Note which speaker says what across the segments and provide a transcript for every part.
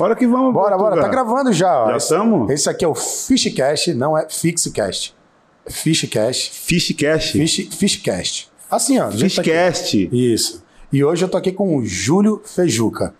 Speaker 1: Bora que vamos.
Speaker 2: Bora, bora. Tá gravando já.
Speaker 1: Já estamos?
Speaker 2: Esse aqui é o Fishcast, não é Fixcast. Fishcast.
Speaker 1: Fishcast?
Speaker 2: Fish, Fishcast. Assim, ó.
Speaker 1: Fishcast.
Speaker 2: Tá Isso. E hoje eu tô aqui com o Júlio Fejuca.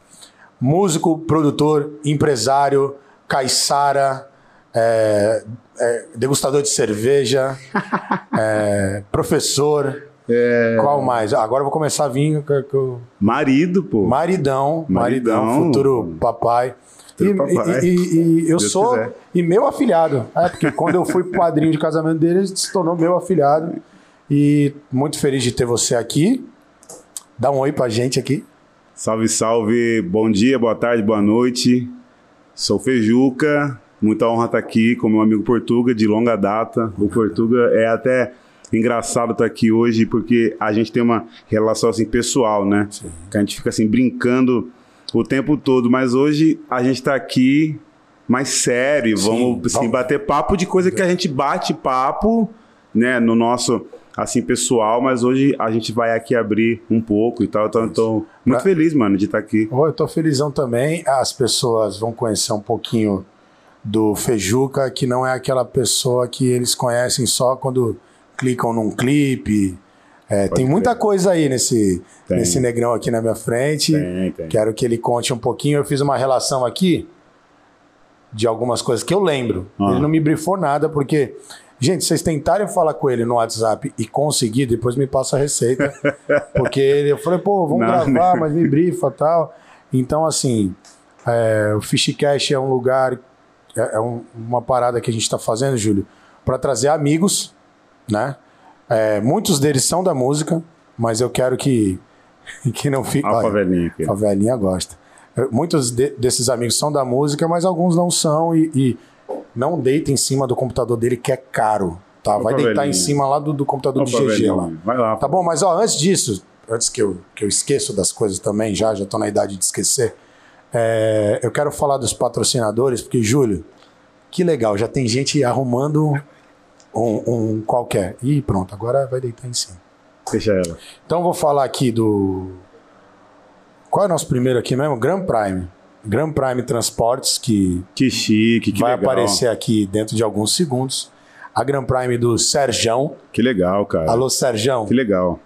Speaker 2: Músico, produtor, empresário, caiçara, é, é, degustador de cerveja, é, professor.
Speaker 1: É...
Speaker 2: Qual mais? Agora eu vou começar a vir com
Speaker 1: Marido, pô.
Speaker 2: Maridão, maridão,
Speaker 1: Maridão.
Speaker 2: futuro papai.
Speaker 1: Futuro
Speaker 2: e,
Speaker 1: papai.
Speaker 2: e- e- e eu
Speaker 1: Deus
Speaker 2: sou
Speaker 1: quiser.
Speaker 2: e meu afilhado. É, porque quando eu fui padrinho de casamento dele, ele se tornou meu afilhado. E muito feliz de ter você aqui. Dá um oi pra gente aqui.
Speaker 1: Salve, salve. Bom dia, boa tarde, boa noite. Sou Fejuca. Muita honra estar aqui com meu amigo Portuga, de longa data. O Portuga é até engraçado estar aqui hoje, porque a gente tem uma relação assim pessoal, né? Que a gente fica assim brincando o tempo todo. Mas hoje a gente está aqui mais sério.
Speaker 2: Sim,
Speaker 1: Vamos assim, bater papo de coisa que a gente bate papo, né? No nosso assim pessoal, mas hoje a gente vai aqui abrir um pouco e tal. Então, tô muito feliz, mano, de estar aqui.
Speaker 2: Oh, eu tô felizão também. As pessoas vão conhecer um pouquinho do Fejuca, que não é aquela pessoa que eles conhecem só quando clicam num clipe. É, tem
Speaker 1: crer.
Speaker 2: muita coisa aí nesse,
Speaker 1: Tem.
Speaker 2: nesse negrão aqui na minha frente.
Speaker 1: Tem, tem.
Speaker 2: Quero que ele conte um pouquinho. Eu fiz uma relação aqui de algumas coisas que eu lembro.
Speaker 1: Ah.
Speaker 2: Ele não me brifou nada, porque, gente, vocês tentarem falar com ele no WhatsApp e conseguir, depois me passa a receita. porque ele, eu falei, pô, vamos
Speaker 1: Não,
Speaker 2: gravar,
Speaker 1: né?
Speaker 2: mas me brifa e tal. Então, assim, é, o Fishcast é um lugar, é, é um- uma parada que a gente está fazendo, Júlio, para trazer amigos, né? É, muitos deles são da música, mas eu quero que, que não fique.
Speaker 1: A
Speaker 2: Olha,
Speaker 1: favelinha aqui.
Speaker 2: a favelinha gosta. Eh, Muitos de- desses amigos são da música, mas alguns não são e, e não deita em cima do computador dele que é caro, tá? Vai deitar em cima lá do, do computador do GG lá.
Speaker 1: Vai lá.
Speaker 2: Tá bom, mas ó, antes disso, antes que eu, que eu esqueço das coisas também, já, já tô na idade de esquecer, eh, eu quero falar dos patrocinadores, porque, Júlio, que legal, já tem gente arrumando um, um qualquer. Ih, pronto, agora vai deitar em cima.
Speaker 1: Deixa ela.
Speaker 2: Então vou falar aqui do. Qual é o nosso primeiro aqui mesmo? Grand Prime. Grand Prime Transportes, que
Speaker 1: Que chique, que
Speaker 2: vai
Speaker 1: legal.
Speaker 2: aparecer aqui dentro de alguns segundos. A Grand Prime do Serjão.
Speaker 1: Que legal, cara.
Speaker 2: Alô, Serjão.
Speaker 1: Que legal.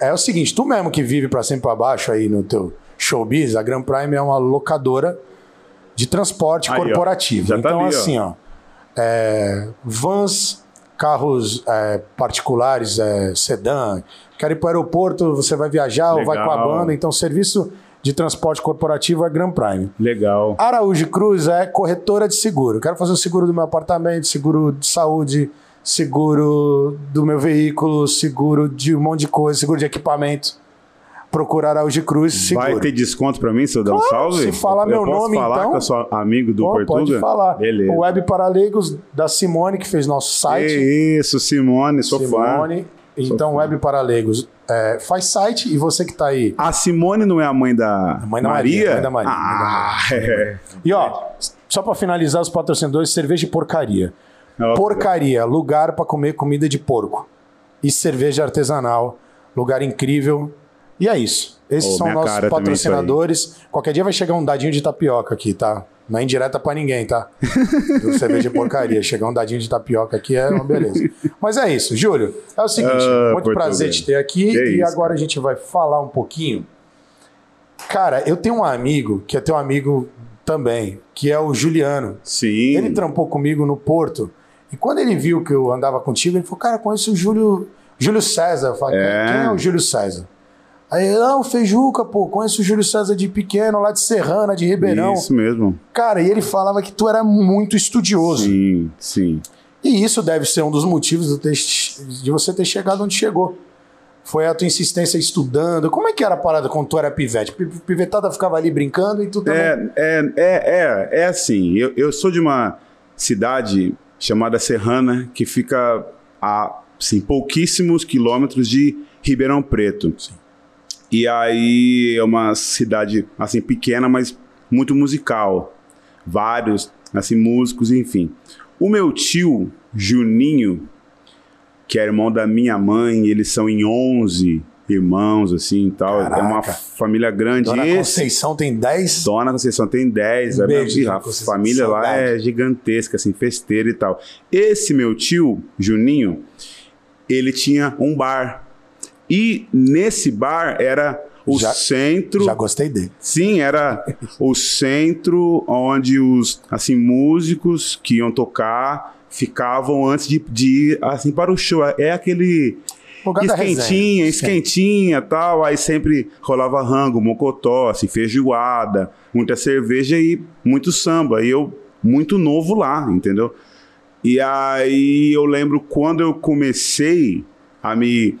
Speaker 2: É o seguinte, tu mesmo que vive pra cima e pra baixo aí no teu showbiz, a Grand Prime é uma locadora de transporte
Speaker 1: Aí, ó.
Speaker 2: corporativo.
Speaker 1: Tá
Speaker 2: então,
Speaker 1: ali, ó.
Speaker 2: assim, ó, é, vans, carros é, particulares, é, sedã, quer ir para o aeroporto, você vai viajar ou vai com a
Speaker 1: Legal.
Speaker 2: banda. Então, serviço de transporte corporativo é Grand Prime.
Speaker 1: Legal.
Speaker 2: Araújo Cruz é corretora de seguro. Quero fazer o seguro do meu apartamento, seguro de saúde, seguro do meu veículo, seguro de um monte de coisa, seguro de equipamento. Procura Araújo Cruz Seguro.
Speaker 1: Vai ter desconto pra mim se eu der um
Speaker 2: Claro,
Speaker 1: salve?
Speaker 2: se falar
Speaker 1: eu
Speaker 2: meu nome,
Speaker 1: falar
Speaker 2: então?
Speaker 1: que eu sou amigo do
Speaker 2: Pô,
Speaker 1: Portuga?
Speaker 2: pode falar.
Speaker 1: Beleza.
Speaker 2: O Web para Leigos da Simone, que fez nosso site.
Speaker 1: Que isso, Simone, sou fã.
Speaker 2: Simone. Então,
Speaker 1: fã.
Speaker 2: Web para Leigos é, faz site e você que tá aí.
Speaker 1: A Simone não é a mãe da,
Speaker 2: mãe da
Speaker 1: Maria?
Speaker 2: Maria, mãe da Maria,
Speaker 1: Ah, é.
Speaker 2: E ó, só para finalizar os patrocinadores, cerveja e porcaria.
Speaker 1: Ó,
Speaker 2: Porcaria, lugar para comer comida de porco. E cerveja artesanal, lugar incrível. E é isso. Esses
Speaker 1: Ô,
Speaker 2: são nossos
Speaker 1: cara
Speaker 2: patrocinadores. Qualquer dia vai chegar um dadinho de tapioca aqui, tá? Não é indireta pra ninguém, tá? Do cerveja porcaria. Chegar um dadinho de tapioca aqui é uma beleza. Mas é isso, Júlio. É o seguinte,
Speaker 1: Ah,
Speaker 2: muito prazer te ter aqui.
Speaker 1: Que
Speaker 2: e
Speaker 1: isso,
Speaker 2: agora a gente vai falar um pouquinho. Cara, eu tenho um amigo que é teu amigo também, que é o Juliano.
Speaker 1: Sim.
Speaker 2: Ele trampou comigo no Porto. E quando ele viu que eu andava contigo, ele falou: Cara, conheço o Júlio, Júlio César. Eu falei:
Speaker 1: É.
Speaker 2: Quem é o Júlio César? Aí ele, ah, o Feijuca, pô, conheço o Júlio César de pequeno, lá de Serrana, de Ribeirão.
Speaker 1: Isso mesmo.
Speaker 2: Cara, e ele falava que tu era muito estudioso.
Speaker 1: Sim, sim.
Speaker 2: E isso deve ser um dos motivos de, você ter chegado onde chegou. Foi a tua insistência estudando. Como é que era a parada quando tu era pivete? Pi- Pivetada ficava ali brincando e tu também.
Speaker 1: É, é, é, é, é assim. Eu, eu sou de uma cidade chamada Serrana, que fica a assim, pouquíssimos quilômetros de Ribeirão Preto. E aí é uma cidade assim pequena, mas muito musical. Vários assim músicos, enfim. O meu tio Juninho, que é irmão da minha mãe, eles são em 11 irmãos, assim tal.
Speaker 2: Caraca.
Speaker 1: É uma família grande.
Speaker 2: Dona
Speaker 1: Esse-
Speaker 2: Conceição tem 10.
Speaker 1: Dona Conceição tem 10.
Speaker 2: Um
Speaker 1: a minha-
Speaker 2: beijo,
Speaker 1: a
Speaker 2: Conceição,
Speaker 1: família lá
Speaker 2: saudade.
Speaker 1: é gigantesca, assim, festeira e tal. Esse meu tio, Juninho, ele tinha um bar. E nesse bar era o
Speaker 2: Já-
Speaker 1: centro.
Speaker 2: Já gostei dele.
Speaker 1: Sim, era o centro onde os assim músicos que iam tocar ficavam antes de, de ir assim para o show. É aquele
Speaker 2: Lugar
Speaker 1: esquentinha, esquentinha, tal. Aí sempre rolava rango, mocotó, assim, feijoada, muita cerveja e muito samba. E eu muito novo lá, entendeu? E aí eu lembro quando eu comecei a me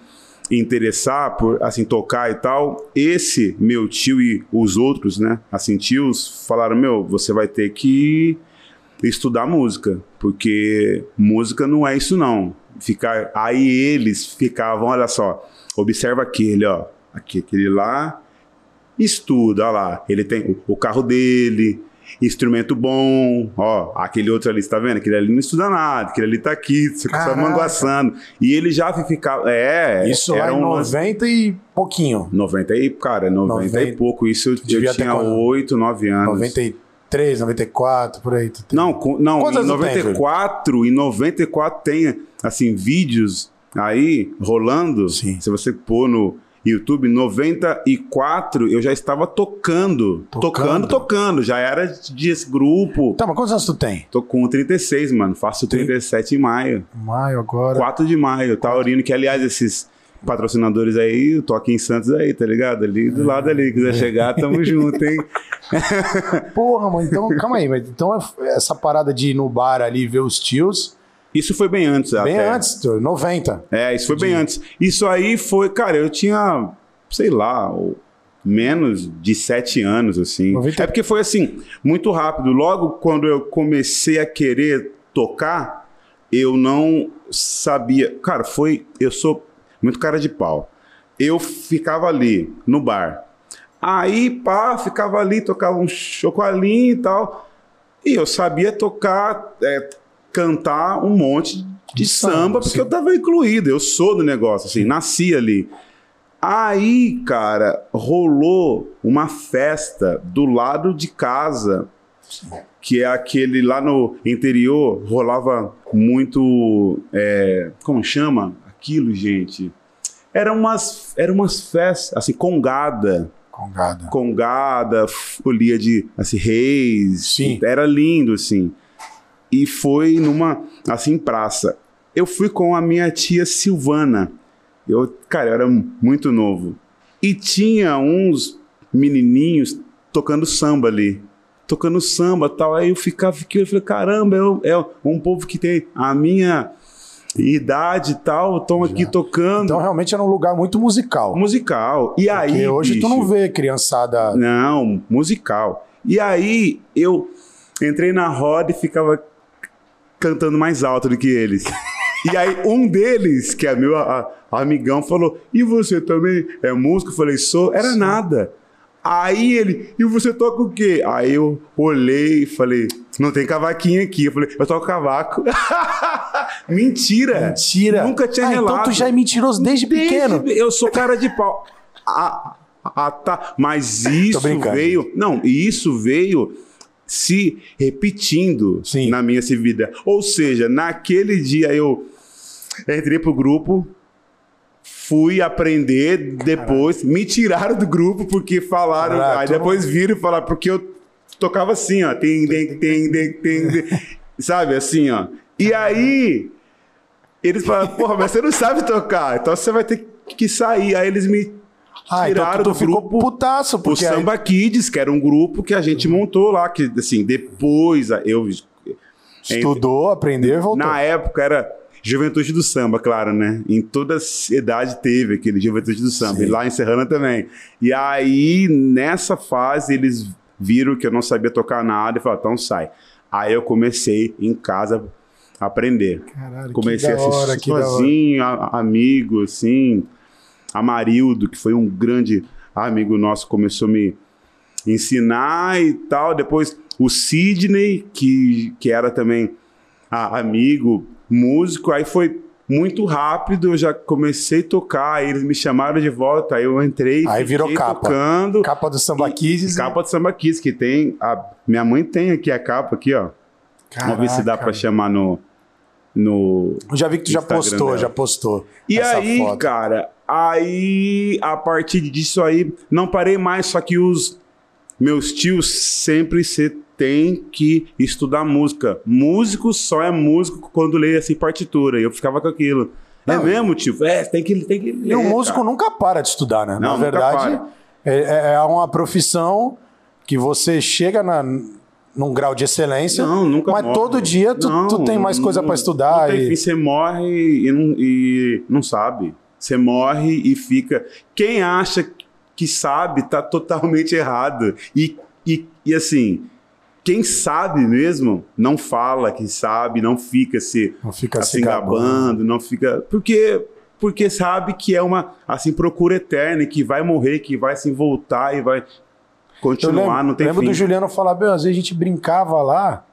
Speaker 1: interessar por assim tocar e tal, esse meu tio e os outros, né, assim tios falaram: "Meu, você vai ter que estudar música, porque música não é isso não. Ficar aí eles ficavam, olha só, observa aquele, ó, aqui aquele lá, estuda, olha lá, ele tem o, o carro dele, instrumento bom, ó, aquele outro ali, você tá vendo? Aquele ali não estuda nada, aquele ali tá aqui, você
Speaker 2: Caraca.
Speaker 1: manguaçando. E ele já ficava, é,
Speaker 2: Isso lá
Speaker 1: era
Speaker 2: em
Speaker 1: um lance-
Speaker 2: 90 e pouquinho.
Speaker 1: 90 e, cara, 90,
Speaker 2: 90
Speaker 1: e pouco, isso eu, eu tinha
Speaker 2: quando?
Speaker 1: 8, 9 anos.
Speaker 2: 93, 94, por aí. tem.
Speaker 1: Não, com- não
Speaker 2: Quantos
Speaker 1: em
Speaker 2: anos tu tem,
Speaker 1: 94, em 94 tem assim vídeos aí rolando.
Speaker 2: Sim.
Speaker 1: Se você pôr no YouTube, 94 eu já estava tocando,
Speaker 2: Tocando?
Speaker 1: tocando, tocando, já era de grupo.
Speaker 2: Tá, mas quantos anos tu tem?
Speaker 1: Tô com 36, mano, faço 37 em maio.
Speaker 2: Maio agora.
Speaker 1: 4 de maio, Taurino, que aliás esses patrocinadores aí, eu tô aqui em Santos aí, tá ligado? Ali do lado ali, quiser chegar, tamo junto, hein?
Speaker 2: Porra, mano, então calma aí. Mas, então essa parada de ir no bar ali ver os tios,
Speaker 1: Isso foi bem antes,
Speaker 2: bem
Speaker 1: até.
Speaker 2: antes, tu, 90.
Speaker 1: É, isso foi bem antes. Isso aí foi, cara, eu tinha, sei lá, menos de sete anos, assim.
Speaker 2: 90.
Speaker 1: É porque foi assim, muito rápido. Logo quando eu comecei a querer tocar, eu não sabia. Cara, foi. Eu sou muito cara de pau. Eu ficava ali no bar. Aí, pá, ficava ali, tocava um chocolinho e tal. E eu sabia tocar, é, cantar um monte de
Speaker 2: samba,
Speaker 1: porque eu tava incluído, eu sou do negócio, assim, nasci ali. Aí, cara, rolou uma festa do lado de casa, que é aquele lá no interior, rolava muito. é, como chama? Aquilo, gente. Eram umas, eram umas festas, assim, congada
Speaker 2: Congada.
Speaker 1: congada, folia de assim, reis.
Speaker 2: Sim.
Speaker 1: Era lindo, assim. E foi numa, assim, praça. Eu fui com a minha tia Silvana. Eu, cara, eu era muito novo. E tinha uns menininhos tocando samba ali. Tocando samba tal. Aí eu ficava, fiquei, eu falei, caramba, eu- é um povo que tem a minha idade e tal, estão aqui tocando.
Speaker 2: Então realmente era um lugar muito musical.
Speaker 1: musical. E aí.
Speaker 2: Porque hoje tu não
Speaker 1: bicho,
Speaker 2: vê criançada.
Speaker 1: não, musical. E aí eu entrei na roda e ficava cantando mais alto do que eles. E aí um deles, que é meu a- a- amigão, falou: E você também é músico? Eu falei: Sou. Era nada. Aí ele, e você toca o quê? Aí eu olhei e falei: Não tem cavaquinho aqui. Eu falei: Eu toco cavaco. Mentira!
Speaker 2: Mentira.
Speaker 1: Nunca tinha
Speaker 2: ah,
Speaker 1: relato.
Speaker 2: Então tu já é mentiroso desde pequeno.
Speaker 1: Desde- Eu sou cara de pau. Ah, ah, tá. Mas isso veio. Não, isso veio se repetindo
Speaker 2: Sim.
Speaker 1: na minha vida. Ou seja, naquele dia eu entrei pro grupo. Fui aprender, depois me tiraram do grupo porque falaram.
Speaker 2: Caraca,
Speaker 1: aí depois viram e falaram, porque eu tocava assim, ó. Tem, tem, tem, tem, tem, sabe, assim, ó. E aí, eles falaram, porra, mas você não sabe tocar, então você vai ter que sair. Aí eles me
Speaker 2: Ah, então
Speaker 1: tiraram
Speaker 2: tu, tu
Speaker 1: do
Speaker 2: ficou
Speaker 1: grupo
Speaker 2: putaço,
Speaker 1: o
Speaker 2: porque aí-
Speaker 1: Samba Kids, que era um grupo que a gente montou lá, que assim, depois eu
Speaker 2: estudou, aprendeu e voltou.
Speaker 1: na época era Juventude do Samba, claro, né? Em toda cidade teve aquele Juventude do Samba,
Speaker 2: Sim.
Speaker 1: e lá em Serrana também. E aí, nessa fase, eles viram que eu não sabia tocar nada e falaram, então sai. Aí eu comecei em casa a aprender.
Speaker 2: Caralho,
Speaker 1: Comecei a assistir
Speaker 2: hora.
Speaker 1: sozinho, a- amigo, assim. Amarildo, que foi um grande amigo nosso, começou a me ensinar e tal. Depois o Sidney, que, que era também a- amigo, músico. Aí foi muito rápido, eu já comecei a tocar, aí eles me chamaram de volta, aí eu entrei,
Speaker 2: Aí virou capa.
Speaker 1: tocando.
Speaker 2: Capa do Samba Kids.
Speaker 1: Capa do Samba Kids, que tem. A, minha mãe tem aqui a capa aqui, ó. Vamos ver se dá
Speaker 2: Caraca.
Speaker 1: pra chamar no. no
Speaker 2: Eu já vi que tu já postou,
Speaker 1: dela.
Speaker 2: já postou.
Speaker 1: e aí,
Speaker 2: foto.
Speaker 1: cara, aí a partir disso aí, não parei mais, só que os meus tios sempre você tem que estudar música. Músico só é músico quando lê assim partitura. E eu ficava com aquilo. É
Speaker 2: Não.
Speaker 1: mesmo, tio? É, tem que, tem que ler.
Speaker 2: E o músico
Speaker 1: cara.
Speaker 2: nunca para de estudar, né?
Speaker 1: Não,
Speaker 2: Na verdade,
Speaker 1: para.
Speaker 2: é, é uma profissão que você chega na, num grau de excelência,
Speaker 1: Não, nunca
Speaker 2: mas
Speaker 1: morre.
Speaker 2: todo dia tu,
Speaker 1: Não,
Speaker 2: tu tem mais coisa pra estudar.
Speaker 1: não tem
Speaker 2: e-
Speaker 1: fim, você morre e não, e não sabe. Você morre e fica. Quem acha que sabe tá totalmente errado. E, e, e assim, quem sabe mesmo não fala que sabe, não fica se
Speaker 2: Não fica
Speaker 1: assim,
Speaker 2: se gabando.
Speaker 1: não fica. Porque, porque sabe que é uma assim, procura eterna, e que vai morrer, que vai assim, voltar e vai continuar,
Speaker 2: lembro,
Speaker 1: não tem
Speaker 2: lembro
Speaker 1: fim.
Speaker 2: do Juliano falar, "Meu, às vezes a gente brincava lá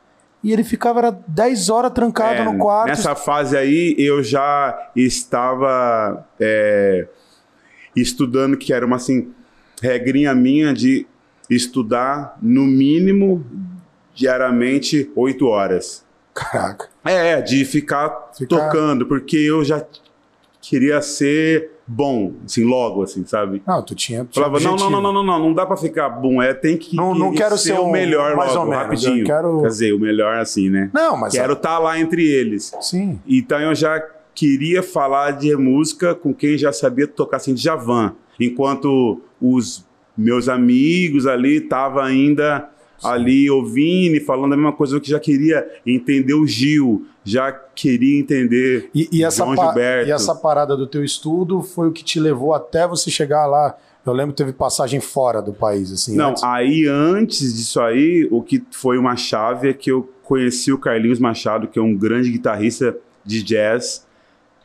Speaker 2: e ele ficava era 10 horas trancado
Speaker 1: É,
Speaker 2: no quarto.
Speaker 1: Nessa fase aí, eu já estava é, estudando, que era uma assim, regrinha minha de estudar no mínimo diariamente oito horas.
Speaker 2: Caraca.
Speaker 1: É, de ficar,
Speaker 2: Ficar-
Speaker 1: tocando, porque eu já queria ser bom, assim, logo, assim, sabe?
Speaker 2: Não, tu tinha. tinha
Speaker 1: Falava, não, não, não, não, não, não, não dá pra ficar bom, é, tem que,
Speaker 2: Não- não
Speaker 1: que
Speaker 2: quero ser
Speaker 1: o
Speaker 2: um-
Speaker 1: melhor
Speaker 2: mais
Speaker 1: logo,
Speaker 2: ou menos,
Speaker 1: rapidinho.
Speaker 2: quero-
Speaker 1: Quer dizer, o melhor assim, né?
Speaker 2: Não, mas.
Speaker 1: Quero estar lá entre eles.
Speaker 2: Sim.
Speaker 1: Então eu já queria falar de música com quem já sabia tocar assim de Javan, enquanto os meus amigos ali estavam ainda ali ouvindo e falando a mesma coisa, eu que já queria entender o Gil, já queria entender
Speaker 2: E, e essa
Speaker 1: João Gilberto.
Speaker 2: e essa parada do teu estudo foi o que te levou até você chegar lá. Eu lembro que teve passagem fora do país, assim.
Speaker 1: Não,
Speaker 2: antes.
Speaker 1: aí antes disso aí, o que foi uma chave é que eu conheci o Carlinhos Machado, que é um grande guitarrista de jazz,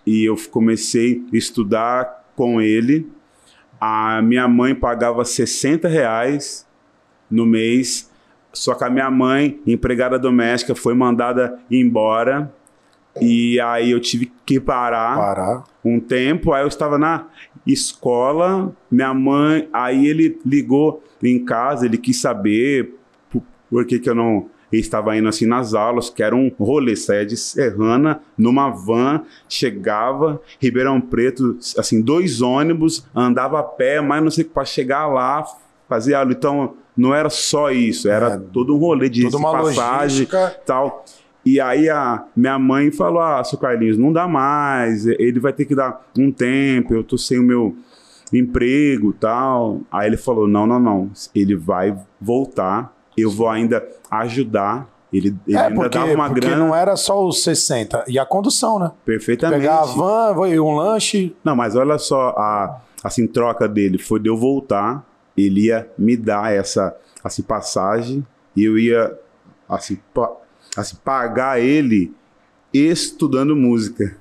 Speaker 1: e eu comecei a estudar com ele. A minha mãe pagava 60 reais no mês, só que a minha mãe, empregada doméstica, foi mandada embora. E aí eu tive que parar
Speaker 2: Parar.
Speaker 1: um tempo, aí eu estava na escola, minha mãe, aí ele ligou em casa, ele quis saber por, por que, que eu não estava indo assim nas aulas, que era um rolê, saía de Serrana, numa van, chegava, Ribeirão Preto, assim, dois ônibus, andava a pé, mas não sei para chegar lá, fazer aula. Então, não era só isso, era
Speaker 2: É,
Speaker 1: todo um rolê de passagem
Speaker 2: logística.
Speaker 1: tal. E aí a minha mãe falou: Ah, seu Carlinhos, não dá mais, ele vai ter que dar um tempo, eu tô sem o meu emprego tal. Aí ele falou: Não, não, não, ele vai voltar, eu vou ainda ajudar. Ele, ele
Speaker 2: é,
Speaker 1: ainda
Speaker 2: porque,
Speaker 1: dava uma
Speaker 2: porque
Speaker 1: grana
Speaker 2: não era só os 60. E a condução, né?
Speaker 1: perfeitamente.
Speaker 2: Pegar a van, um lanche.
Speaker 1: Não, mas olha só, a assim, troca dele foi de eu voltar, ele ia me dar essa assim, passagem e eu ia assim, pa- assim, pagar ele estudando música.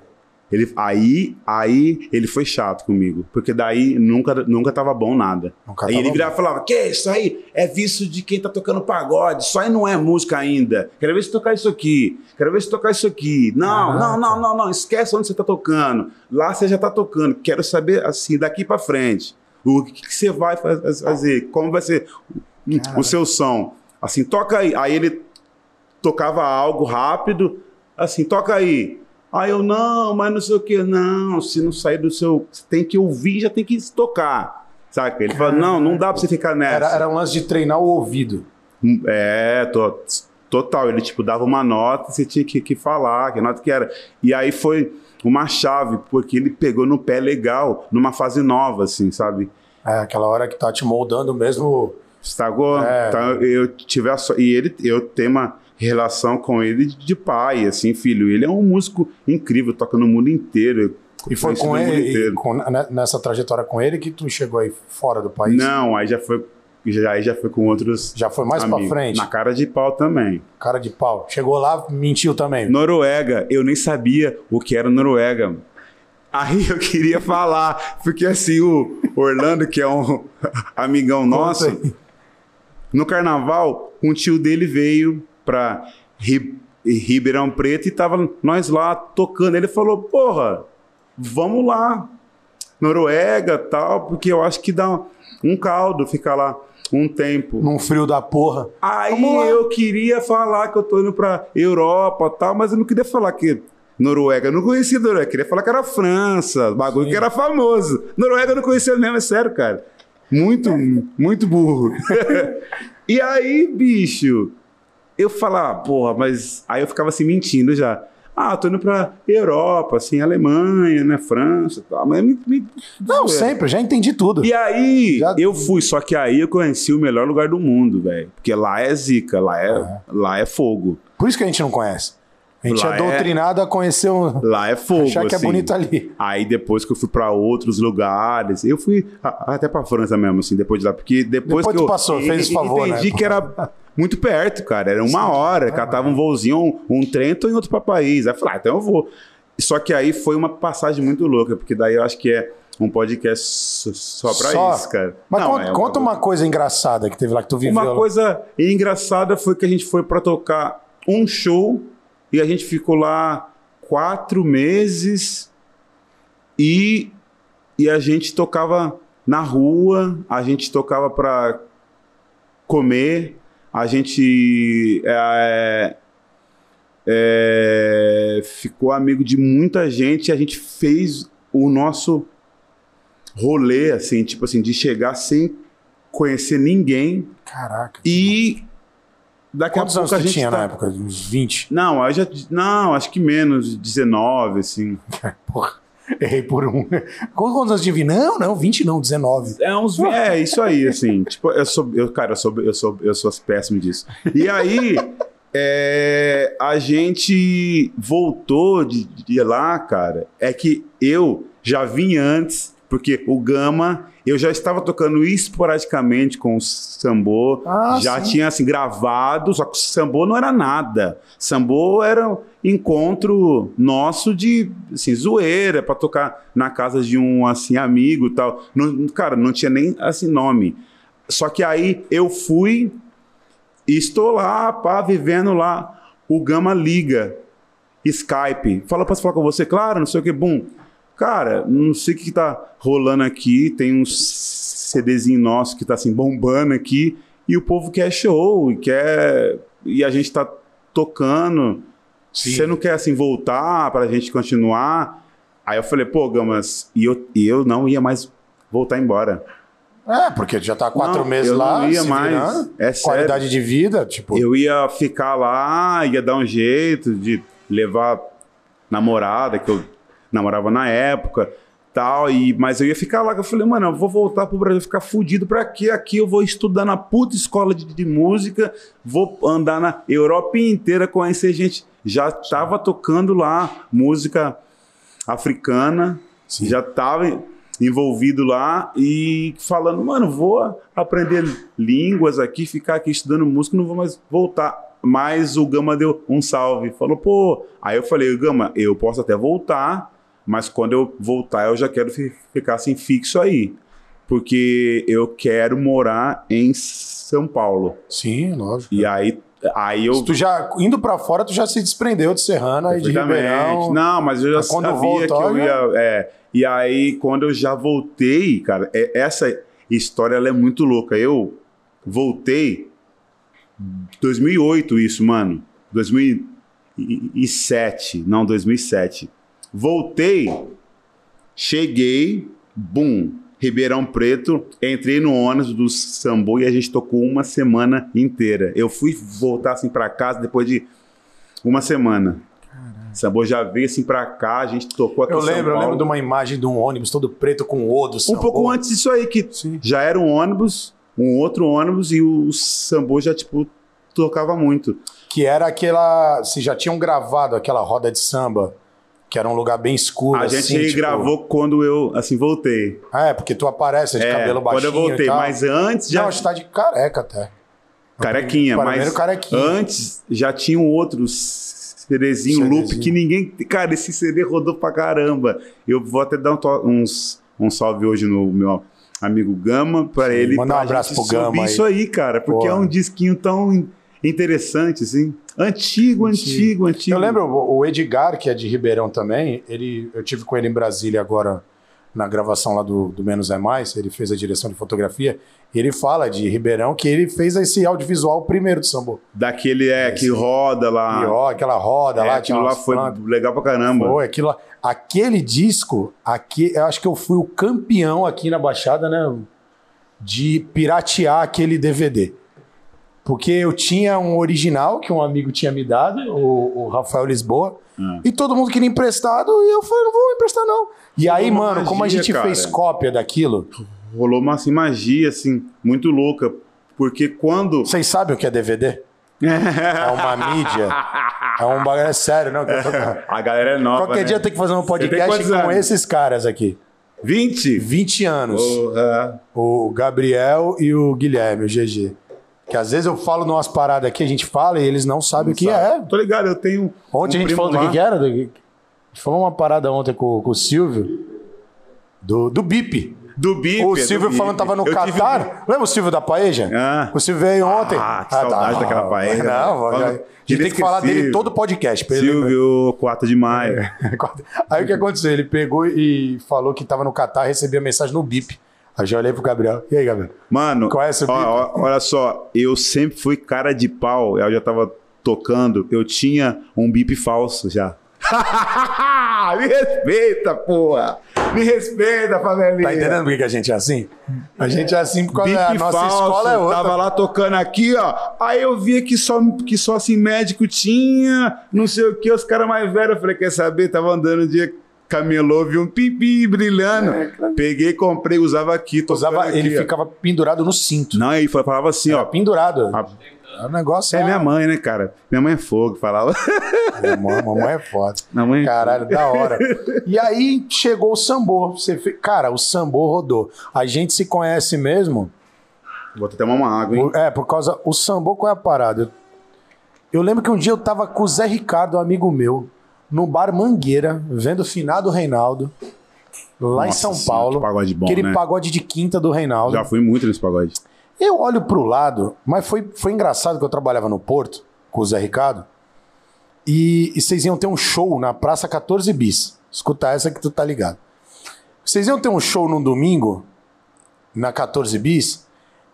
Speaker 1: Ele, aí, aí ele foi chato comigo, porque daí nunca, nunca tava bom nada.
Speaker 2: Nunca
Speaker 1: aí
Speaker 2: tava
Speaker 1: ele virava e falava: Que isso aí é vício de quem tá tocando pagode, isso aí não é música ainda. Quero ver se tocar isso aqui, quero ver se tocar isso aqui. Não, não,
Speaker 2: Caraca.
Speaker 1: não, não, não, esquece onde você tá tocando. Lá você já tá tocando. Quero saber assim, daqui pra frente. O que, que você vai faz- fazer? Como vai ser o-
Speaker 2: Cara.
Speaker 1: o seu som? Assim, toca aí. Aí ele tocava algo rápido, assim, toca aí. Aí eu, não, mas não sei o que, não, se não sair do seu. Você tem que ouvir, já tem que tocar. Saca? Ele falou, não, não dá pra você ficar nessa.
Speaker 2: Era, era um lance de treinar o ouvido.
Speaker 1: É, to- total. Ele, tipo, dava uma nota, você tinha que, que falar, que nota que era. E aí foi uma chave, porque ele pegou no pé legal, numa fase nova, assim, sabe?
Speaker 2: É, aquela hora que tá te moldando mesmo.
Speaker 1: Estragou.
Speaker 2: É.
Speaker 1: Então eu tive a so... E ele, eu tenho uma relação com ele de pai, assim, filho. Ele é um músico incrível, toca no mundo inteiro.
Speaker 2: E foi com ele, e com- né, nessa trajetória com ele que tu chegou aí fora do país.
Speaker 1: Não, aí já foi. Já, aí já foi com outros.
Speaker 2: Já foi mais pra
Speaker 1: amigos.
Speaker 2: frente.
Speaker 1: Na cara de pau também.
Speaker 2: Cara de pau. Chegou lá, mentiu também.
Speaker 1: Noruega, eu nem sabia o que era Noruega. Aí eu queria falar, porque assim, o Orlando, que é um amigão nosso, no carnaval, um tio dele veio pra Ri- Ribeirão Preto e tava nós lá tocando. Ele falou, porra, vamos lá, Noruega tal, porque eu acho que dá um caldo ficar lá um tempo.
Speaker 2: Num frio da porra.
Speaker 1: Aí eu queria falar que eu tô indo pra Europa tal, mas eu não queria falar que Noruega, eu não conhecia Noruega, eu queria falar que era França, bagulho Sim. que era famoso. Noruega eu não conhecia mesmo, é sério, cara. Muito, muito burro. e aí, bicho, eu falava, porra, mas aí eu ficava assim mentindo já. Ah, tô indo pra Europa, assim, Alemanha, né, França e tal. Mas me, me,
Speaker 2: Não, é. sempre, já entendi tudo.
Speaker 1: E aí, já... eu fui, só que aí eu conheci o melhor lugar do mundo, velho. Porque lá é zica, lá é, é, lá é fogo.
Speaker 2: Por isso que a gente não conhece. A gente lá é doutrinado é... a conhecer um.
Speaker 1: Lá é fogo.
Speaker 2: Achar que é assim. é bonito ali.
Speaker 1: Aí depois que eu fui para outros lugares, eu fui até para França mesmo, assim, depois de lá. Porque depois, depois que eu.
Speaker 2: passou, fez o favor.
Speaker 1: Entendi né? que era muito perto, cara. Era uma Sim, hora. É, catava um voozinho, um, um Trento em outro para país. Aí eu falei, ah, então eu vou. Só que aí foi uma passagem muito louca, porque daí eu acho que é um podcast só pra só. isso, cara.
Speaker 2: Mas Não, conta, é conta uma coisa engraçada que teve lá que tu viveu.
Speaker 1: Uma coisa engraçada foi que a gente foi para tocar um show e a gente ficou lá quatro meses e, e a gente tocava na rua, a gente tocava para comer, a gente é, é, ficou amigo de muita gente, a gente fez o nosso rolê, assim, tipo assim, de chegar sem conhecer ninguém.
Speaker 2: Caraca.
Speaker 1: E Daqui
Speaker 2: Quantos
Speaker 1: a pouco
Speaker 2: anos
Speaker 1: a gente
Speaker 2: tinha
Speaker 1: tá...
Speaker 2: na época? Uns 20?
Speaker 1: Não, eu já... não, acho que menos, 19, assim.
Speaker 2: Porra, errei por um. Quantos anos tinha? Não, não, 20 não, 19.
Speaker 1: É, uns... é isso aí, assim. tipo, eu sou. Eu, cara, eu sou, eu, sou, eu sou péssimo disso. E aí. é, a gente voltou de, de lá, cara. É que eu já vim antes, porque o Gama eu já estava tocando esporadicamente com o Sambô, ah, já sim. tinha assim gravado, só que o Sambô não era nada. Sambô era um encontro nosso de assim, zoeira para tocar na casa de um assim amigo, tal. Não, cara, não tinha nem assim nome. Só que aí eu fui e estou lá, pá, vivendo lá. O Gama liga, Skype, fala, posso falar com você? Claro, não sei o que, bum. Cara, não sei o que, que tá rolando aqui. Tem uns CDzinho nosso que tá assim bombando aqui. E o povo quer show e quer. E a gente tá tocando. Você não quer assim voltar pra gente continuar? Aí eu falei, pô, Gamas, e eu, e eu não ia mais voltar embora.
Speaker 2: É, porque já tá quatro não, meses eu lá.
Speaker 1: Não ia mais. Virando,
Speaker 2: é qualidade de vida, tipo.
Speaker 1: Eu ia ficar lá, ia dar um jeito de levar namorada, que eu namorava na época, tal, e, mas eu ia ficar lá, eu falei, mano, eu vou voltar pro Brasil, ficar fudido pra quê? Aqui eu vou estudar na puta escola de, de música, vou andar na Europa inteira, conhecer gente, já tava tocando lá música africana, Sim. já tava envolvido lá e falando, mano, vou aprender línguas aqui, ficar aqui estudando música, não vou mais voltar. Mas o Gama deu um salve, falou, pô. Aí eu falei, Gama, eu posso até voltar, mas quando eu voltar, eu já quero ficar assim fixo aí. Porque eu quero morar em São Paulo.
Speaker 2: Sim, lógico.
Speaker 1: E aí, aí eu.
Speaker 2: Se tu já indo para fora, tu já se desprendeu de Serrana e de Ribeirão.
Speaker 1: Não, mas eu já quando sabia voltou, que eu ia. É, e aí, quando eu já voltei, cara, é, essa história ela é muito louca. Eu voltei 2008 isso, mano. 2007, não, 2007. Voltei, cheguei, bum, Ribeirão Preto, entrei no ônibus do Sambo e a gente tocou uma semana inteira. Eu fui voltar assim para casa depois de uma semana. Sambo já veio assim pra cá, a gente tocou aqui
Speaker 2: Eu lembro, eu lembro de uma imagem de um ônibus todo preto com o do
Speaker 1: Um pouco antes disso aí, que Sim. já era um ônibus, um outro ônibus e o Sambo já, tipo, tocava muito.
Speaker 2: Que era aquela. Se já tinham gravado aquela roda de samba que era um lugar bem escuro.
Speaker 1: A
Speaker 2: assim,
Speaker 1: gente tipo... gravou quando eu, assim, voltei.
Speaker 2: Ah, é, porque tu aparece de é, cabelo baixinho
Speaker 1: Quando eu voltei, mas antes já...
Speaker 2: Não, você tá de careca até.
Speaker 1: Carequinha, mas carequinha. antes já tinha um outro CDzinho, CDzinho loop que ninguém... Cara, esse CD rodou pra caramba. Eu vou até dar um, uns, um salve hoje no meu amigo Gama, para ele...
Speaker 2: Manda um abraço pro Gama
Speaker 1: aí. isso aí, cara, porque Porra. é um disquinho tão interessante, assim. Antigo, antigo, antigo.
Speaker 2: Eu lembro o Edgar, que é de Ribeirão também, ele, eu tive com ele em Brasília agora na gravação lá do, do Menos é Mais, ele fez a direção de fotografia, e ele fala de Ribeirão que ele fez esse audiovisual primeiro do Sambo.
Speaker 1: Daquele é que roda lá.
Speaker 2: Ó, aquela roda
Speaker 1: É,
Speaker 2: lá,
Speaker 1: aquilo lá foi legal pra caramba.
Speaker 2: Foi, aquilo lá. Aquele disco, aqui, eu acho que eu fui o campeão aqui na Baixada, né? De piratear aquele DVD. Porque eu tinha um original que um amigo tinha me dado, o, o Rafael Lisboa,
Speaker 1: Ah.
Speaker 2: e todo mundo queria emprestado, e eu falei, não vou emprestar, não. E aí, mano, como a
Speaker 1: magia,
Speaker 2: gente
Speaker 1: cara.
Speaker 2: fez cópia daquilo,
Speaker 1: Rolou uma assim, magia, assim, muito louca. Porque quando.
Speaker 2: vocês sabem o que é DVD? É uma mídia. É um bagulho é sério, não? tô-
Speaker 1: A galera é nova.
Speaker 2: Qualquer
Speaker 1: né?
Speaker 2: dia tem que fazer um podcast com
Speaker 1: anos?
Speaker 2: esses caras aqui.
Speaker 1: 20?
Speaker 2: 20 anos.
Speaker 1: Porra.
Speaker 2: O Gabriel e o Guilherme, o GG. Que às vezes eu falo numas paradas aqui, a gente fala e eles não sabem o que é.
Speaker 1: Tô ligado, eu tenho.
Speaker 2: Ontem
Speaker 1: um
Speaker 2: a gente falou do
Speaker 1: lá.
Speaker 2: que, que era? Do... A gente falou uma parada ontem com, com o Silvio. Do, do BIP.
Speaker 1: Do BIP.
Speaker 2: O
Speaker 1: é do
Speaker 2: Silvio
Speaker 1: BIP.
Speaker 2: falando que tava no
Speaker 1: Eu tive-
Speaker 2: Catar. Lembra o Silvio da Paeja?
Speaker 1: Ah.
Speaker 2: O Silvio veio ontem.
Speaker 1: Ah, que saudade daquela paella,
Speaker 2: Não,
Speaker 1: né?
Speaker 2: já- a gente tem que falar dele todo podcast. ele lembrar.
Speaker 1: Silvio, 4 de maio.
Speaker 2: Aí o que aconteceu? Ele pegou e falou que tava no Catar, recebia mensagem no BIP. Aí já olhei pro Gabriel. E aí, Gabriel?
Speaker 1: Mano,
Speaker 2: Conhece o
Speaker 1: ó,
Speaker 2: Bip?
Speaker 1: ó, olha só, eu sempre fui cara de pau, eu já tava tocando, eu tinha um bip falso já. Me respeita, porra! Me respeita, favelinha!
Speaker 2: Tá entendendo por que a gente é assim? A gente é assim porque
Speaker 1: Bip
Speaker 2: a nossa
Speaker 1: falso,
Speaker 2: escola é outra.
Speaker 1: tava lá tocando aqui, ó. Aí eu via que só, que só assim médico tinha, não sei o que, os caras mais velhos. Eu falei, quer saber? Tava andando dia, camelô, vi um pipi brilhando. Peguei, comprei, usava aqui,
Speaker 2: É, Usava,
Speaker 1: aqui,
Speaker 2: ele
Speaker 1: ó.
Speaker 2: ficava pendurado no cinto.
Speaker 1: Não, aí falava assim, ó.
Speaker 2: Pendurado.
Speaker 1: A-
Speaker 2: O negócio
Speaker 1: É minha mãe, né, cara? Minha mãe é fogo, falava.
Speaker 2: Mamãe, mamãe é foda.
Speaker 1: Minha mãe-
Speaker 2: Caralho, da hora. E aí chegou o Sambô. Você. Cara, o Sambô rodou. A gente se conhece mesmo.
Speaker 1: Vou até tomar uma água, hein?
Speaker 2: É, por causa. O Sambô, qual é a parada? Eu, eu lembro que um dia eu tava com o Zé Ricardo, um amigo meu, no bar Mangueira, vendo o finado Reinaldo, lá em
Speaker 1: Nossa
Speaker 2: São
Speaker 1: senhora,
Speaker 2: Paulo.
Speaker 1: que pagode bom,
Speaker 2: aquele
Speaker 1: né?
Speaker 2: pagode de quinta do Reinaldo.
Speaker 1: Já fui muito nesse pagode.
Speaker 2: Eu olho pro lado, mas foi, foi engraçado que eu trabalhava no Porto com o Zé Ricardo e, e vocês iam ter um show na Praça 14 Bis. Escuta essa que tu tá ligado. Vocês iam ter um show num domingo na 14 Bis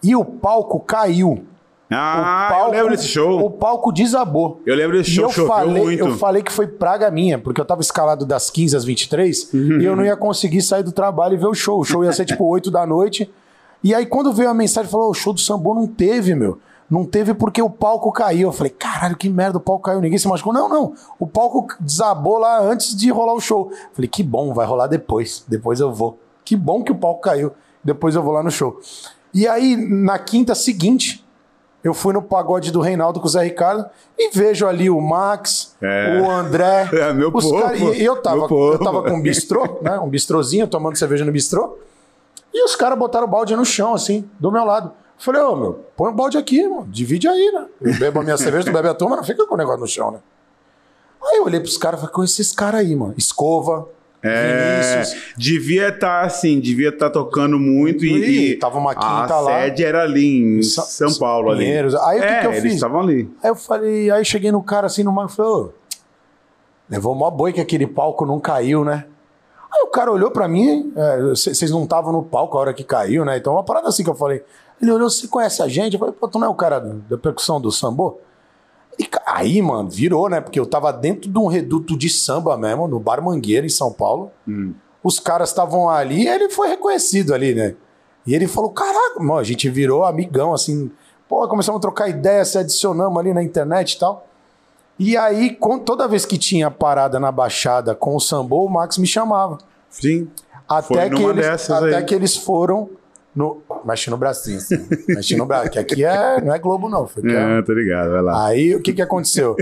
Speaker 2: e o palco caiu.
Speaker 1: Ah,
Speaker 2: palco,
Speaker 1: eu lembro desse show.
Speaker 2: O palco desabou.
Speaker 1: Eu lembro desse show,
Speaker 2: eu
Speaker 1: choveu
Speaker 2: falei,
Speaker 1: muito.
Speaker 2: eu falei que foi praga minha, porque eu tava escalado das 15 às 23 e eu não ia conseguir sair do trabalho e ver o show. O show ia ser tipo 8 da noite. E aí, quando veio a mensagem, falou: o show do Sambo não teve, meu. Não teve porque o palco caiu. Eu falei, caralho, que merda, o palco caiu, ninguém se machucou. Não, não. O palco desabou lá antes de rolar o show. Falei, que bom, vai rolar depois. Depois eu vou. Que bom que o palco caiu. Depois eu vou lá no show. E aí, na quinta seguinte, eu fui no pagode do Reinaldo com o Zé Ricardo e vejo ali o Max,
Speaker 1: É.
Speaker 2: o André.
Speaker 1: É, meu
Speaker 2: os
Speaker 1: povo,
Speaker 2: cara- e eu tava, eu tava com um bistrô, né? Um bistrozinho, tomando cerveja no bistrô. E os caras botaram o balde no chão, assim, do meu lado. Eu Falei, ô, meu, põe o balde aqui, mano. Divide aí, né? Eu bebo a minha cerveja, tu bebe a tua, mas não fica com o negócio no chão, né? Aí eu olhei pros caras e falei, com esses caras aí, mano. Escova,
Speaker 1: É,
Speaker 2: Vinícius.
Speaker 1: devia estar assim, devia estar tocando muito e, e
Speaker 2: tava uma
Speaker 1: a
Speaker 2: quinta lá.
Speaker 1: sede era ali em
Speaker 2: Sa-
Speaker 1: São Paulo ali.
Speaker 2: Pinheiros. Aí o que
Speaker 1: é,
Speaker 2: que eu
Speaker 1: eles
Speaker 2: fiz?
Speaker 1: estavam ali.
Speaker 2: Aí eu falei, aí cheguei no cara assim no mar e falei, ô, levou mó boi que aquele palco não caiu, né? Aí o cara olhou pra mim, é, vocês não estavam no palco a hora que caiu, né? Então uma parada assim que eu falei. Ele olhou, você conhece a gente? Eu falei, pô, tu não é o cara da percussão do sambô? E aí, mano, virou, né? Porque eu tava dentro de um reduto de samba mesmo, no Bar Mangueira, em São Paulo. Os caras estavam ali e ele foi reconhecido ali, né? E ele falou: caraca, mano, a gente virou amigão, assim. Pô, começamos a trocar ideia, se adicionamos ali na internet e tal. E aí, com- toda vez que tinha parada na Baixada com o Sambô, o Max me chamava.
Speaker 1: Sim.
Speaker 2: Até,
Speaker 1: Foi
Speaker 2: que eles, até
Speaker 1: aí.
Speaker 2: que eles foram no. Mexe no bracinho, assim. Mexe no braço. Que aqui é, não é Globo, não. Foi é-
Speaker 1: É, tô ligado, vai lá.
Speaker 2: Aí o que, que aconteceu?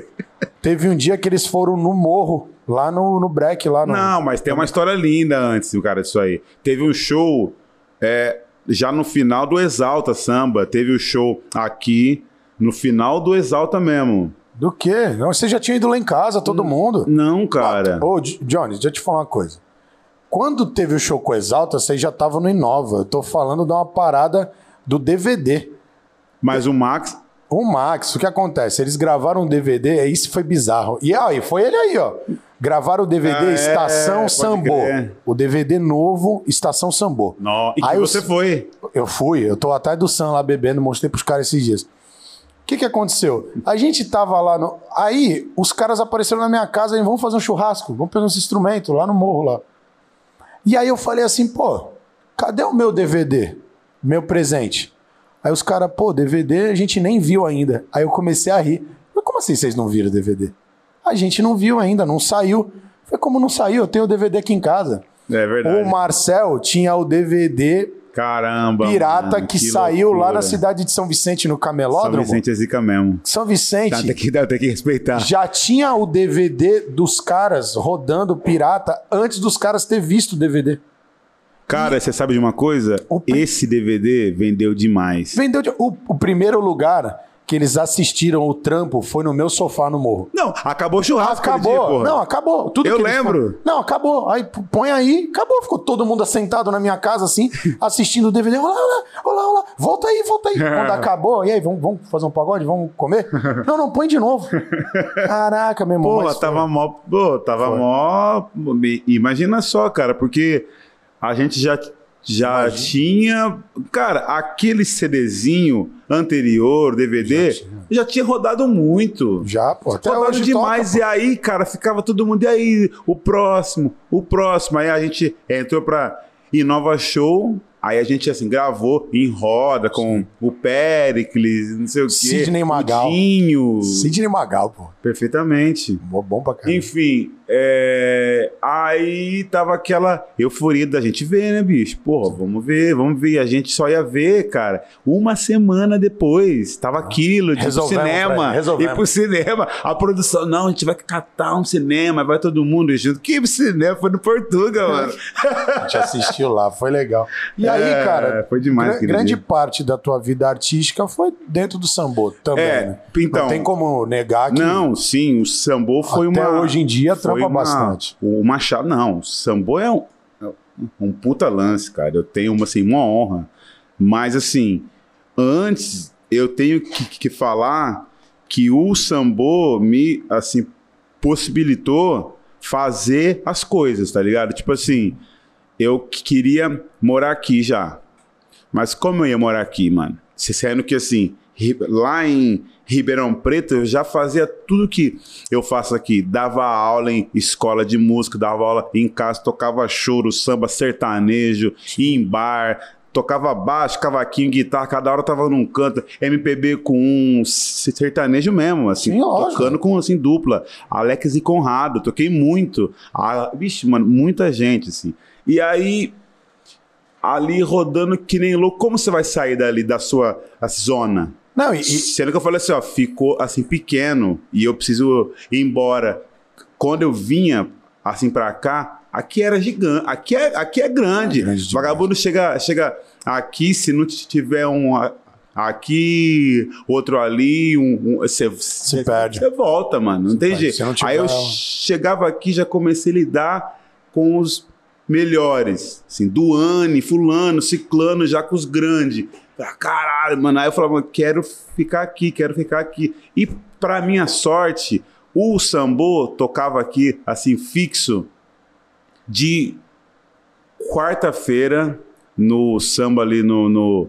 Speaker 2: Teve um dia que eles foram no morro, lá no, no break, lá no.
Speaker 1: Não, mas tem uma história linda antes, cara, disso aí. Teve um show é, já no final do Exalta Samba. Teve o show aqui, no final do Exalta mesmo.
Speaker 2: Do quê? Não, você já tinha ido lá em casa, todo mundo.
Speaker 1: Não, cara.
Speaker 2: Ô, J- Johnny, deixa eu te falar uma coisa. Quando teve o show com o Exalta, vocês já estavam no Inova. Eu tô falando de uma parada do DVD.
Speaker 1: Mas o Max.
Speaker 2: O Max, o que acontece? Eles gravaram um DVD, isso foi bizarro. E aí, foi ele aí, ó. Gravaram o DVD
Speaker 1: Ah, é,
Speaker 2: Estação
Speaker 1: pode
Speaker 2: Sambô.
Speaker 1: crer.
Speaker 2: O DVD novo, Estação Sambô.
Speaker 1: Nó, E
Speaker 2: Aí
Speaker 1: você
Speaker 2: os-
Speaker 1: foi?
Speaker 2: Eu fui, eu tô atrás do Sam lá bebendo, mostrei pros caras esses dias. O que que aconteceu? A gente tava lá no. Aí, os caras apareceram na minha casa e vamos fazer um churrasco, vamos pegar uns instrumentos lá no morro lá. E aí eu falei assim, pô, cadê o meu DVD? Meu presente? Aí os caras, pô, DVD a gente nem viu ainda. Aí eu comecei a rir. Mas como assim vocês não viram DVD? A gente não viu ainda, não saiu. Falei, como não saiu? Eu tenho o DVD aqui em casa.
Speaker 1: É verdade.
Speaker 2: O Marcel tinha o DVD
Speaker 1: Caramba.
Speaker 2: pirata
Speaker 1: mano,
Speaker 2: que, saiu lá
Speaker 1: loucura.
Speaker 2: na cidade de São Vicente, no
Speaker 1: São
Speaker 2: Camelódromo.
Speaker 1: Vicente é zica mesmo.
Speaker 2: São Vicente
Speaker 1: Tá, tem, que, tem que respeitar.
Speaker 2: já tinha o DVD dos caras rodando pirata antes dos caras ter visto o DVD.
Speaker 1: Cara, você sabe de uma coisa? Esse DVD vendeu demais.
Speaker 2: Vendeu de- o, o primeiro lugar que eles assistiram o trampo foi no meu sofá no morro.
Speaker 1: Não, acabou o churrasco.
Speaker 2: Acabou.
Speaker 1: dia,
Speaker 2: não, acabou. Tudo
Speaker 1: Eu lembro.
Speaker 2: Não, acabou. Aí põe aí, acabou. Ficou todo mundo assentado na minha casa, assim, assistindo o DVD. Olá, olá, olá, olá. Volta aí, volta aí. Quando acabou, e aí, vamos, vamos fazer um pagode? Vamos comer? Não, não, põe de novo. Caraca, meu irmão.
Speaker 1: Porra,
Speaker 2: mas foi-
Speaker 1: tava mó. Pô, tava
Speaker 2: Foi.
Speaker 1: mó. Imagina só, cara, porque a gente já, já
Speaker 2: Imagina.
Speaker 1: tinha. Cara, aquele CDzinho anterior, DVD,
Speaker 2: Já
Speaker 1: já
Speaker 2: tinha.
Speaker 1: tinha, rodado muito.
Speaker 2: Já, pô. Até
Speaker 1: Rodado
Speaker 2: hoje
Speaker 1: demais.
Speaker 2: toca,
Speaker 1: e aí, cara, ficava todo mundo. E aí, o próximo, o próximo. Aí a gente entrou pra Inova Show. Aí a gente, assim, gravou em roda com o Pericles, não sei o quê.
Speaker 2: Sidney Magal.
Speaker 1: Dinho.
Speaker 2: Sidney Magal, pô.
Speaker 1: Perfeitamente.
Speaker 2: Bom, bom pra caramba.
Speaker 1: Enfim, é, aí tava aquela euforia da gente ver, né, bicho? Porra, vamos ver, vamos ver. A gente só ia ver, cara, uma semana depois. Tava aquilo, de ir pro
Speaker 2: Resolvemos,
Speaker 1: cinema.
Speaker 2: Resolvemos.
Speaker 1: Ir pro cinema. A produção, não, a gente vai catar um cinema, vai todo mundo junto. Que cinema? Foi no Portugal, mano.
Speaker 2: A gente assistiu lá, foi legal. E aí,
Speaker 1: É,
Speaker 2: cara,
Speaker 1: foi demais aquele
Speaker 2: grande
Speaker 1: dia.
Speaker 2: parte da tua vida artística foi dentro do sambô também,
Speaker 1: É,
Speaker 2: né?
Speaker 1: então-
Speaker 2: Não tem como negar que
Speaker 1: Não, sim, o Sambô foi
Speaker 2: Até
Speaker 1: uma.
Speaker 2: hoje em dia
Speaker 1: uma-
Speaker 2: bastante.
Speaker 1: O Machado, não, o Sambô é um, um puta lance, cara. Eu tenho uma, assim, uma honra. Mas, assim, antes eu tenho que, que falar que o Sambô me, assim, possibilitou fazer as coisas, tá ligado? Tipo assim, eu queria morar aqui já. Mas como eu ia morar aqui, mano? Se Sendo que assim, lá em Ribeirão Preto, eu já fazia tudo que eu faço aqui. Dava aula em escola de música, dava aula em casa, tocava choro, samba, sertanejo, em bar, tocava baixo, cavaquinho, guitarra, cada hora eu tava num canto, MPB com um sertanejo mesmo, assim,
Speaker 2: Sim,
Speaker 1: tocando com assim dupla. Alex e Conrado, toquei muito. Ah, vixe, mano, muita gente, assim. E aí, ali rodando que nem louco, como você vai sair dali da sua zona?
Speaker 2: Não, e,
Speaker 1: Sendo que eu falei assim, ó, ficou assim pequeno e eu preciso ir embora. Quando eu vinha assim pra cá, aqui era gigante, aqui é, aqui é grande.
Speaker 2: É grande.
Speaker 1: Vagabundo chega, chega aqui, se não tiver um aqui, outro ali, um, um-
Speaker 2: perde.
Speaker 1: Você volta, mano, não tem jeito. Aí eu chegava aqui, já comecei a lidar com os melhores, assim, Duane, fulano, ciclano, já com os grandes. Caralho, mano. Aí eu falava, quero ficar aqui, quero ficar aqui. E pra minha sorte, o Sambô tocava aqui, assim, fixo, de quarta-feira, no samba ali no, no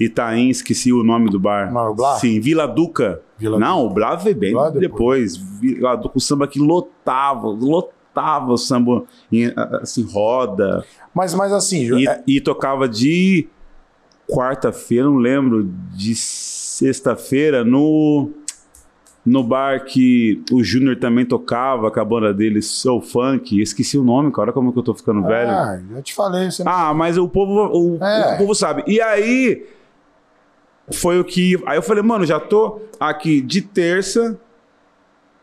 Speaker 1: Itaim, esqueci o nome do bar.
Speaker 2: Não?
Speaker 1: Sim, Vila Duca.
Speaker 2: Vila
Speaker 1: Não, o Blá veio bem
Speaker 2: Blá
Speaker 1: depois. Vila Duca, o samba que lotava, lotava o samba, em, assim, roda.
Speaker 2: mas, mas assim,
Speaker 1: E,
Speaker 2: é-
Speaker 1: e tocava de quarta-feira, não lembro, de sexta-feira no no bar que o Júnior também tocava, com a banda dele, Soul Funk. Esqueci o nome, cara. Olha como que eu tô ficando velho.
Speaker 2: ah, eu te falei, você não...
Speaker 1: Ah, mas o povo, o,
Speaker 2: É.
Speaker 1: o povo sabe. E aí foi o que. Aí eu falei, mano, já tô aqui de terça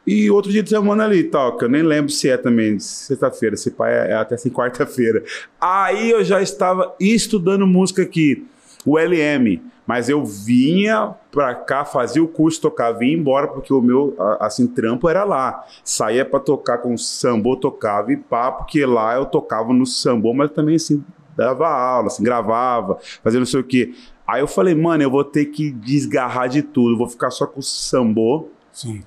Speaker 1: e outro dia de semana ali, toca. Eu nem lembro se é também sexta-feira, se pai é, é até assim quarta-feira. Aí eu já estava estudando música aqui, o LM. Mas eu vinha pra cá, fazia o curso, tocava, vinha embora, porque o meu, assim, trampo era lá. Saía pra tocar com sambô, tocava e pá, porque lá eu tocava no sambô, mas também, assim, dava aula, assim, gravava, fazia não sei o quê. Aí eu falei, mano, eu vou ter que desgarrar de tudo, vou ficar só com o sambô.
Speaker 2: Sim.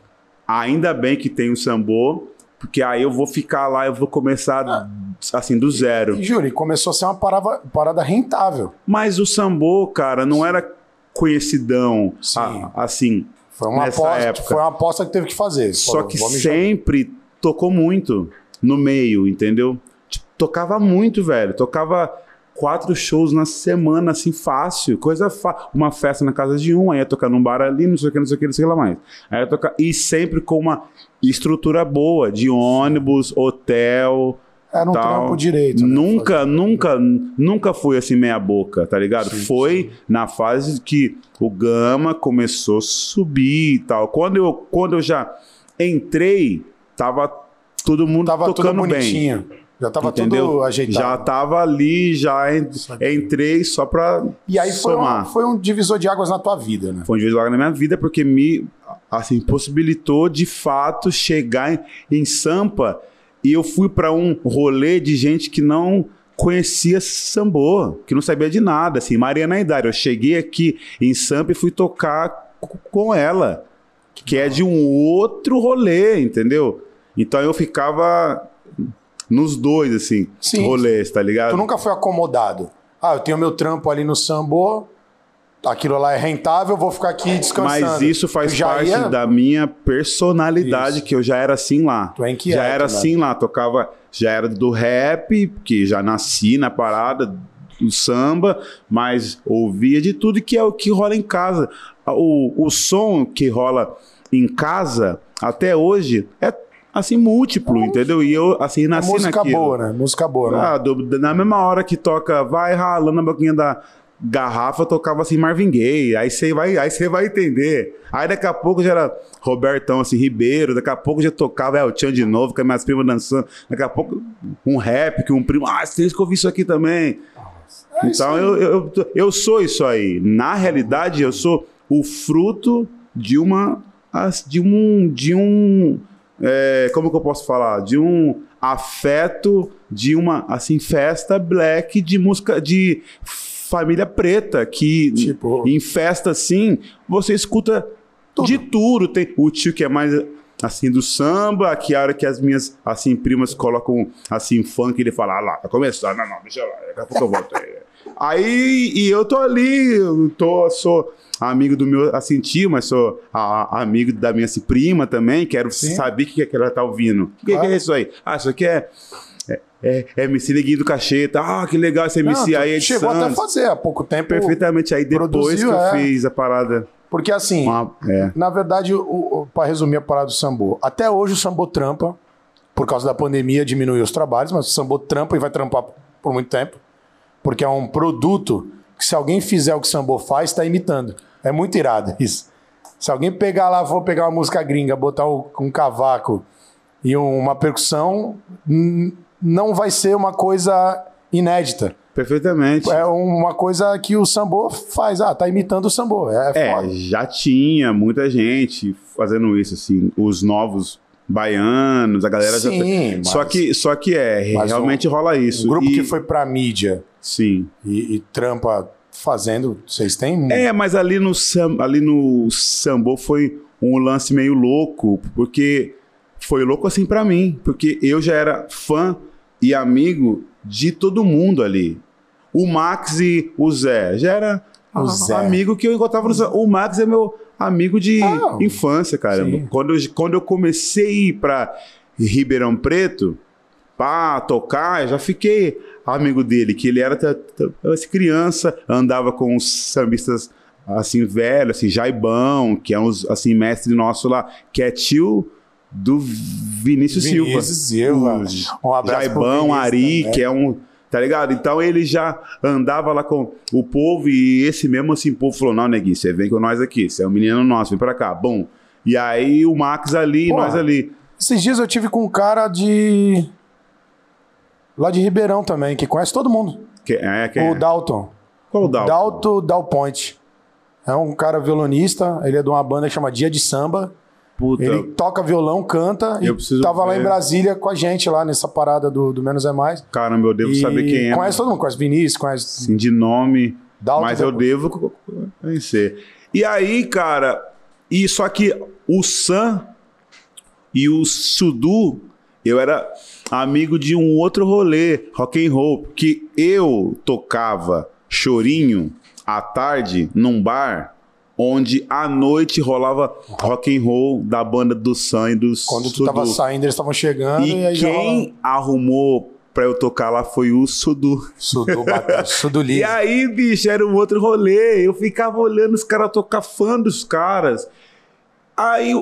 Speaker 1: Ainda bem que tem o sambô, porque aí eu vou ficar lá, eu vou começar assim do zero.
Speaker 2: E, Júlio, começou a ser uma parada, parada rentável.
Speaker 1: Mas o sambô, cara, não era conhecidão
Speaker 2: Sim.
Speaker 1: a- assim.
Speaker 2: Foi uma,
Speaker 1: Nessa
Speaker 2: aposta,
Speaker 1: época.
Speaker 2: foi uma aposta que teve que fazer.
Speaker 1: Só
Speaker 2: Falou,
Speaker 1: que
Speaker 2: jogar.
Speaker 1: sempre tocou muito no meio, entendeu? Tipo, Tocava muito, velho. Tocava quatro shows na semana, assim, fácil. Coisa fácil. Uma festa na casa de um, aí ia tocar num bar ali, não sei o que, não sei o que, não sei o que lá mais. Aí ia tocar... E sempre com uma estrutura boa, de ônibus, hotel...
Speaker 2: Era um
Speaker 1: tal.
Speaker 2: trampo direito. né?
Speaker 1: Nunca, nunca, nunca foi assim meia boca, tá ligado?
Speaker 2: Sim,
Speaker 1: foi na fase que o Gama começou a subir e tal. Quando eu, quando eu já entrei, tava todo mundo
Speaker 2: Tava
Speaker 1: tocando bem.
Speaker 2: Já tava
Speaker 1: Entendeu?
Speaker 2: tudo ajeitado.
Speaker 1: Já tava ali, já en- entrei só pra
Speaker 2: E aí foi, uma- foi um divisor de águas na tua vida, né?
Speaker 1: Foi um divisor na minha vida porque me assim possibilitou de fato chegar em, em Sampa e eu fui para um rolê de gente que não conhecia sambô, que não sabia de nada, assim, Mariana Idade. Eu cheguei aqui em Sampa e fui tocar com ela, que é de um outro rolê, entendeu? Então eu ficava nos dois assim,
Speaker 2: Sim.
Speaker 1: rolês, tá ligado?
Speaker 2: Tu nunca foi acomodado. Ah, eu tenho meu trampo ali no sambô, aquilo lá é rentável, eu vou ficar aqui descansando.
Speaker 1: Mas isso faz parte
Speaker 2: ia-
Speaker 1: da minha personalidade,
Speaker 2: Isso.
Speaker 1: que eu já era assim lá.
Speaker 2: Tu é inquieto,
Speaker 1: já era
Speaker 2: né?
Speaker 1: assim lá, tocava, já era do rap, que já nasci na parada do samba, mas ouvia de tudo que é o que rola em casa. O, o som que rola em casa, até hoje, é assim, múltiplo, entendeu? E eu, assim,
Speaker 2: É
Speaker 1: nasci
Speaker 2: música
Speaker 1: naquilo.
Speaker 2: boa, né? Música boa, né?
Speaker 1: Ah, do- na mesma hora que toca vai ralando a boquinha da garrafa, tocava assim Marvin Gaye. Aí você vai, aí você vai entender. Aí daqui a pouco já era Robertão assim Ribeiro, daqui a pouco já tocava El Chan de novo, com as minhas primas dançando. Daqui a pouco um rap que um primo, ah, você tem que ouvir isso aqui também.
Speaker 2: É
Speaker 1: então eu, eu, eu- eu sou isso aí. Na realidade, eu sou o fruto de uma de um de um é, como que eu posso falar? De um afeto de uma assim festa black de música de família preta que
Speaker 2: Tipo-
Speaker 1: em festa assim você escuta de tudo. Tem o tio que é mais assim do samba, que a hora que as minhas assim primas colocam assim funk, ele fala, ah lá, tá começando, não, não, deixa lá, daqui a pouco eu volto. Aí, e eu tô ali, eu tô, sou amigo do meu assim tio, mas sou a- a- amigo da minha assim, prima também, quero
Speaker 2: Sim.
Speaker 1: saber o que, é que ela tá ouvindo. O que, que é isso aí? Ah, isso aqui é é, é, é MC Neguinho do Cacheta. Ah, que legal esse MC
Speaker 2: Não,
Speaker 1: aí é de
Speaker 2: chegou até a
Speaker 1: Santos.
Speaker 2: fazer há pouco tempo.
Speaker 1: Perfeitamente. Aí depois
Speaker 2: produziu,
Speaker 1: que eu
Speaker 2: é.
Speaker 1: fiz a parada.
Speaker 2: Porque assim,
Speaker 1: Uma, é.
Speaker 2: na verdade, para resumir a parada do sambô, até hoje o sambô trampa, por causa da pandemia diminuiu os trabalhos, mas o sambô trampa e vai trampar por muito tempo, porque é um produto que se alguém fizer o que o sambô faz, está imitando. É muito irado isso. Se alguém pegar lá, for pegar uma música gringa, botar um, cavaco e um- uma percussão, não vai ser uma coisa inédita.
Speaker 1: Perfeitamente.
Speaker 2: É uma coisa que o sambô faz. Ah, tá imitando o sambô. É,
Speaker 1: É, já tinha muita gente fazendo isso, assim, os novos baianos, a galera já.
Speaker 2: Sim,
Speaker 1: Só
Speaker 2: mas-
Speaker 1: que, só que é, realmente rola isso.
Speaker 2: Um grupo
Speaker 1: E-
Speaker 2: que foi pra mídia
Speaker 1: Sim.
Speaker 2: e, e trampa fazendo, vocês têm?
Speaker 1: É, mas ali no, ali no sambô foi um lance meio louco, porque foi louco assim pra mim, porque eu já era fã e amigo de todo mundo ali. O Max e o Zé já era
Speaker 2: O Zé.
Speaker 1: amigo que eu encontrava no. O Max é meu amigo de
Speaker 2: Ah,
Speaker 1: infância, cara.
Speaker 2: sim.
Speaker 1: Quando eu, quando eu comecei a ir pra Ribeirão Preto, pra tocar, eu já fiquei amigo dele, que ele era criança, andava com os sambistas assim velhos, assim, Jaibão, que é uns assim mestre nosso lá, que é tio do Vinícius,
Speaker 2: Vinícius
Speaker 1: Silva.
Speaker 2: Silva. Um abraço
Speaker 1: Jaibão,
Speaker 2: Vinícius
Speaker 1: Ari,
Speaker 2: também.
Speaker 1: que é um Tá ligado? Então ele já andava lá com o povo e esse mesmo assim, povo falou: Não, neguinho, você vem com nós aqui, você é um menino nosso, vem pra cá. Bom. E aí o Max ali,
Speaker 2: Porra.
Speaker 1: nós ali.
Speaker 2: Esses dias eu tive com um cara de. Lá de Ribeirão também, que conhece todo mundo.
Speaker 1: Que, é, que
Speaker 2: O Dalton.
Speaker 1: Qual o Dalton?
Speaker 2: Dalton Dalpoint. É um cara violonista, ele é de uma banda que chama Dia de Samba.
Speaker 1: Puta.
Speaker 2: Ele toca violão, canta
Speaker 1: Eu
Speaker 2: e tava lá
Speaker 1: ver.
Speaker 2: em Brasília com a gente lá nessa parada do, do Menos é Mais.
Speaker 1: Caramba, eu devo
Speaker 2: E
Speaker 1: saber quem é.
Speaker 2: Conhece todo mundo, conhece Vinícius, conhece
Speaker 1: Assim, de nome.
Speaker 2: Dalton
Speaker 1: mas eu devo conhecer. E aí, cara, e só que o Sam e o Sudu, eu era amigo de um outro rolê, rock and roll, que eu tocava chorinho à tarde num bar onde à noite rolava rock and roll da banda do Sam e do
Speaker 2: Quando tu
Speaker 1: Sudu.
Speaker 2: tava saindo, eles estavam chegando e,
Speaker 1: E quem arrumou pra eu tocar lá foi o Sudu.
Speaker 2: Sudu bateu, Sudu
Speaker 1: E aí, bicho, era um outro rolê. Eu ficava olhando os caras tocar fã dos caras. Aí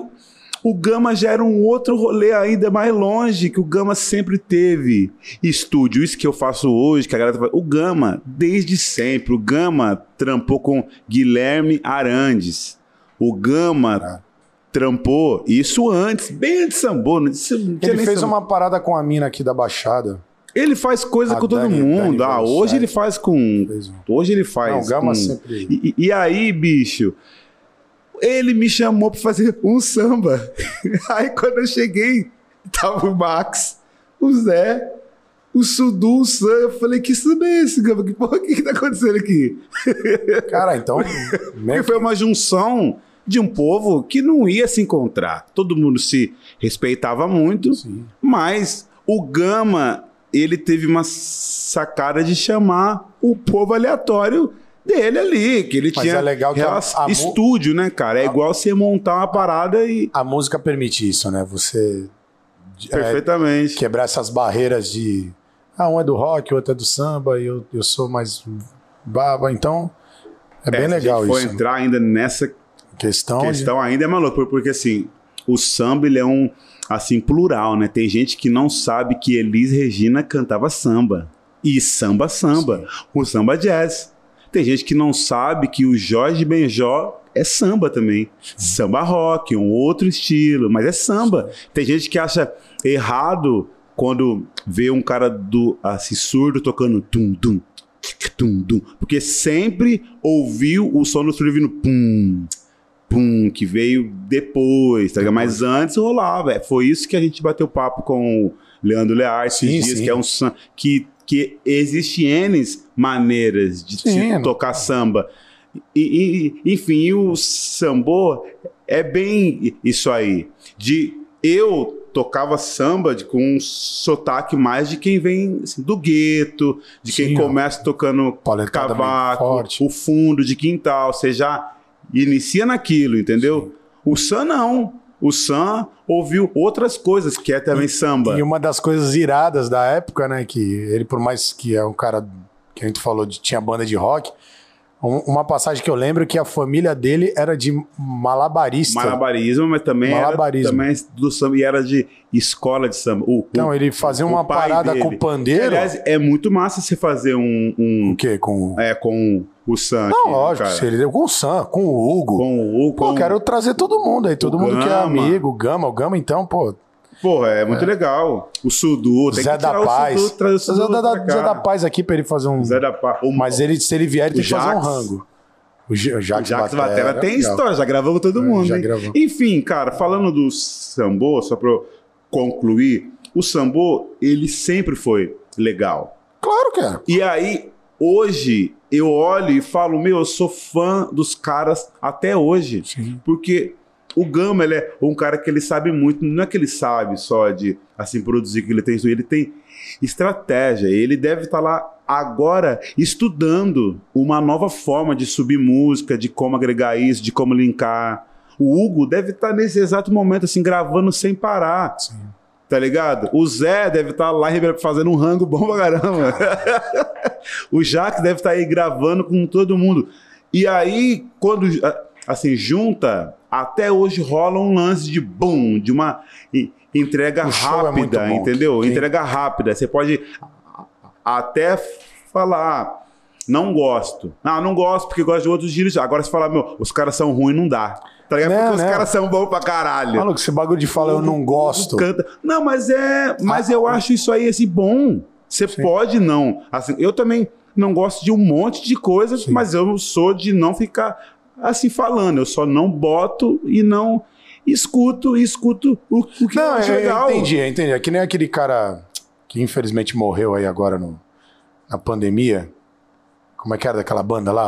Speaker 1: o, Gama já era um outro rolê ainda mais longe, que o Gama sempre teve. Estúdio, isso que eu faço hoje, que a galera fala. O Gama, desde sempre. O Gama trampou com Guilherme Arandes. O Gama trampou, isso antes, bem antes de Sambô. tinha
Speaker 2: Ele fez
Speaker 1: Sambô.
Speaker 2: uma parada com a mina aqui da Baixada.
Speaker 1: Ele faz coisa
Speaker 2: A
Speaker 1: com todo
Speaker 2: Dani-
Speaker 1: mundo.
Speaker 2: Dani
Speaker 1: ah, hoje ele faz com. Hoje ele faz.
Speaker 2: Não, o Gama
Speaker 1: com...
Speaker 2: sempre-
Speaker 1: e- e aí, bicho, ele me chamou pra fazer um samba. aí quando eu cheguei, tava o Max, o Zé, o Sudu, o Sam. Eu falei, que samba é esse, Gama? Que porra, o que, que tá acontecendo aqui?
Speaker 2: Cara, então.
Speaker 1: Porque
Speaker 2: que-
Speaker 1: foi uma junção de um povo que não ia se encontrar. Todo mundo se respeitava muito,
Speaker 2: Sim.
Speaker 1: mas o Gama, ele teve uma sacada de chamar o povo aleatório dele ali, que ele
Speaker 2: Mas
Speaker 1: tinha
Speaker 2: é legal que a- a
Speaker 1: estúdio, né, cara? É igual você montar uma parada e
Speaker 2: A música permite isso, né? Você é,
Speaker 1: perfeitamente.
Speaker 2: quebrar essas barreiras de. Ah, um é do rock, o outro é do samba, e eu, eu sou mais baba. Então, é bem
Speaker 1: se a
Speaker 2: legal
Speaker 1: for
Speaker 2: isso. né?
Speaker 1: entrar ainda nessa
Speaker 2: Questão, de-
Speaker 1: questão ainda é maluco, por- porque assim, o samba ele é um assim plural, né? Tem gente que não sabe que Elis Regina cantava samba. E samba samba, o samba jazz. Tem gente que não sabe que o Jorge Benjó é samba também. Samba rock, um outro estilo, mas é samba. Tem gente que acha errado quando vê um cara do assim surdo tocando tum tum tum tum, porque sempre ouviu o som do surdo vindo pum pum, que veio depois, tá ligado? Mas antes rolava. É, foi isso que a gente bateu papo com o Leandro Lear esses
Speaker 2: Sim,
Speaker 1: dias,
Speaker 2: sim.
Speaker 1: que é um que, que existe N maneiras de
Speaker 2: Sim,
Speaker 1: tocar samba. E, e- enfim, o sambô é bem isso aí. De eu tocava samba de, com um sotaque mais de quem vem assim, do gueto, de quem
Speaker 2: Sim, ó.
Speaker 1: começa tocando cavaco, o fundo de quintal, você já inicia naquilo, entendeu? O Sam não. O Sam ouviu outras coisas, que é também samba.
Speaker 2: E uma das coisas iradas da época, né? Que ele, por mais que é um cara que a gente falou de tinha banda de rock, uma passagem que eu lembro é que a família dele era de malabarista.
Speaker 1: Malabarismo, mas também
Speaker 2: Malabarismo.
Speaker 1: era também do samba e era de escola de samba. O,
Speaker 2: Então,
Speaker 1: o-
Speaker 2: ele fazia uma parada
Speaker 1: dele.
Speaker 2: com o pandeiro.
Speaker 1: Aliás, é muito massa você fazer um, um-
Speaker 2: o quê? Com.
Speaker 1: é com o Sam.
Speaker 2: Não,
Speaker 1: aqui,
Speaker 2: lógico,
Speaker 1: cara.
Speaker 2: se ele deu com o Sam, com o Hugo.
Speaker 1: Com o
Speaker 2: Pô,
Speaker 1: com,
Speaker 2: quero trazer todo mundo aí, todo mundo que é
Speaker 1: Gama.
Speaker 2: amigo, o Gama, o Gama, então, pô,
Speaker 1: Porra, é muito legal. O Sudu, tem
Speaker 2: Zé
Speaker 1: que
Speaker 2: da
Speaker 1: o
Speaker 2: Paz.
Speaker 1: Sudu, trazer o
Speaker 2: Zé
Speaker 1: Sudu
Speaker 2: da,
Speaker 1: pra
Speaker 2: da-. Zé da Paz aqui pra ele fazer um.
Speaker 1: Zé da Paz. O-
Speaker 2: Mas ele, se ele vier, ele tem que fazer um rango. O, J- o
Speaker 1: O
Speaker 2: Jax,
Speaker 1: Jax
Speaker 2: Batera,
Speaker 1: Batera tem
Speaker 2: legal.
Speaker 1: história, já gravamos todo
Speaker 2: É,
Speaker 1: mundo.
Speaker 2: já
Speaker 1: hein?
Speaker 2: gravamos.
Speaker 1: Enfim, cara, falando do sambô, só pra eu concluir, o sambô, ele sempre foi legal.
Speaker 2: Claro que é.
Speaker 1: E aí, hoje, eu olho e falo, meu, eu sou fã dos caras até hoje.
Speaker 2: Sim.
Speaker 1: Porque o Gama, ele é um cara que ele sabe muito, não é que ele sabe só de, assim, produzir que ele tem isso, ele tem estratégia, ele deve estar lá agora estudando uma nova forma de subir música, de como agregar isso, de como linkar. O Hugo deve estar nesse exato momento, assim, gravando sem parar.
Speaker 2: Sim.
Speaker 1: Tá ligado? O Zé deve estar lá em Ribeirão fazendo um rango bom pra caramba. o Jax deve estar aí gravando com todo mundo. E aí, quando assim, junta, até hoje rola um lance de boom, de uma entrega
Speaker 2: O é
Speaker 1: rápida,
Speaker 2: bom.
Speaker 1: entendeu?
Speaker 2: Sim.
Speaker 1: Entrega rápida. Você pode até falar, "Ah, não gosto. Ah, não gosto porque gosto de outros giros. Agora você fala, meu, os caras são ruins, não dá. Tá ligado?
Speaker 2: Não,
Speaker 1: porque os
Speaker 2: não.
Speaker 1: caras são bons pra caralho.
Speaker 2: Maluco, esse bagulho de falar eu não gosto.
Speaker 1: Canta. Não, mas é. Mas
Speaker 2: Ah,
Speaker 1: eu acho isso aí assim bom. Você pode não. Assim, eu também não gosto de um monte de coisas, mas eu sou de não ficar assim falando. Eu só não boto e não escuto e escuto o, o que
Speaker 2: Não, eu,
Speaker 1: legal.
Speaker 2: eu entendi, eu entendi. É que nem aquele cara que infelizmente morreu aí agora no, na pandemia. Como é que era daquela banda lá?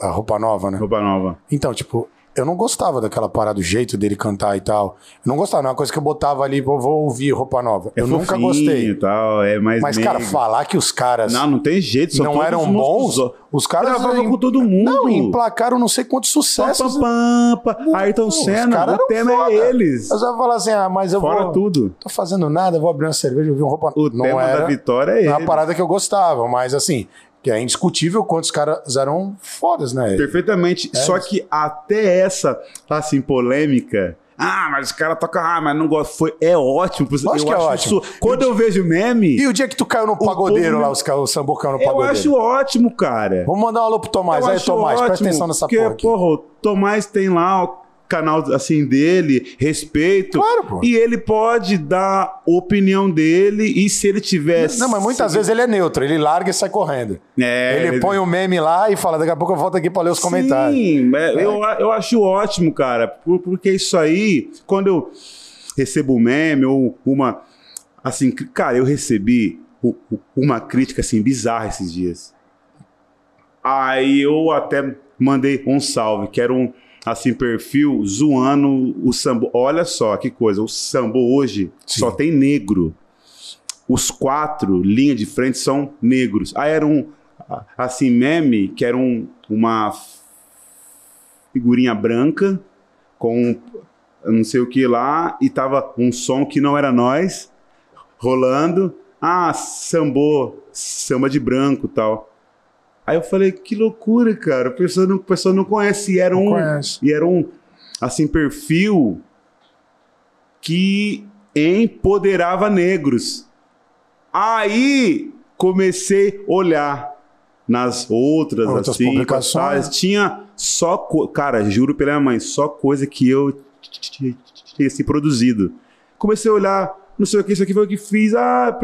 Speaker 2: A Roupa Nova, né?
Speaker 1: Roupa nova.
Speaker 2: Então, tipo, eu não gostava daquela parada, do jeito dele cantar e tal. Eu não gostava, não é uma coisa que eu botava ali, vou, vou ouvir Roupa Nova.
Speaker 1: É
Speaker 2: eu nunca gostei.
Speaker 1: Tal, é mais
Speaker 2: Mas, cara,
Speaker 1: negro.
Speaker 2: falar que os caras
Speaker 1: Não, não tem jeito. são
Speaker 2: não eram bons, os caras
Speaker 1: Gravavam
Speaker 2: em-
Speaker 1: com todo mundo.
Speaker 2: Não, emplacaram não sei quantos sucessos.
Speaker 1: pam, pam, pam. Ayrton Senna, o tema
Speaker 2: foda.
Speaker 1: é eles.
Speaker 2: Eu só falar assim, ah, mas eu
Speaker 1: Fora
Speaker 2: vou...
Speaker 1: tudo.
Speaker 2: Tô fazendo nada, vou abrir uma cerveja ouvir um roupa
Speaker 1: O
Speaker 2: Não
Speaker 1: tema
Speaker 2: era
Speaker 1: da vitória é ele.
Speaker 2: é uma parada que eu gostava, mas assim, que é indiscutível quantos caras eram fodas, né?
Speaker 1: Perfeitamente.
Speaker 2: É
Speaker 1: Só que até essa, assim, polêmica. Ah, mas os caras tocam. Ah, mas não gosto. Foi, é ótimo.
Speaker 2: Lógico
Speaker 1: eu
Speaker 2: que é
Speaker 1: acho
Speaker 2: ótimo.
Speaker 1: isso- quando eu vejo meme,
Speaker 2: E o dia que tu caiu no pagodeiro
Speaker 1: povo-
Speaker 2: lá, os, o sambo caiu no
Speaker 1: eu
Speaker 2: pagodeiro?
Speaker 1: acho ótimo, cara.
Speaker 2: Vamos mandar um alô pro Tomás.
Speaker 1: Eu
Speaker 2: Aí, Tomás, presta
Speaker 1: ótimo,
Speaker 2: atenção nessa
Speaker 1: porque,
Speaker 2: porra aqui.
Speaker 1: porra, o Tomás tem lá o canal assim dele, respeito.
Speaker 2: Claro, pô.
Speaker 1: E ele pode dar opinião dele e se ele tivesse.
Speaker 2: Não, mas muitas vezes ele é neutro, ele larga e sai correndo.
Speaker 1: É,
Speaker 2: ele, põe o meme lá e fala, daqui a pouco eu volto aqui pra ler os comentários.
Speaker 1: Sim, é, Eu, eu acho ótimo, cara, por- porque isso aí, quando eu recebo um meme ou uma. Assim, cara, eu recebi uma crítica assim bizarra esses dias. Aí eu até mandei um salve, que era um assim perfil zoando o sambo. Olha só que coisa, o sambo hoje
Speaker 2: Sim.
Speaker 1: só tem negro. Os quatro linha de frente são negros. Aí era um assim meme que era um, uma figurinha branca com não sei o que lá e tava um som que não era nós rolando. Ah, sambô, samba de branco tal. Aí eu falei, que loucura, cara. A pessoa não, a pessoa não conhece. E era
Speaker 2: Não
Speaker 1: um,
Speaker 2: conhece.
Speaker 1: e era um assim, perfil que empoderava negros. Aí comecei a olhar nas outras,
Speaker 2: Outras
Speaker 1: assim,
Speaker 2: publicações.
Speaker 1: tinha só, cara, juro pela minha mãe, só coisa que eu tinha assim, produzido. Comecei a olhar, não sei o que, isso aqui foi o que fiz, ah,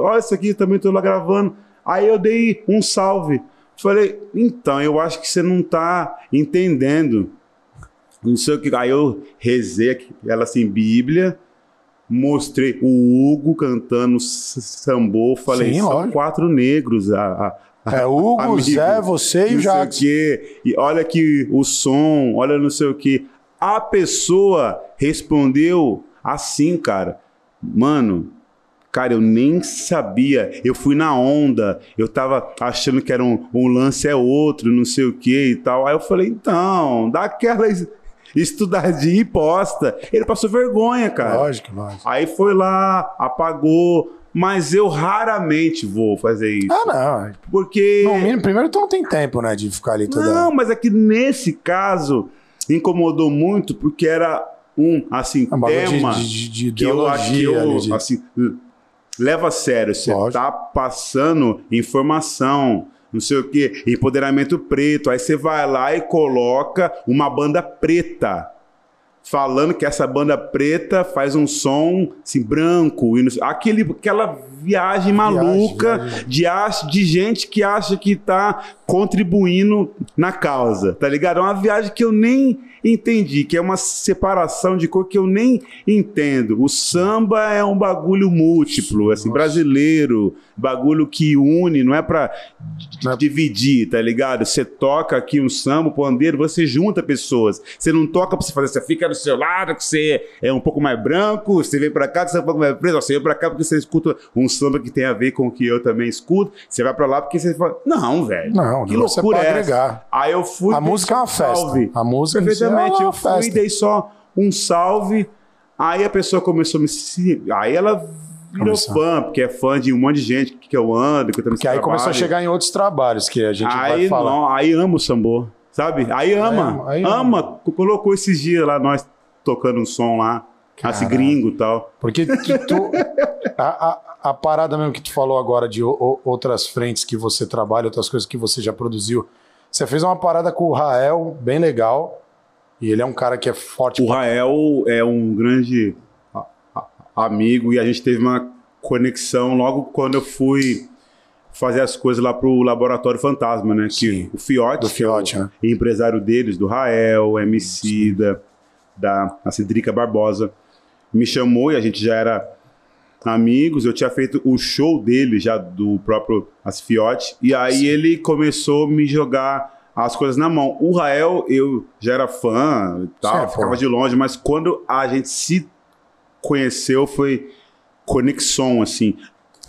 Speaker 1: olha isso aqui, também tô lá gravando. Aí eu dei um salve. Falei, então, eu acho que você não tá entendendo. Não sei o que. Aí eu rezei ela assim, Bíblia, mostrei o Hugo cantando sambô. Falei,
Speaker 2: Sim,
Speaker 1: são quatro negros. A, a,
Speaker 2: É Hugo,
Speaker 1: amigo,
Speaker 2: Zé, você e o
Speaker 1: quê. E olha aqui o som, olha não sei o que. A pessoa respondeu assim, cara. Mano, cara, eu nem sabia. Eu fui na onda. Eu tava achando que era um, um lance é outro, não sei o que e tal. Aí eu falei, então, dá aquela es- estudadinha e posta. Ele passou vergonha, cara.
Speaker 2: Lógico, lógico.
Speaker 1: Aí foi lá, apagou. Mas eu raramente vou fazer isso.
Speaker 2: Ah, não.
Speaker 1: Porque.
Speaker 2: No mínimo, primeiro tu não tem tempo, né, de ficar ali toda...
Speaker 1: Não, mas é que nesse caso incomodou muito porque era um assim
Speaker 2: É um
Speaker 1: tema
Speaker 2: de, de, de
Speaker 1: que eu acho que
Speaker 2: ideologia
Speaker 1: eu
Speaker 2: ali, de-
Speaker 1: assim leva a sério. Você
Speaker 2: Lógico.
Speaker 1: tá passando informação, não sei o que, empoderamento preto. Aí você vai lá e coloca uma banda preta. Falando que essa banda preta faz um som assim, branco, e aquele, aquela viagem maluca
Speaker 2: viagem.
Speaker 1: De, ach- de gente que acha que tá contribuindo na causa, tá ligado? É uma viagem que eu nem entendi, que é uma separação de cor que eu nem entendo. O samba é um bagulho múltiplo, assim,
Speaker 2: Nossa.
Speaker 1: brasileiro, bagulho que une, não é pra
Speaker 2: Não é-
Speaker 1: dividir, tá ligado? Você toca aqui um samba, um pandeiro, você junta pessoas. Você não toca pra você fazer, você fica do seu lado, que você é um pouco mais branco, você vem pra cá, que você é um pouco mais preto, você vem pra cá porque você escuta um samba que tem a ver com o que eu também escuto, você vai pra lá porque você fala, não, velho.
Speaker 2: Não, não, você
Speaker 1: loucura é essa?
Speaker 2: agregar.
Speaker 1: Aí eu fui.
Speaker 2: A música é uma
Speaker 1: um
Speaker 2: festa.
Speaker 1: salve.
Speaker 2: A música é
Speaker 1: Perfeitamente.
Speaker 2: uma
Speaker 1: eu fui
Speaker 2: festa.
Speaker 1: e dei só um salve. Aí a pessoa começou a me. Aí ela virou
Speaker 2: Começou.
Speaker 1: fã, porque é fã de um monte de gente que eu ando, que eu também
Speaker 2: Que aí começou a chegar em outros trabalhos que a gente vai
Speaker 1: Aí,
Speaker 2: falar.
Speaker 1: não, aí ama o sambô, sabe? Aí ama,
Speaker 2: ama, aí
Speaker 1: ama.
Speaker 2: ama.
Speaker 1: Colocou esses dias lá, nós tocando um som lá, assim, gringo e tal.
Speaker 2: Porque tu, tu- a, a, a parada mesmo que tu falou agora de o- outras frentes que você trabalha, outras coisas que você já produziu. Você fez uma parada com o Rael, bem legal. E ele é um cara que é forte.
Speaker 1: O
Speaker 2: pra-
Speaker 1: Rael é um grande amigo e a gente teve uma conexão logo quando eu fui fazer as coisas lá pro Laboratório Fantasma, né?
Speaker 2: Sim.
Speaker 1: Que o Fiote,
Speaker 2: Do Fiote,
Speaker 1: é o
Speaker 2: né?
Speaker 1: empresário deles, do Rael, MC, da, da a Cedrica Barbosa, me chamou e a gente já era amigos, eu tinha feito o show dele já do próprio Asfiote, e aí Sim. ele começou a me jogar as coisas na mão. O Rael, eu já era fã, tal, Sim, ficava de longe, mas quando a gente se conheceu foi conexão, assim.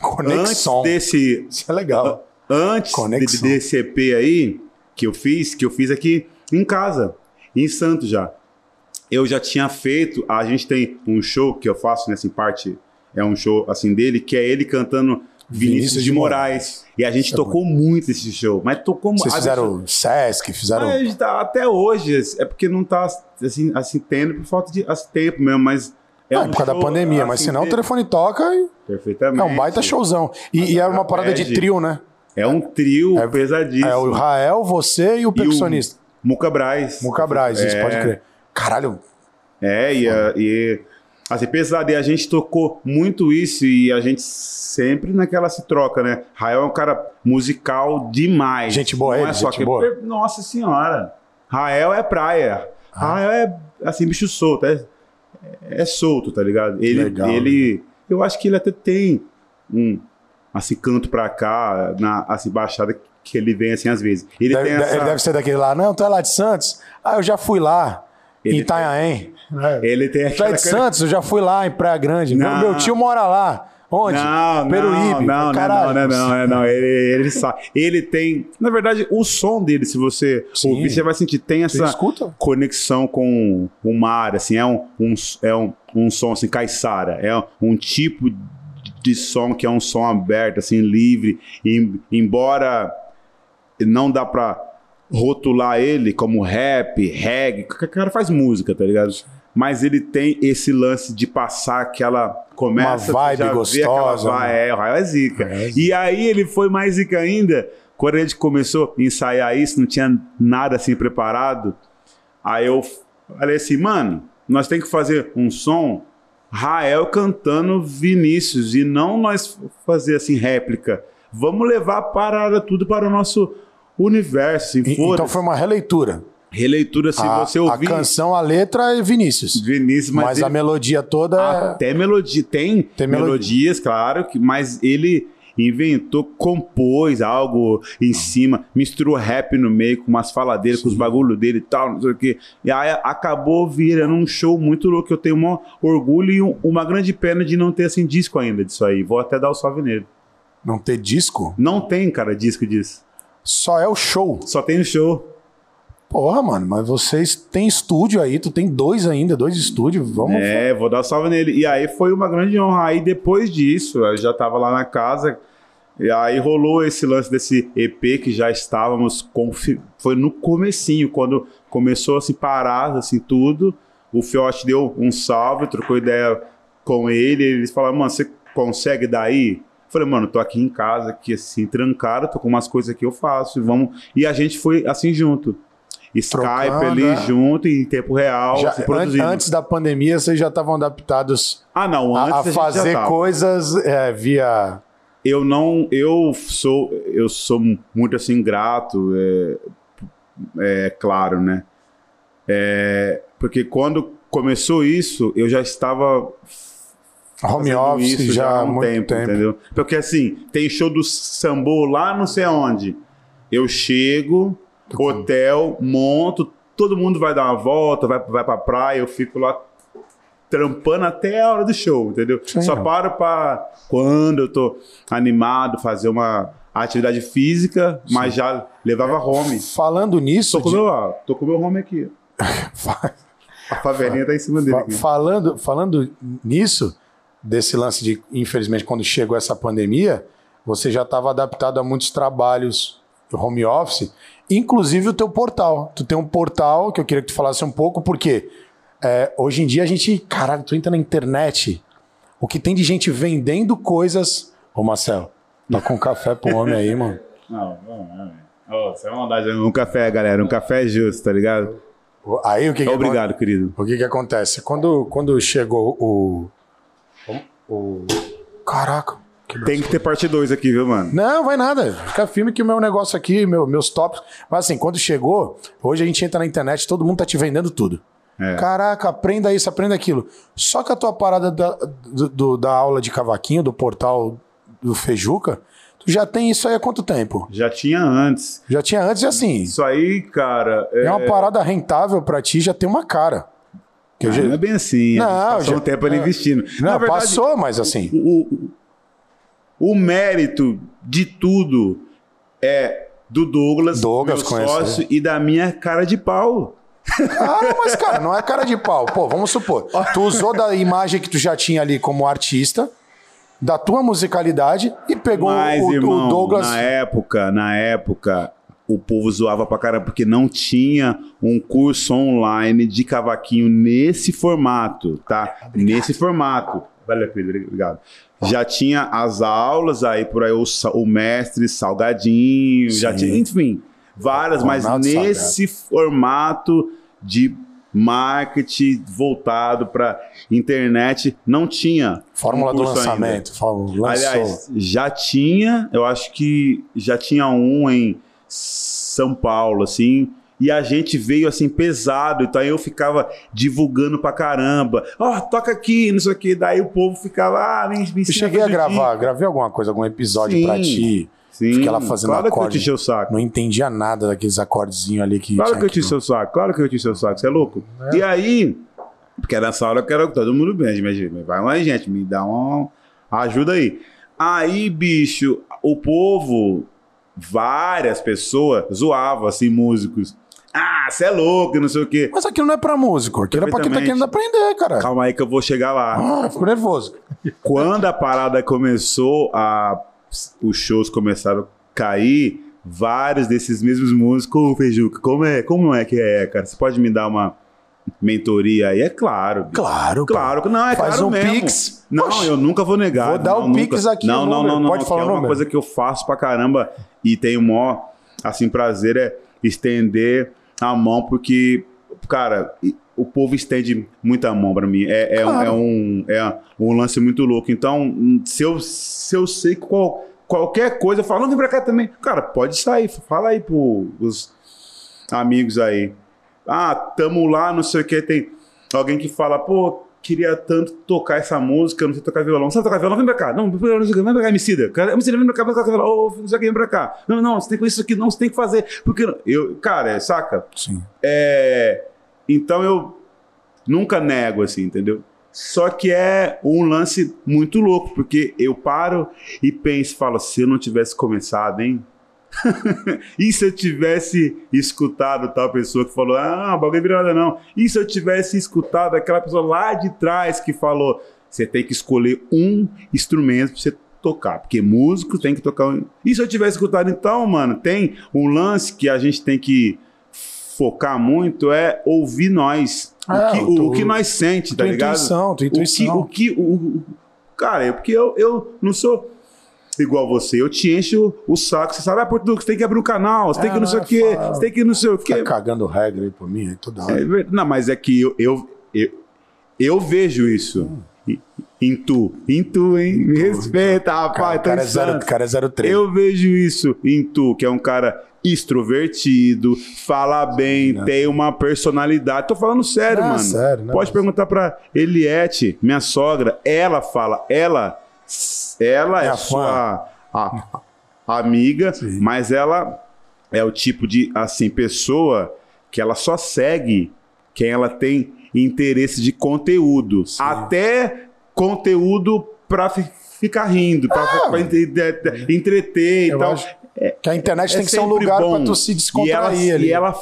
Speaker 2: Conexão.
Speaker 1: Antes desse.
Speaker 2: Isso é legal.
Speaker 1: Antes conexão. desse EP aí, que eu fiz, que eu fiz aqui em casa, em Santos já. Eu já tinha feito, a gente tem um show que eu faço nessa parte, é um show assim dele, que é ele cantando Vinícius, Vinícius de Moraes. E a gente é tocou é muito esse show, mas tocou.
Speaker 2: Vocês fizeram gente... Sesc, fizeram.
Speaker 1: Mas tá, até hoje, é porque não tá assim, assim tendo por falta de assim, tempo mesmo, mas.
Speaker 2: É não, um por causa da pandemia, assim, mas senão o telefone toca e.
Speaker 1: Perfeitamente.
Speaker 2: É um baita showzão. E, e era uma parada de trio, né?
Speaker 1: É um trio é, pesadíssimo. É
Speaker 2: o Rael, você e o percussionista.
Speaker 1: E o Muca Braz.
Speaker 2: Muca Braz, é... isso pode crer. Caralho.
Speaker 1: É, e, a, e assim, pesado. E a gente tocou muito isso e a gente sempre naquela se troca, né? Rael é um cara musical demais.
Speaker 2: Gente boa,
Speaker 1: Não
Speaker 2: ele,
Speaker 1: é só
Speaker 2: gente
Speaker 1: que...
Speaker 2: boa.
Speaker 1: Nossa senhora. Rael é praia. Ah. Rael é, assim, bicho solto. É, é solto, tá ligado? Ele, Legal, ele... Né? Eu acho que ele até tem um assim, canto pra cá, na assim, baixada que ele vem assim às vezes. Ele,
Speaker 2: deve, essa... ele deve ser daquele lá, não, tu é lá de Santos? Ah, eu já fui lá. Ele Itanhaém.
Speaker 1: Tem... Ele tem
Speaker 2: aquela... Tu é de Santos? Eu já fui lá em Praia Grande. Não. Meu tio mora lá. Onde?
Speaker 1: Não, Peruíbe. Não, não, Caralho. não, não, não, não, Ele, ele sabe. Ele tem. Na verdade, o som dele, se você Sim. ouvir, você vai sentir, tem essa conexão com o mar, assim, é um, um, é um, um som assim, caiçara. É um tipo de som que é um som aberto, assim, livre. E, embora não dá pra rotular ele como rap, reggae, o cara faz música, tá ligado? Mas ele tem esse lance de passar aquela. Começa
Speaker 2: Uma vibe gostosa.
Speaker 1: Vai, né? é, o raio é zica. É, e aí ele foi mais zica ainda. Quando a gente começou a ensaiar isso, não tinha nada assim preparado. Aí eu falei assim, mano, nós tem que fazer um som Rael cantando Vinícius e não nós fazer assim réplica. Vamos levar a parada tudo para o nosso universo.
Speaker 2: Assim, então foi uma releitura.
Speaker 1: Releitura, se a, você ouvir.
Speaker 2: A canção, a letra é Vinícius.
Speaker 1: Vinícius, mas,
Speaker 2: mas ele, a melodia toda.
Speaker 1: É até melodia. Tem, tem melodias, claro, que, mas ele inventou, compôs algo em ah. cima, misturou rap no meio com umas faladeiras, Sim. com os bagulho dele e tal, não sei o quê. E aí acabou virando um show muito louco. Eu tenho um orgulho e um, uma grande pena de não ter assim disco ainda disso aí. Vou até dar o salve nele.
Speaker 2: Não ter disco?
Speaker 1: Não tem, cara, disco disso.
Speaker 2: Só é o show.
Speaker 1: Só tem o show.
Speaker 2: Porra, mano, mas vocês têm estúdio aí, tu tem dois ainda, dois estúdios, vamos.
Speaker 1: É, vou dar salve nele. E aí foi uma grande honra. Aí depois disso, eu já tava lá na casa, e aí rolou esse lance desse EP que já estávamos confi... foi no comecinho, quando começou a se parar assim tudo. O Fiote deu um salve, trocou ideia com ele, eles falaram: "Mano, você consegue daí?" Falei, mano, tô aqui em casa, aqui assim, trancado, tô com umas coisas que eu faço, e vamos. E a gente foi assim junto. Skype Trocando, ali é. junto em tempo real,
Speaker 2: já, produzindo. Antes da pandemia, vocês já estavam adaptados
Speaker 1: ah, não,
Speaker 2: a, a fazer coisas é, via.
Speaker 1: Eu não, eu sou, eu sou muito assim grato, é, é claro, né? É, porque quando começou isso, eu já estava
Speaker 2: home office já, já há um tempo, tempo, entendeu?
Speaker 1: Porque assim, tem show do Sambo lá não sei aonde. Eu chego, hotel, monto, todo mundo vai dar uma volta, vai, vai pra praia, eu fico lá trampando até a hora do show, entendeu? Sim, Só paro para quando eu tô animado, fazer uma atividade física, Sim. mas já levava home.
Speaker 2: Falando nisso.
Speaker 1: Tô com, de... meu, tô com meu home aqui. a favelinha tá em cima dele. Aqui.
Speaker 2: Falando, falando nisso, desse lance de, infelizmente, quando chegou essa pandemia, você já estava adaptado a muitos trabalhos home office inclusive o teu portal. Tu tem um portal que eu queria que tu falasse um pouco, porque é, hoje em dia a gente, caralho, tu entra na internet, o que tem de gente vendendo coisas. Ô Marcelo, tá com café pro homem aí, mano.
Speaker 1: Não, não, não. Oh, você é maldade. Um café, galera, um café justo, tá ligado?
Speaker 2: Aí o que, que
Speaker 1: Obrigado, querido.
Speaker 2: O que que acontece? Quando, quando chegou o, o. Caraca.
Speaker 1: Tem que ter parte 2 aqui, viu, mano?
Speaker 2: Não, vai nada. Fica firme que o meu negócio aqui, meu, meus tops. Mas assim, quando chegou, hoje a gente entra na internet, todo mundo tá te vendendo tudo.
Speaker 1: É.
Speaker 2: Caraca, aprenda isso, aprenda aquilo. Só que a tua parada da, do- do- da aula de cavaquinho, do portal do Fejuca, tu já tem isso aí há quanto tempo?
Speaker 1: Já tinha antes.
Speaker 2: Já tinha antes e assim.
Speaker 1: Isso aí, cara.
Speaker 2: É, uma parada rentável pra ti, já tem uma cara. Que eu já-
Speaker 1: Não é bem assim.
Speaker 2: Não,
Speaker 1: passou
Speaker 2: já-
Speaker 1: um tempo ali
Speaker 2: é.
Speaker 1: investindo.
Speaker 2: Não,
Speaker 1: Na verdade,
Speaker 2: passou, mas assim.
Speaker 1: o, o mérito de tudo é do Douglas,
Speaker 2: Douglas
Speaker 1: meu sócio, e da minha cara de pau.
Speaker 2: Ah, mas cara, não é cara de pau. Pô, vamos supor. Tu usou da imagem que tu já tinha ali como artista, da tua musicalidade, e pegou
Speaker 1: Mas,
Speaker 2: o, o
Speaker 1: irmão,
Speaker 2: Douglas.
Speaker 1: na época, na época, o povo zoava pra caramba, porque não tinha um curso online de cavaquinho nesse formato, tá? Nesse formato. Valeu, Pedro, obrigado. Já tinha as aulas aí por aí, o, o mestre Salgadinho, já
Speaker 2: Sim.
Speaker 1: tinha, enfim, várias, mas nesse formato de marketing voltado para internet não tinha
Speaker 2: Fórmula
Speaker 1: um
Speaker 2: do
Speaker 1: ainda.
Speaker 2: lançamento. Fórmula, lançou.
Speaker 1: Aliás, já tinha, eu acho que já tinha um em São Paulo, assim, e a gente veio assim pesado, então eu ficava divulgando pra caramba. Ó, toca aqui, não sei o que. Daí o povo ficava, ah, me, me
Speaker 2: eu cheguei a gravar, gravei alguma coisa, algum episódio
Speaker 1: Sim.
Speaker 2: pra ti.
Speaker 1: Sim,
Speaker 2: Fiquei lá fazendo
Speaker 1: claro que eu
Speaker 2: acorde.
Speaker 1: te o saco.
Speaker 2: Não entendia nada daqueles acordezinhos ali que.
Speaker 1: Claro que eu te o saco, claro que eu te o saco, você é louco? E aí, porque nessa hora eu quero que todo mundo bem, imagina, vai mais gente, me dá uma ajuda aí. Aí, bicho, o povo, várias pessoas zoavam, assim, músicos. Ah, você é louco, não sei o quê.
Speaker 2: Mas aquilo não é pra músico, aquilo é pra quem tá querendo aprender, cara.
Speaker 1: Calma aí que eu vou chegar lá.
Speaker 2: Ah, fico nervoso.
Speaker 1: Quando a parada começou, a, os shows começaram a cair, vários desses mesmos músicos, ô Feijuca, como é, como é que é, cara? Você pode me dar uma mentoria aí? É claro.
Speaker 2: Claro.
Speaker 1: Claro, que não, é
Speaker 2: Faz
Speaker 1: claro
Speaker 2: um
Speaker 1: mesmo.
Speaker 2: Pix.
Speaker 1: Não,
Speaker 2: Poxa.
Speaker 1: eu nunca vou negar.
Speaker 2: Vou dar
Speaker 1: não,
Speaker 2: o Pix
Speaker 1: nunca.
Speaker 2: aqui,
Speaker 1: Não, não, não, não.
Speaker 2: Pode
Speaker 1: que
Speaker 2: falar
Speaker 1: é uma coisa que eu faço pra caramba e tenho o maior, assim, prazer é estender a mão, porque, cara, o povo estende muita mão pra mim. É, é, um-
Speaker 2: Claro.
Speaker 1: é um, é um lance muito louco. Então, se eu, se eu sei qual, qualquer coisa, eu falo, não, vem pra cá também. Cara, pode sair, fala aí pros amigos aí. Ah, tamo lá, não sei o que, tem alguém que fala, pô, queria tanto tocar essa música, não sei tocar violão. Sabe tocar violão? Vem pra cá. Não, vem pra cá, Emicida. Cara, Emicida, vem pra cá, vem pra cá, violão. Ô, não sei o que, vem pra cá. Não, não, você tem que fazer isso aqui, não, você tem que fazer. Porque eu, cara, é, saca?
Speaker 2: Sim.
Speaker 1: É, então eu nunca nego, assim, entendeu? Só que é um lance muito louco, porque eu paro e penso, falo, se eu não tivesse começado, hein? e se eu tivesse escutado tal pessoa que falou, ah, bagulho virou nada não. E se eu tivesse escutado aquela pessoa lá de trás que falou, você tem que escolher um instrumento pra você tocar, porque músico tem que tocar. E se eu tivesse escutado, então, mano, tem um lance que a gente tem que focar muito é ouvir nós.
Speaker 2: É,
Speaker 1: o, que,
Speaker 2: o
Speaker 1: que nós sente, tá ligado?
Speaker 2: intuição, tua
Speaker 1: O que,
Speaker 2: intuição.
Speaker 1: o que, o, o- cara, é porque eu, eu não sou igual você, eu te encho o saco, você sabe, ah, Portugal, você tem que abrir um canal, você tem que não sei o quê, você tem que não sei o quê.
Speaker 2: Fica cagando regra aí por mim, aí toda hora.
Speaker 1: É não, mas é que eu, eu, eu, eu vejo isso em- em tu, em tu, hein? Me respeita, rapaz,
Speaker 2: Cara, cara, é zero, cara é 03.
Speaker 1: Eu vejo isso em tu, que é um cara extrovertido, fala bem, tem uma personalidade. Tô falando sério,
Speaker 2: Não,
Speaker 1: mano.
Speaker 2: sério, não,
Speaker 1: Pode
Speaker 2: mas-
Speaker 1: perguntar pra Eliette, minha sogra. Ela fala, ela, ela é,
Speaker 2: É a
Speaker 1: sua a- amiga,
Speaker 2: Sim.
Speaker 1: mas ela é o tipo de assim pessoa que ela só segue quem ela tem interesse de conteúdo, até conteúdo pra fi- ficar rindo, pra,
Speaker 2: Ah,
Speaker 1: entreter e
Speaker 2: Eu
Speaker 1: tal.
Speaker 2: acho que a internet
Speaker 1: É
Speaker 2: tem que ser um lugar pra tu se
Speaker 1: E ela,
Speaker 2: descontrair ali.
Speaker 1: e, ela,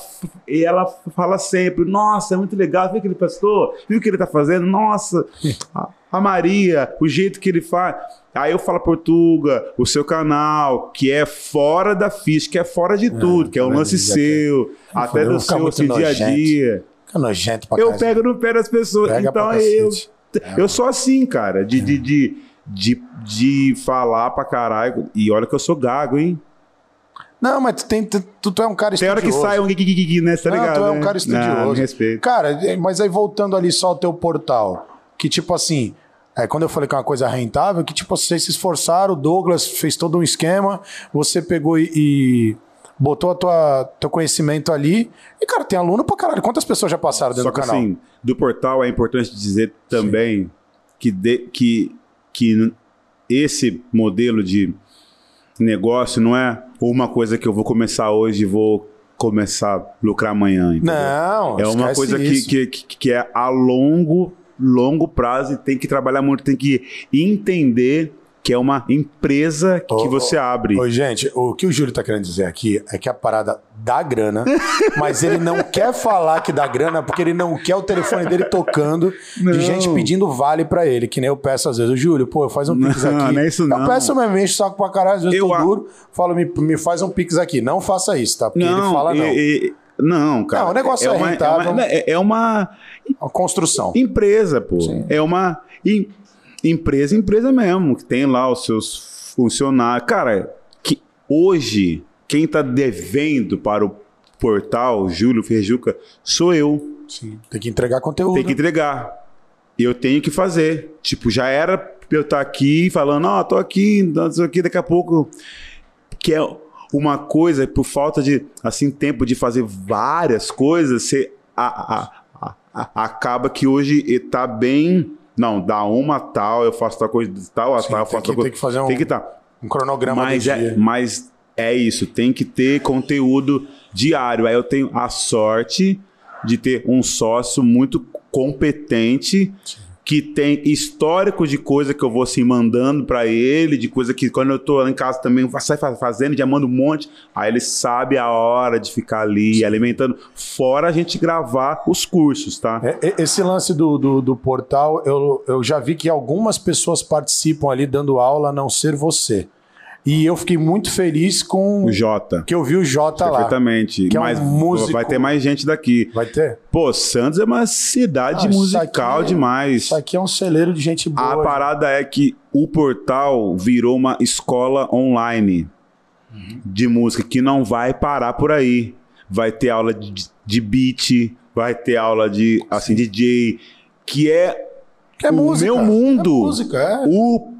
Speaker 1: e ela fala sempre: Nossa, é muito legal, viu o que ele postou? Viu o que ele tá fazendo? Nossa, a, a Maria, o jeito que ele faz. Aí eu falo Portuga, o seu canal, que é fora da ficha, que é fora de tudo, que é um lance seu, até do seu dia a dia.
Speaker 2: Fica nojento pra
Speaker 1: Eu
Speaker 2: caralho.
Speaker 1: pego no pé das pessoas.
Speaker 2: Pega
Speaker 1: então eu,
Speaker 2: cacete.
Speaker 1: eu sou assim, cara, de, de, de, de, de falar pra caralho. E olha que eu sou gago, hein?
Speaker 2: Não, mas tu, tem, tu, tu é um cara
Speaker 1: Tem hora que
Speaker 2: estudioso.
Speaker 1: sai um guiguiguigui, né? Você tá
Speaker 2: Não,
Speaker 1: ligado?
Speaker 2: tu é um
Speaker 1: né?
Speaker 2: cara estudioso.
Speaker 1: Não, respeito.
Speaker 2: Cara, é, mas aí voltando ali só ao teu portal, que tipo assim, é, quando eu falei que é uma coisa rentável, que tipo, vocês se esforçaram, o Douglas fez todo um esquema, você pegou e, e botou a tua, teu conhecimento ali. E, cara, tem aluno pra caralho. Quantas pessoas já passaram dentro
Speaker 1: Só
Speaker 2: do
Speaker 1: que
Speaker 2: canal?
Speaker 1: assim, do portal é importante dizer também que, de- que, que esse modelo de negócio não é uma coisa que eu vou começar hoje e vou começar a lucrar amanhã. entendeu?
Speaker 2: Não,
Speaker 1: É uma coisa que, que, que, que é a longo, longo prazo e tem que trabalhar muito, tem que entender que é uma empresa que você abre.
Speaker 2: Oi, gente, o que o Júlio tá querendo dizer aqui é que a parada dá grana, mas ele não quer falar que dá grana porque ele não quer o telefone dele tocando
Speaker 1: Não.
Speaker 2: de gente pedindo vale pra ele, que nem eu peço às vezes. O Júlio, pô, faz um pix
Speaker 1: Não,
Speaker 2: aqui.
Speaker 1: não é isso não.
Speaker 2: Eu peço mesmo, enche o saco pra caralho, às vezes
Speaker 1: Eu
Speaker 2: tô
Speaker 1: a-
Speaker 2: duro, falo, me, me faz um pix aqui. Não faça isso, tá? Porque ele fala
Speaker 1: e-
Speaker 2: não.
Speaker 1: e- não, cara.
Speaker 2: Não, o negócio é
Speaker 1: uma,
Speaker 2: rentável.
Speaker 1: uma- é- é uma
Speaker 2: Uma construção.
Speaker 1: empresa, pô.
Speaker 2: Sim.
Speaker 1: É uma em- empresa, empresa mesmo, que tem lá os seus funcionários. Cara, que hoje, quem tá devendo para o portal Júlio Ferjuca sou eu.
Speaker 2: Sim. Tem que entregar conteúdo.
Speaker 1: Tem que entregar. E eu tenho que fazer. Tipo, já era pra eu estar aqui falando, ó, tô aqui, não sei que, daqui a pouco. Que é uma coisa, por falta de, assim, tempo de fazer várias coisas, você a- a- a- acaba que hoje tá bem. Não, dá uma tal, eu faço tal coisa tal, a
Speaker 2: Sim,
Speaker 1: tal, eu
Speaker 2: tem
Speaker 1: faço
Speaker 2: que-
Speaker 1: tal coisa.
Speaker 2: tem que fazer um-
Speaker 1: Tem que tá.
Speaker 2: Um cronograma
Speaker 1: Mas é,
Speaker 2: dia.
Speaker 1: mas é isso, tem que ter conteúdo diário. Aí eu tenho a sorte de ter um sócio muito competente que tem histórico de coisa que eu vou assim mandando pra ele, de coisa que quando eu tô lá em casa também sai fa- fazendo, já manda um monte. Aí ele sabe a hora de ficar ali alimentando. Fora a gente gravar os cursos, tá?
Speaker 2: É, é, Esse lance do, do, do portal, eu, eu já vi que algumas pessoas participam ali dando aula, a não ser você. E eu fiquei muito feliz com
Speaker 1: O Jota.
Speaker 2: que eu vi o Jota lá.
Speaker 1: Perfeitamente.
Speaker 2: que é um músico.
Speaker 1: vai ter mais gente daqui.
Speaker 2: Vai ter?
Speaker 1: Pô, Santos é uma cidade
Speaker 2: Ah, isso
Speaker 1: musical
Speaker 2: aqui-
Speaker 1: demais.
Speaker 2: Isso aqui é um celeiro de gente boa.
Speaker 1: A parada é que o portal virou uma escola online de música que não vai parar por aí. Vai ter aula de, de beat, vai ter aula de assim DJ, que é
Speaker 2: Que é
Speaker 1: o
Speaker 2: música.
Speaker 1: meu mundo.
Speaker 2: É música, é.
Speaker 1: o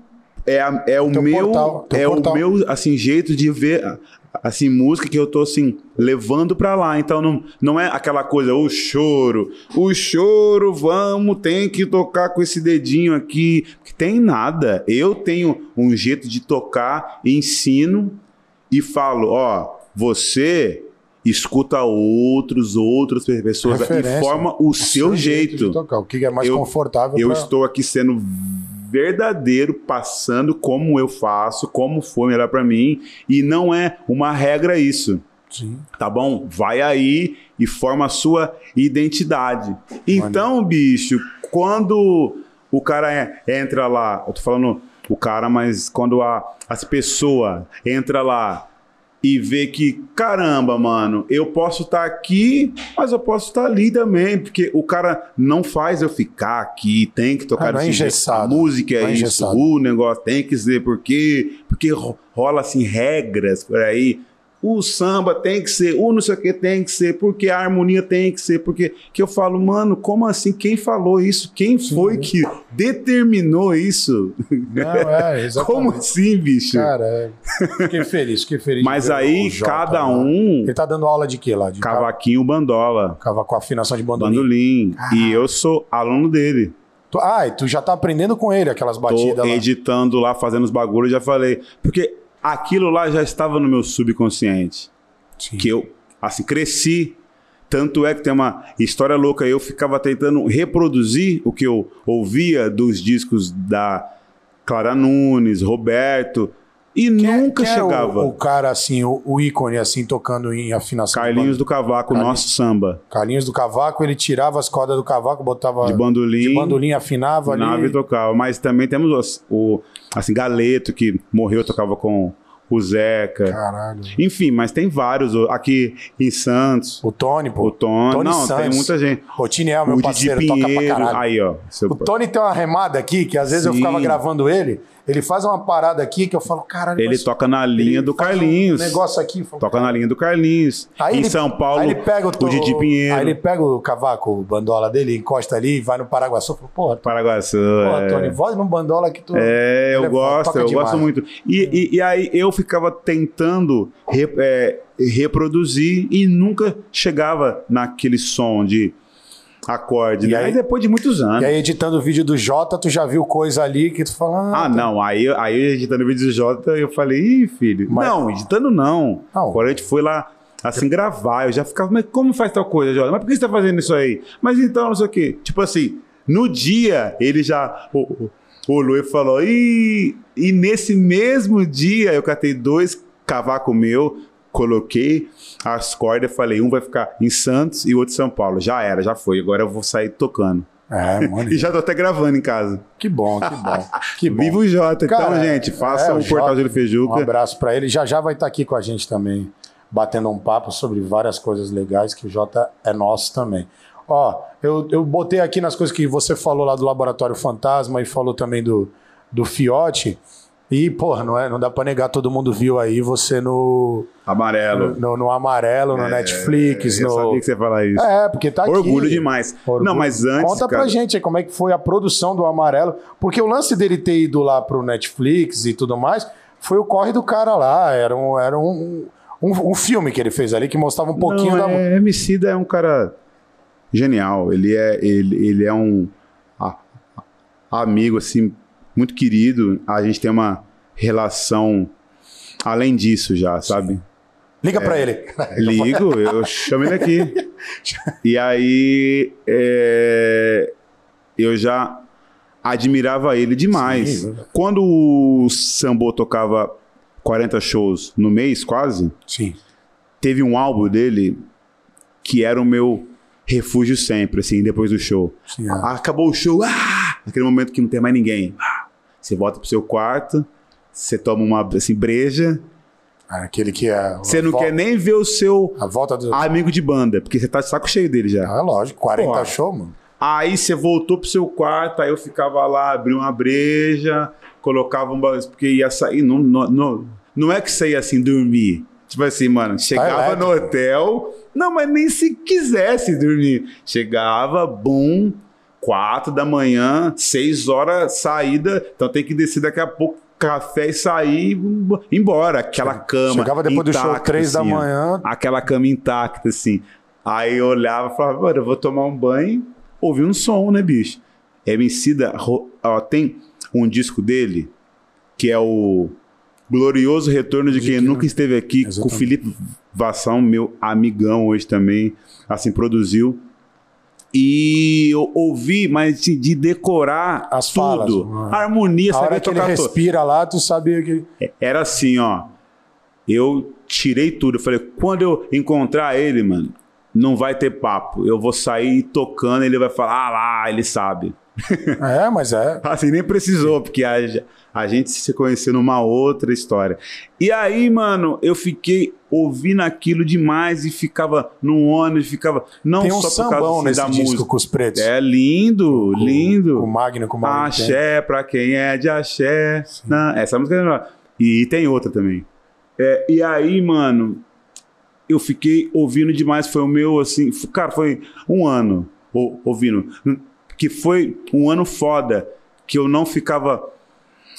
Speaker 1: é, a- é o
Speaker 2: Teu
Speaker 1: meu
Speaker 2: portal,
Speaker 1: é
Speaker 2: portal.
Speaker 1: o meu assim jeito de ver assim música que eu tô assim levando pra lá então não, não é aquela coisa o choro o choro vamos tem que tocar com esse dedinho aqui que tem nada eu tenho um jeito de tocar ensino e falo ó você escuta outros outras pessoas e
Speaker 2: Referência.
Speaker 1: forma o, seu, jeito,
Speaker 2: de tocar. O que é mais
Speaker 1: Eu-
Speaker 2: confortável
Speaker 1: eu
Speaker 2: pra-
Speaker 1: estou aqui sendo verdadeiro, passando como eu faço, como foi melhor pra mim, e não é uma regra isso,
Speaker 2: Sim.
Speaker 1: tá bom? Vai aí e forma a sua identidade. Então, bicho, quando o cara entra lá, eu tô falando o cara, mas quando a, as pessoas entra lá e vê que, caramba, mano, eu posso estar aqui, mas eu posso estar ali também, porque o cara não faz eu ficar aqui, tem que tocar
Speaker 2: Ah, é engessado.
Speaker 1: Música é
Speaker 2: é
Speaker 1: isso,
Speaker 2: engessado.
Speaker 1: o negócio tem que ser, porque, porque ro- rola assim regras por aí. O samba tem que ser, o não sei o que tem que ser, porque a harmonia tem que ser, porque que eu falo, mano, como assim? Quem falou isso? Quem foi que determinou isso?
Speaker 2: Não, é, exatamente.
Speaker 1: Como assim, bicho?
Speaker 2: Cara, é... fiquei feliz, fiquei feliz.
Speaker 1: Mas aí
Speaker 2: Jota
Speaker 1: cada um
Speaker 2: Ele tá dando aula de quê lá? De
Speaker 1: cavaquinho bandola,
Speaker 2: cava com afinação de bandolim.
Speaker 1: bandolim.
Speaker 2: Ah.
Speaker 1: E eu sou aluno dele.
Speaker 2: Tu- Ah, e tu já tá aprendendo com ele aquelas
Speaker 1: Tô
Speaker 2: batidas lá.
Speaker 1: editando lá, fazendo os bagulhos, já falei. Porque aquilo lá já estava no meu subconsciente.
Speaker 2: Sim.
Speaker 1: Que eu, assim, cresci. Tanto é que tem uma história louca. Eu ficava tentando reproduzir o que eu ouvia dos discos da Clara Nunes, Roberto. E
Speaker 2: Quem
Speaker 1: nunca
Speaker 2: quem é o-
Speaker 1: chegava.
Speaker 2: o, cara, assim, o, o ícone, assim, tocando em afinação.
Speaker 1: Carlinhos do. Cavaco,
Speaker 2: Carlinhos.
Speaker 1: nosso samba.
Speaker 2: Carlinhos do Cavaco, ele tirava as cordas do cavaco, botava
Speaker 1: De bandolim.
Speaker 2: de bandolim, afinava
Speaker 1: Nave
Speaker 2: ali.
Speaker 1: tocava. Mas também temos os- o, assim, Galeto, que morreu, tocava com o Zeca.
Speaker 2: Caralho.
Speaker 1: Enfim, mas tem vários. o- Aqui em Santos,
Speaker 2: O Tony, pô.
Speaker 1: o Tony.
Speaker 2: Tony
Speaker 1: não, tem
Speaker 2: Santos.
Speaker 1: muita gente.
Speaker 2: O Tiniel, meu
Speaker 1: o Didi
Speaker 2: parceiro, toca pra
Speaker 1: Pinheiro.
Speaker 2: caralho.
Speaker 1: Aí, ó.
Speaker 2: O Tony tem uma remada aqui, que às vezes eu
Speaker 1: Sim.
Speaker 2: ficava gravando ele, Ele faz uma parada aqui que eu falo, caralho.
Speaker 1: Ele
Speaker 2: mas
Speaker 1: toca na linha
Speaker 2: ele
Speaker 1: do Carlinhos.
Speaker 2: Um negócio aqui. falo,
Speaker 1: Toca na linha do Carlinhos.
Speaker 2: Aí
Speaker 1: em
Speaker 2: ele-
Speaker 1: São Paulo,
Speaker 2: Aí ele pega o,
Speaker 1: o Didi Pinheiro.
Speaker 2: Aí ele pega o cavaco, o bandola dele, encosta ali e vai no Paraguaçu. Eu falo, porra,
Speaker 1: Paraguaçu.
Speaker 2: porra
Speaker 1: é.
Speaker 2: Tony, voz no bandola que tu.
Speaker 1: É, eu gosto,
Speaker 2: toca
Speaker 1: eu
Speaker 2: demais.
Speaker 1: gosto muito. E, e, e aí eu ficava tentando re- é, reproduzir e nunca chegava naquele som de acorde.
Speaker 2: E
Speaker 1: né?
Speaker 2: aí-
Speaker 1: depois de muitos anos.
Speaker 2: E aí, editando o vídeo do Jota, tu já viu coisa ali que tu fala.
Speaker 1: Ah, não. Aí, aí editando o vídeo do Jota, eu falei, ih, filho.
Speaker 2: Mas-
Speaker 1: Não, editando não.
Speaker 2: Não.
Speaker 1: Quando a gente foi lá, assim, gravar, eu já ficava, mas como faz tal coisa, Jota? Mas por que você tá fazendo isso aí? Mas então, não sei o quê. Tipo assim, no dia, ele já. O, Luiz falou, e, e nesse mesmo dia eu catei dois cavacos meu, coloquei as cordas, falei, um vai ficar em Santos e o outro em São Paulo. Já era, já foi. Agora eu vou sair tocando.
Speaker 2: É, mano.
Speaker 1: E já tô até gravando em casa.
Speaker 2: Que bom, que bom. Que bom.
Speaker 1: Viva o Jota.
Speaker 2: Cara,
Speaker 1: então, gente, façam
Speaker 2: é,
Speaker 1: o Portal
Speaker 2: Jota,
Speaker 1: Júlio
Speaker 2: Um
Speaker 1: Fejuca.
Speaker 2: abraço pra ele. Já já vai estar aqui com a gente também, batendo um papo sobre várias coisas legais, que o Jota é nosso também. Ó, eu, eu botei aqui nas coisas que você falou lá do Laboratório Fantasma e falou também do, do Fiote. E, porra, não, é, não dá pra negar, todo mundo viu aí você no,
Speaker 1: Amarelo.
Speaker 2: no, no Amarelo, no Netflix,
Speaker 1: Eu
Speaker 2: no...
Speaker 1: sabia que você ia falar isso.
Speaker 2: É, porque tá aqui.
Speaker 1: Orgulho demais.
Speaker 2: Orgulho.
Speaker 1: Não, mas antes,
Speaker 2: Conta
Speaker 1: cara,
Speaker 2: pra gente aí como é que foi a produção do Amarelo. Porque o lance dele ter ido lá pro Netflix e tudo mais foi o corre do cara lá. Era um, era um, um, um filme que ele fez ali que mostrava um pouquinho
Speaker 1: não,
Speaker 2: da.
Speaker 1: é, Emicida é um cara genial. Ele é, ele, ele é um amigo, assim, muito querido. A gente tem uma relação além disso já, sabe?
Speaker 2: Liga pra ele.
Speaker 1: Ligo, eu chamo ele aqui. E aí é, eu já admirava ele demais.
Speaker 2: Sim.
Speaker 1: Quando o Sambo tocava 40 shows no mês, quase,
Speaker 2: Sim.
Speaker 1: teve um álbum dele que era o meu refúgio sempre, assim, depois do show.
Speaker 2: Sim, é.
Speaker 1: Acabou o show, ah! naquele momento que não tem mais ninguém. Ah! Você volta pro seu quarto, você toma uma assim, breja,
Speaker 2: Aquele que é.
Speaker 1: você não
Speaker 2: a vol-
Speaker 1: quer nem ver o seu
Speaker 2: A volta do.
Speaker 1: amigo de banda, porque você tá de saco cheio dele já.
Speaker 2: Ah, lógico, 40
Speaker 1: Porra.
Speaker 2: show, mano.
Speaker 1: Aí você voltou pro seu quarto, aí eu ficava lá, abria uma breja, colocava um porque ia sair. Não, não, não, não é que você ia assim dormir. Tipo assim, mano, chegava no
Speaker 2: elétrico.
Speaker 1: hotel, não, mas nem se quisesse dormir. Chegava, bum, quatro da manhã, seis horas saída, então tem que descer daqui a pouco, café e sair e ir embora. Aquela cama.
Speaker 2: Chegava depois do show,
Speaker 1: intacta,
Speaker 2: 3 da
Speaker 1: assim, ó
Speaker 2: manhã.
Speaker 1: aquela cama intacta, assim. Aí eu olhava e falava, mano, eu vou tomar um banho, ouvir um som, né, bicho? Emicida, ro- ó, tem um disco dele, que é o Glorioso Retorno de,
Speaker 2: De
Speaker 1: Quem
Speaker 2: quem
Speaker 1: Nunca Esteve Aqui, com o
Speaker 2: Exatamente.
Speaker 1: Felipe Vassão, meu amigão hoje também, assim, produziu. E eu ouvi, mas de, de decorar
Speaker 2: As
Speaker 1: tudo.
Speaker 2: falas. Ah.
Speaker 1: Harmonia,
Speaker 2: A
Speaker 1: sabia
Speaker 2: hora que ele respira lá, tu sabia que.
Speaker 1: era assim, ó. Eu tirei tudo. Eu falei, quando eu encontrar ele, mano, não vai ter papo. Eu vou sair tocando, ele vai falar, ah lá, ele sabe.
Speaker 2: É, mas é.
Speaker 1: Assim, nem precisou, porque a, a gente se conheceu numa outra história. E aí, mano, eu fiquei ouvindo aquilo demais e ficava no ônibus, ficava não
Speaker 2: Tem um
Speaker 1: só por
Speaker 2: sambão
Speaker 1: causa assim,
Speaker 2: nesse
Speaker 1: da
Speaker 2: disco
Speaker 1: música.
Speaker 2: com os pretos.
Speaker 1: É lindo, lindo.
Speaker 2: Com o Magno, com o Magno. tem.
Speaker 1: Axé pra quem é de axé. Não, essa música é melhor. E tem outra também. É, e aí, mano, eu fiquei ouvindo demais. Foi o meu, assim. Cara, foi um ano ou- ouvindo. Que foi um ano foda. Que eu não ficava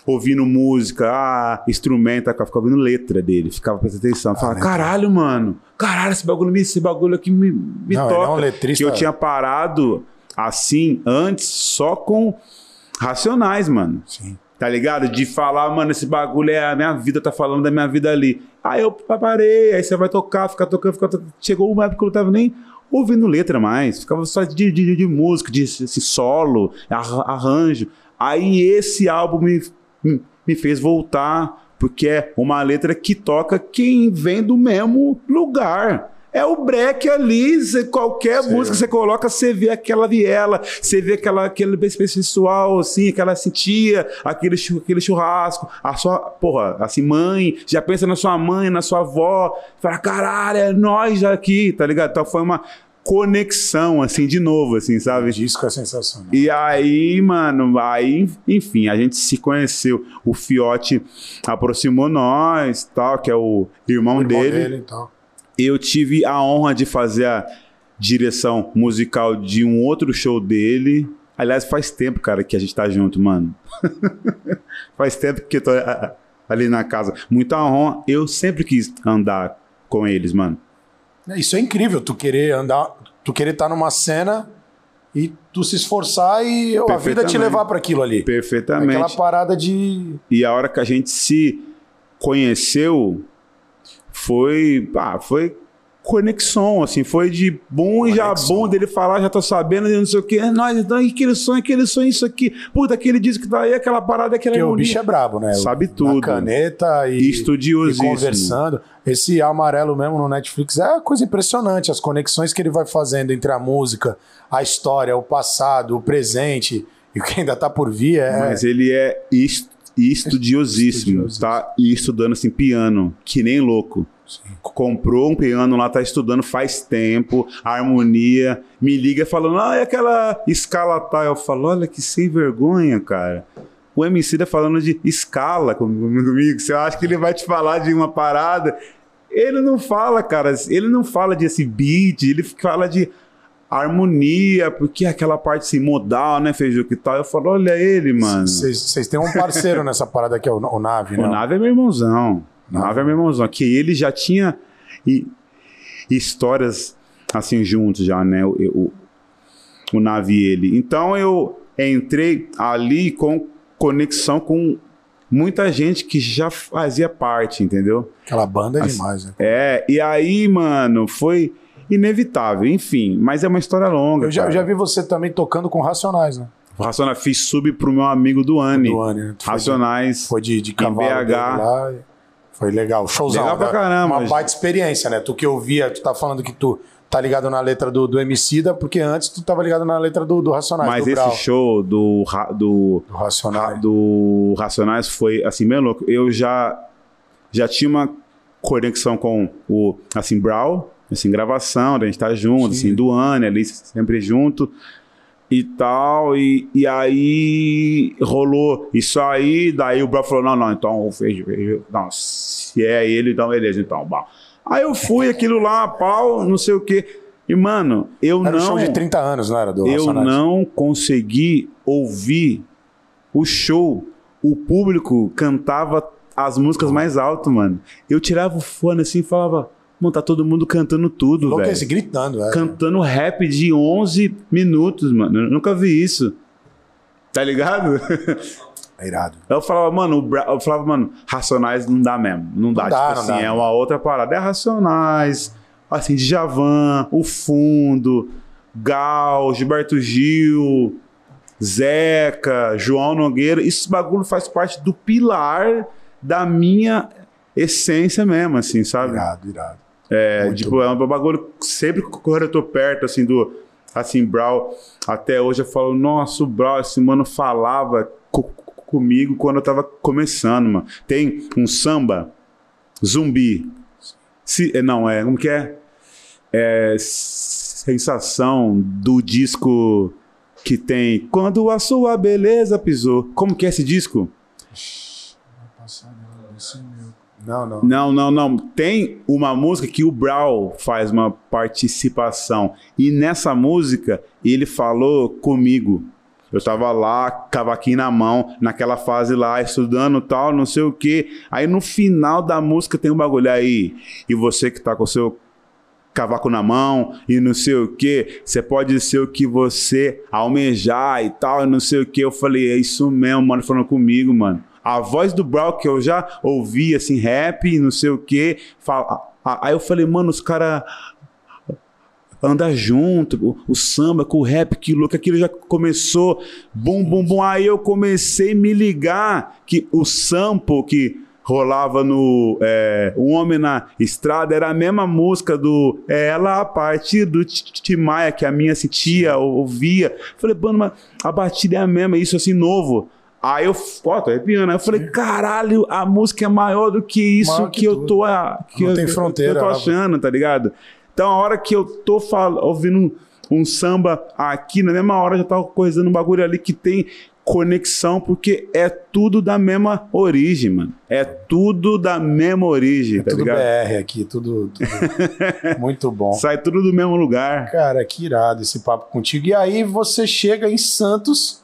Speaker 1: ouvindo música, ah, instrumento, eu ficava ouvindo letra dele, ficava prestando atenção. Falava,
Speaker 2: letra.
Speaker 1: caralho, mano, caralho, esse bagulho, me- esse bagulho aqui me, me
Speaker 2: Não, ele
Speaker 1: toca.
Speaker 2: é um letrista-
Speaker 1: Que eu tinha parado assim antes só com racionais, mano.
Speaker 2: Sim.
Speaker 1: Tá ligado? De falar, mano, esse bagulho é a minha vida, tá falando da minha vida ali. Aí eu parei, aí você vai tocar, ficar tocando, ficar tocando. Chegou uma época que eu não tava nem ouvindo letra mais. Ficava só de, de, de música, de esse solo, arra- arranjo. Aí esse álbum me, me, me fez voltar, porque é uma letra que toca quem vem do mesmo lugar. É o break ali, qualquer
Speaker 2: Sim.
Speaker 1: música que você coloca, você vê aquela viela, você vê aquela, aquele pessoal, assim, aquela sentia, aquele, aquele churrasco, a sua, porra, assim, mãe, já pensa na sua mãe, na sua avó, fala, caralho, é nós aqui, tá ligado? Então foi uma, conexão, assim, de novo, assim, sabe?
Speaker 2: O disco é sensacional.
Speaker 1: E aí, mano, aí, enfim, a gente se conheceu. O Fiote aproximou nós, tal, que é o irmão,
Speaker 2: O irmão
Speaker 1: dele.
Speaker 2: dele e tal.
Speaker 1: Eu tive a honra de fazer a direção musical de um outro show dele. Aliás, faz tempo, cara, que a gente tá junto, mano. faz tempo que eu tô ah, ali na casa. Muita honra. Eu sempre quis andar com eles, mano.
Speaker 2: Isso é incrível, tu querer andar, tu querer estar numa cena e tu se esforçar e a vida te levar para aquilo ali.
Speaker 1: Perfeitamente.
Speaker 2: Aquela parada de
Speaker 1: E a hora que a gente se conheceu foi, ah, foi conexão, assim, foi de bom e já bom dele falar, já tô sabendo, e não sei o que, nós, então, aquele sonho, aquele sonho, isso aqui, puta, aquele disco que tá aí, aquela parada, aquela
Speaker 2: porque o
Speaker 1: harmonia.
Speaker 2: bicho é brabo, né?
Speaker 1: Sabe
Speaker 2: Na
Speaker 1: tudo.
Speaker 2: caneta e, e
Speaker 1: Estudiosíssimo.
Speaker 2: conversando. Esse amarelo mesmo no Netflix é uma coisa impressionante, as conexões que ele vai fazendo entre a música, a história, o passado, o presente e o que ainda tá por vir é
Speaker 1: Mas ele é est- estudiosíssimo,
Speaker 2: Estudiosíssimo.
Speaker 1: tá? E estudando, assim, piano, que nem louco. Comprou um piano lá, tá estudando faz tempo, harmonia, me liga falando, ah, é aquela escala tal. Eu falo, olha que sem vergonha, cara. O MC tá falando de escala com- comigo. Você acha que ele vai te falar de uma parada? Ele não fala, cara. Ele não fala de esse beat, ele fala de harmonia, porque aquela parte assim, modal, né, Feijuca e tal. Eu falo, olha ele, mano.
Speaker 2: Vocês têm um parceiro nessa parada aqui, é o, o Nave, né?
Speaker 1: O Nave é meu irmãozão. Nave é meu irmãozão. Que ele já tinha e- histórias assim juntos já, né? O, o, o Nave e ele. Então eu entrei ali com conexão com muita gente que já fazia parte, entendeu?
Speaker 2: Aquela banda é
Speaker 1: Assim,
Speaker 2: demais, né?
Speaker 1: É, e aí, mano, foi inevitável, enfim, mas é uma história longa.
Speaker 2: Eu já, eu já vi você também tocando com Racionais, né?
Speaker 1: O Racionais fiz sub pro meu amigo Duane.
Speaker 2: Duane, né? De-
Speaker 1: Racionais.
Speaker 2: Foi de, de cavalo
Speaker 1: BH.
Speaker 2: Foi legal. Showzão.
Speaker 1: Legal pra
Speaker 2: né?
Speaker 1: caramba.
Speaker 2: Uma baita experiência, né? Tu que ouvia, tu tá falando que tu tá ligado na letra do, do Emicida, porque antes tu tava ligado na letra do, do Racionais.
Speaker 1: Mas
Speaker 2: do
Speaker 1: esse
Speaker 2: Brau.
Speaker 1: show do, do,
Speaker 2: Do Racionais.
Speaker 1: do Racionais foi assim, meio louco. Eu já, já tinha uma conexão com o assim, Brau, assim, gravação, da gente tá junto,
Speaker 2: Sim.
Speaker 1: assim, do Anne ali, sempre junto e tal. E, e aí rolou isso aí, daí o Brau falou: não, não, então fez, não, se é ele, então beleza, então, bom. Aí eu fui, aquilo lá, pau, não sei o quê. E, mano, eu
Speaker 2: Era um
Speaker 1: não.
Speaker 2: show de 30 anos, não era? Do
Speaker 1: Eu
Speaker 2: Racionais?
Speaker 1: não consegui ouvir o show. O público cantava as músicas mais alto, mano. Eu tirava o fone assim e falava, mano, tá todo mundo cantando tudo, velho.
Speaker 2: Enlouquece, gritando, é.
Speaker 1: Cantando rap de 11 minutos, mano. Eu nunca vi isso. Tá ligado?
Speaker 2: É irado.
Speaker 1: Eu falava, mano, eu falava, mano, Racionais não dá mesmo. Não dá,
Speaker 2: dá,
Speaker 1: tipo
Speaker 2: não
Speaker 1: assim,
Speaker 2: dá,
Speaker 1: é
Speaker 2: não.
Speaker 1: uma outra parada. É Racionais, assim, Djavan, O Fundo, Gal, Gilberto Gil, Zeca, João Nogueira. Isso bagulho faz parte do pilar da minha essência mesmo, assim, sabe?
Speaker 2: Irado, irado.
Speaker 1: É,
Speaker 2: Muito
Speaker 1: tipo, é um bagulho sempre que eu tô perto, assim, do, assim, Brau, até hoje eu falo, nossa, o Brau, esse mano falava co- comigo quando eu tava começando, mano. Tem um samba, zumbi, se, é, não, é, como que é? É, sensação do disco que tem Quando a Sua Beleza Pisou. Como que é esse disco?
Speaker 2: Não, não.
Speaker 1: Não, não, não. Tem uma música que o Brau faz uma participação. E nessa música ele falou comigo. Eu tava lá, cavaquinho na mão, naquela fase lá, estudando tal, não sei o quê. Aí no final da música tem um bagulho aí. E você que tá com o seu cavaco na mão e não sei o que, você pode ser o que você almejar e tal, e não sei o que. Eu falei, é isso mesmo, mano, falando comigo, mano. A voz do Brown que eu já ouvi, assim, rap, e não sei o que. Fala, aí eu falei, mano, os caras andar junto, o, o samba com o rap, que louco, aquilo já começou, bum, bum, bum. Aí eu comecei a me ligar que o sample que rolava no é, O Homem na Estrada era a mesma música do Ela a partir do Timaya, que a minha assim, tia ouvia. Falei, mano, mas a batida é a mesma, isso assim, novo. Aí eu, ó, tô arrepiando. Aí eu falei, caralho, a música é maior do que isso
Speaker 2: Maior
Speaker 1: que,
Speaker 2: que
Speaker 1: eu tô, a, que
Speaker 2: Não
Speaker 1: eu,
Speaker 2: tem
Speaker 1: que
Speaker 2: fronteira,
Speaker 1: eu tô achando, tá ligado? Então, a hora que eu tô fal- ouvindo um, um samba aqui, na mesma hora já tá coisando um bagulho ali que tem conexão, porque é tudo da mesma origem, mano. É tudo da mesma origem, tá
Speaker 2: É tudo
Speaker 1: ligado?
Speaker 2: BR aqui, tudo, tudo muito bom.
Speaker 1: Sai tudo do mesmo lugar.
Speaker 2: Cara, que irado esse papo contigo. E aí você chega em Santos.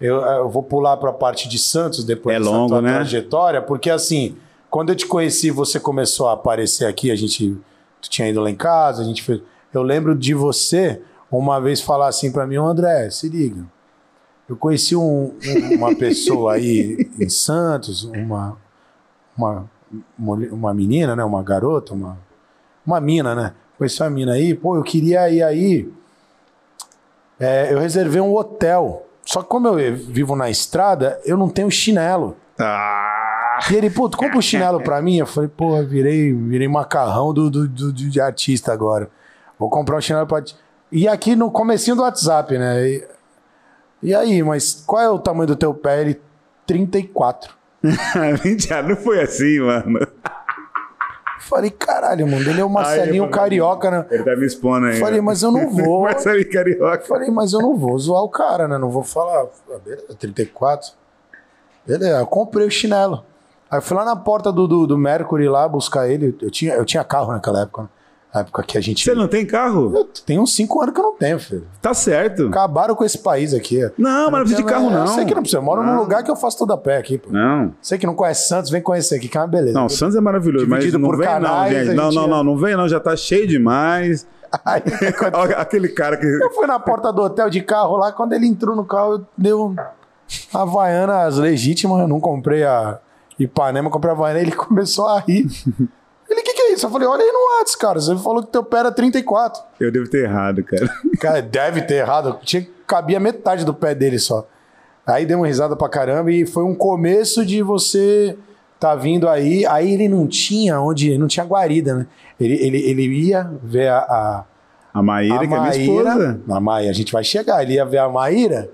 Speaker 2: Eu, eu vou pular para a parte de Santos depois
Speaker 1: É
Speaker 2: dessa
Speaker 1: longo,
Speaker 2: tua
Speaker 1: né?
Speaker 2: trajetória, porque assim, quando eu te conheci, você começou a aparecer aqui, a gente tu tinha ido lá em casa, a gente fez. Eu lembro de você uma vez falar assim para mim, "Ô, André, se liga. Eu conheci um- uma pessoa aí em Santos, uma, uma, uma menina, né? Uma garota, uma, uma mina, né? Conheci uma mina aí, pô, eu queria ir aí. É, eu reservei um hotel. Só que como eu vivo na estrada, eu não tenho chinelo.
Speaker 1: Ah,
Speaker 2: E ele, pô, tu compra um chinelo pra mim? Eu falei, pô, virei, virei macarrão do, do, do- de artista agora. Vou comprar um chinelo pra ti. E aqui no comecinho do WhatsApp, né? E, e aí, mas qual é o tamanho do teu pé? Ele, 34.
Speaker 1: mentira, não foi assim, mano.
Speaker 2: Falei, caralho, mano, ele é o Marcelinho Carioca, né?
Speaker 1: Ele tá me expondo aí.
Speaker 2: Falei, mas eu não vou.
Speaker 1: Marcelinho Carioca.
Speaker 2: Falei, mas eu não vou zoar o cara, né? Não vou falar, ah, beleza, 34. Beleza, eu comprei o chinelo. Aí fui lá na porta do, do, do Mercury lá buscar ele. Eu tinha, eu tinha carro naquela época, né? Na época que a gente.
Speaker 1: Você não tem carro?
Speaker 2: Eu- Tem uns 5 anos que eu não tenho, filho.
Speaker 1: Tá certo.
Speaker 2: Acabaram com esse país aqui.
Speaker 1: Não, mas não precisa de carro, não.
Speaker 2: Eu sei que não precisa. Eu moro num
Speaker 1: Não.
Speaker 2: lugar que eu faço tudo a pé aqui, pô.
Speaker 1: Não.
Speaker 2: Você que não conhece Santos, vem conhecer aqui, que é uma beleza.
Speaker 1: Não, Santos é maravilhoso, mas
Speaker 2: Dividido
Speaker 1: não
Speaker 2: por
Speaker 1: vem
Speaker 2: canais,
Speaker 1: não,
Speaker 2: a
Speaker 1: gente. Não,
Speaker 2: gente
Speaker 1: não,
Speaker 2: é-
Speaker 1: não, não vem não, já tá cheio demais.
Speaker 2: Aí,
Speaker 1: Olha Aquele cara que...
Speaker 2: Eu fui na porta do hotel de carro lá, quando ele entrou no carro, eu dei um Havaianas legítimas, eu não comprei a Ipanema, comprei a Havaiana, ele começou a rir. Isso? Eu falei, olha aí no Whats, cara, você falou que teu pé era 34.
Speaker 1: Eu devo ter errado, cara.
Speaker 2: Cara, deve ter errado, tinha, cabia metade do pé dele só. Aí deu uma risada pra caramba e foi um começo de você tá vindo aí, aí ele não tinha onde, não tinha guarida, né? Ele, ele, ele ia ver a- a
Speaker 1: A Maíra,
Speaker 2: a
Speaker 1: que é minha esposa.
Speaker 2: A Maíra, a gente vai chegar. Ele ia ver a Maíra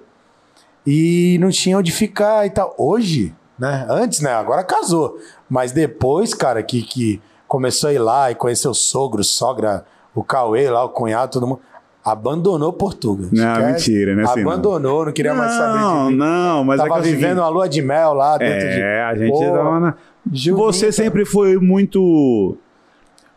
Speaker 2: e não tinha onde ficar e tal. Hoje, né? Antes, né? Agora casou. Mas depois, cara, que, que começou a ir lá e conhecer o sogro, sogra, o Cauê lá, o cunhado, todo mundo. Abandonou Portugal.
Speaker 1: Não,
Speaker 2: Esquece.
Speaker 1: mentira, né? Não.
Speaker 2: Abandonou, não queria mais saber
Speaker 1: Não,
Speaker 2: de mim.
Speaker 1: não, mas é
Speaker 2: Tava
Speaker 1: é
Speaker 2: vivendo uma lua de mel lá dentro de.
Speaker 1: É, a gente
Speaker 2: Pô,
Speaker 1: tava na... Você
Speaker 2: tá-
Speaker 1: sempre foi muito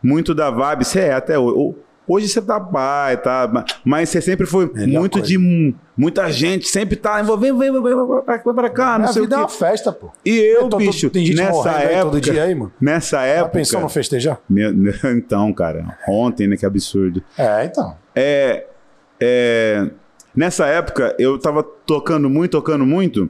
Speaker 1: muito da vibe, você é até hoje. Hoje você tá pai, tá? Mas você sempre foi
Speaker 2: Melhor
Speaker 1: muito
Speaker 2: coisa.
Speaker 1: de mu- muita gente, sempre tá envolvendo, vem, vem, vem, vem, pra cá, não sei o
Speaker 2: vida é uma festa, pô.
Speaker 1: E eu,
Speaker 2: tô- tô-
Speaker 1: bicho,
Speaker 2: tem gente
Speaker 1: nessa
Speaker 2: aí
Speaker 1: época,
Speaker 2: todo dia aí, mano.
Speaker 1: nessa
Speaker 2: Já
Speaker 1: época,
Speaker 2: pensou no festejar?
Speaker 1: Meu- então, cara, ontem, né, que absurdo.
Speaker 2: É, então.
Speaker 1: É, é, nessa época, eu tava tocando muito, tocando muito.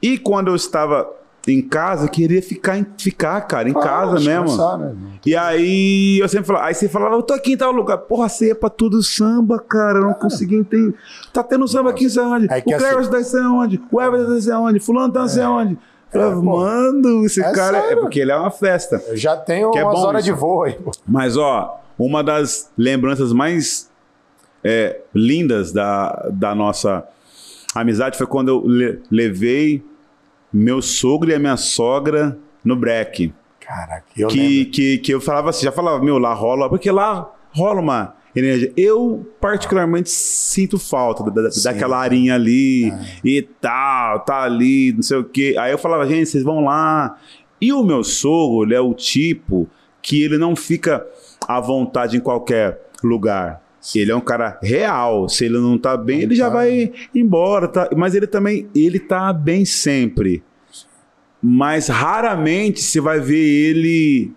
Speaker 1: E quando eu estava em casa, eu queria ficar, em, ficar cara, em casa mesmo.
Speaker 2: Né?
Speaker 1: E aí eu sempre falava, aí você falava, eu tô aqui em tal lugar. Porra, você ia pra tudo samba, cara. Eu não consegui entender. Tá tendo samba aqui, sei onde?
Speaker 2: É
Speaker 1: o Cleverson tá sei onde? O Everton tá sei onde? Fulano tá sei onde?
Speaker 2: É,
Speaker 1: mano, esse
Speaker 2: É
Speaker 1: cara. É
Speaker 2: sério.
Speaker 1: porque ele é uma festa.
Speaker 2: Eu já tenho
Speaker 1: Que é
Speaker 2: umas
Speaker 1: bom
Speaker 2: horas
Speaker 1: isso.
Speaker 2: de voo aí. pô.
Speaker 1: Mas, ó, uma das lembranças mais é, lindas da, da nossa amizade foi quando eu le- levei meu sogro e a minha sogra no break.
Speaker 2: Caraca, eu
Speaker 1: que,
Speaker 2: lembro.
Speaker 1: que, que eu falava assim, já falava, meu, lá rola, porque lá rola uma energia. Eu, particularmente, sinto falta da, da- daquela arinha ali e tal, tá ali, não sei o quê. Aí eu falava, gente, vocês vão lá. E o meu sogro, ele é o tipo que ele não fica à vontade em qualquer lugar. Ele é um cara real. Se ele não tá bem, ele já
Speaker 2: tá.
Speaker 1: vai embora. Tá? Mas ele também, ele tá bem sempre. Mas raramente você vai ver ele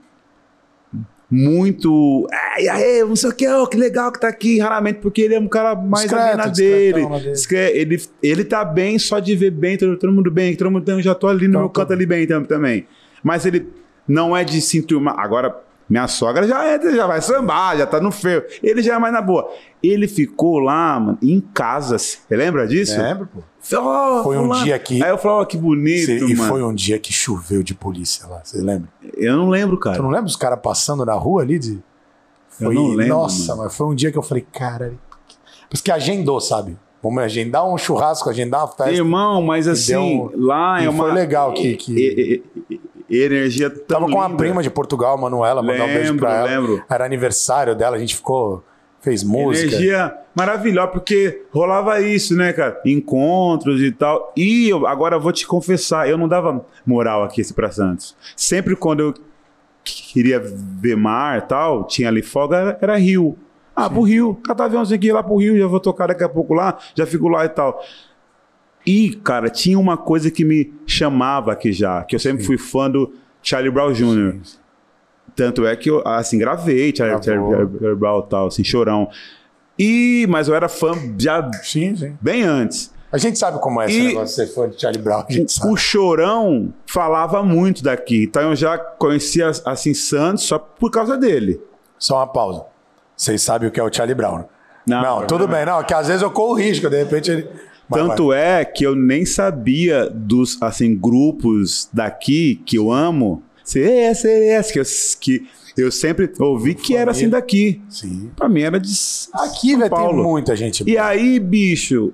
Speaker 1: muito. Ai, aí, não sei o que, ó, que legal que tá aqui. Raramente, porque ele é um cara mais
Speaker 2: Discreto,
Speaker 1: na dele.
Speaker 2: na dele.
Speaker 1: Ele, ele tá bem só de ver bem, todo, todo mundo bem, todo mundo eu já tô ali no
Speaker 2: Então,
Speaker 1: meu canto ali bem tam- também. Mas ele não é de se enturmar. Agora, minha sogra já entra, já vai sambar, já tá no feio. Ele já é mais na boa. Ele ficou lá, mano, em casa. Você lembra disso?
Speaker 2: Lembro, pô.
Speaker 1: Ó,
Speaker 2: Foi um
Speaker 1: fulano.
Speaker 2: dia que-
Speaker 1: Aí eu falava, ó, que bonito,
Speaker 2: Cê- e foi um dia que choveu de polícia lá, você lembra?
Speaker 1: Eu não lembro, cara.
Speaker 2: Tu não lembra os caras passando na rua ali? De...
Speaker 1: Eu não lembro,
Speaker 2: Nossa,
Speaker 1: mano.
Speaker 2: mas foi um dia que eu falei, cara. Por isso que agendou, sabe? Vamos agendar um churrasco, agendar uma festa.
Speaker 1: Irmão, mas
Speaker 2: E
Speaker 1: assim,
Speaker 2: um-
Speaker 1: lá
Speaker 2: e
Speaker 1: é uma.
Speaker 2: foi legal que- que-
Speaker 1: E- e- e- energia tão
Speaker 2: Tava com a
Speaker 1: linda.
Speaker 2: prima de Portugal, Manuela, mandar um beijo pra ela.
Speaker 1: lembro.
Speaker 2: Era aniversário dela, a gente ficou. Fez música.
Speaker 1: Energia maravilhosa, porque rolava isso, né, cara? Encontros e tal. E eu, agora eu vou te confessar, eu não dava moral aqui esse pra Santos. Sempre quando eu queria ver mar e tal, tinha ali folga, era, era Rio. Ah, pro Rio. Catar aviãozinho aqui lá pro Rio, já vou tocar daqui a pouco lá, já fico lá e tal. E, cara, tinha uma coisa que me chamava aqui já, que eu sempre fui fã do Charlie Brown Jr. Tanto é que eu, assim, gravei Charlie,
Speaker 2: Gravou.
Speaker 1: Charlie, Charlie Brown e tal, assim, chorão. E, mas eu era fã já
Speaker 2: Sim, sim.
Speaker 1: bem antes.
Speaker 2: A gente sabe como é esse
Speaker 1: E-
Speaker 2: negócio de ser fã de Charlie Brown. Sabe.
Speaker 1: O Chorão falava muito daqui, então eu já conhecia, assim, Santos só por causa dele.
Speaker 2: Só uma pausa. Vocês sabem o que é o Charlie Brown. né?
Speaker 1: Não,
Speaker 2: Não, tudo bem. Não, que às vezes eu corro risco, de repente ele.
Speaker 1: Tanto é que eu nem sabia dos assim grupos daqui que eu amo. CS, CS, que eu, que eu sempre ouvi que era assim daqui.
Speaker 2: Sim.
Speaker 1: Pra mim era de
Speaker 2: Aqui, velho, tem muita gente.
Speaker 1: E
Speaker 2: boa.
Speaker 1: aí, bicho,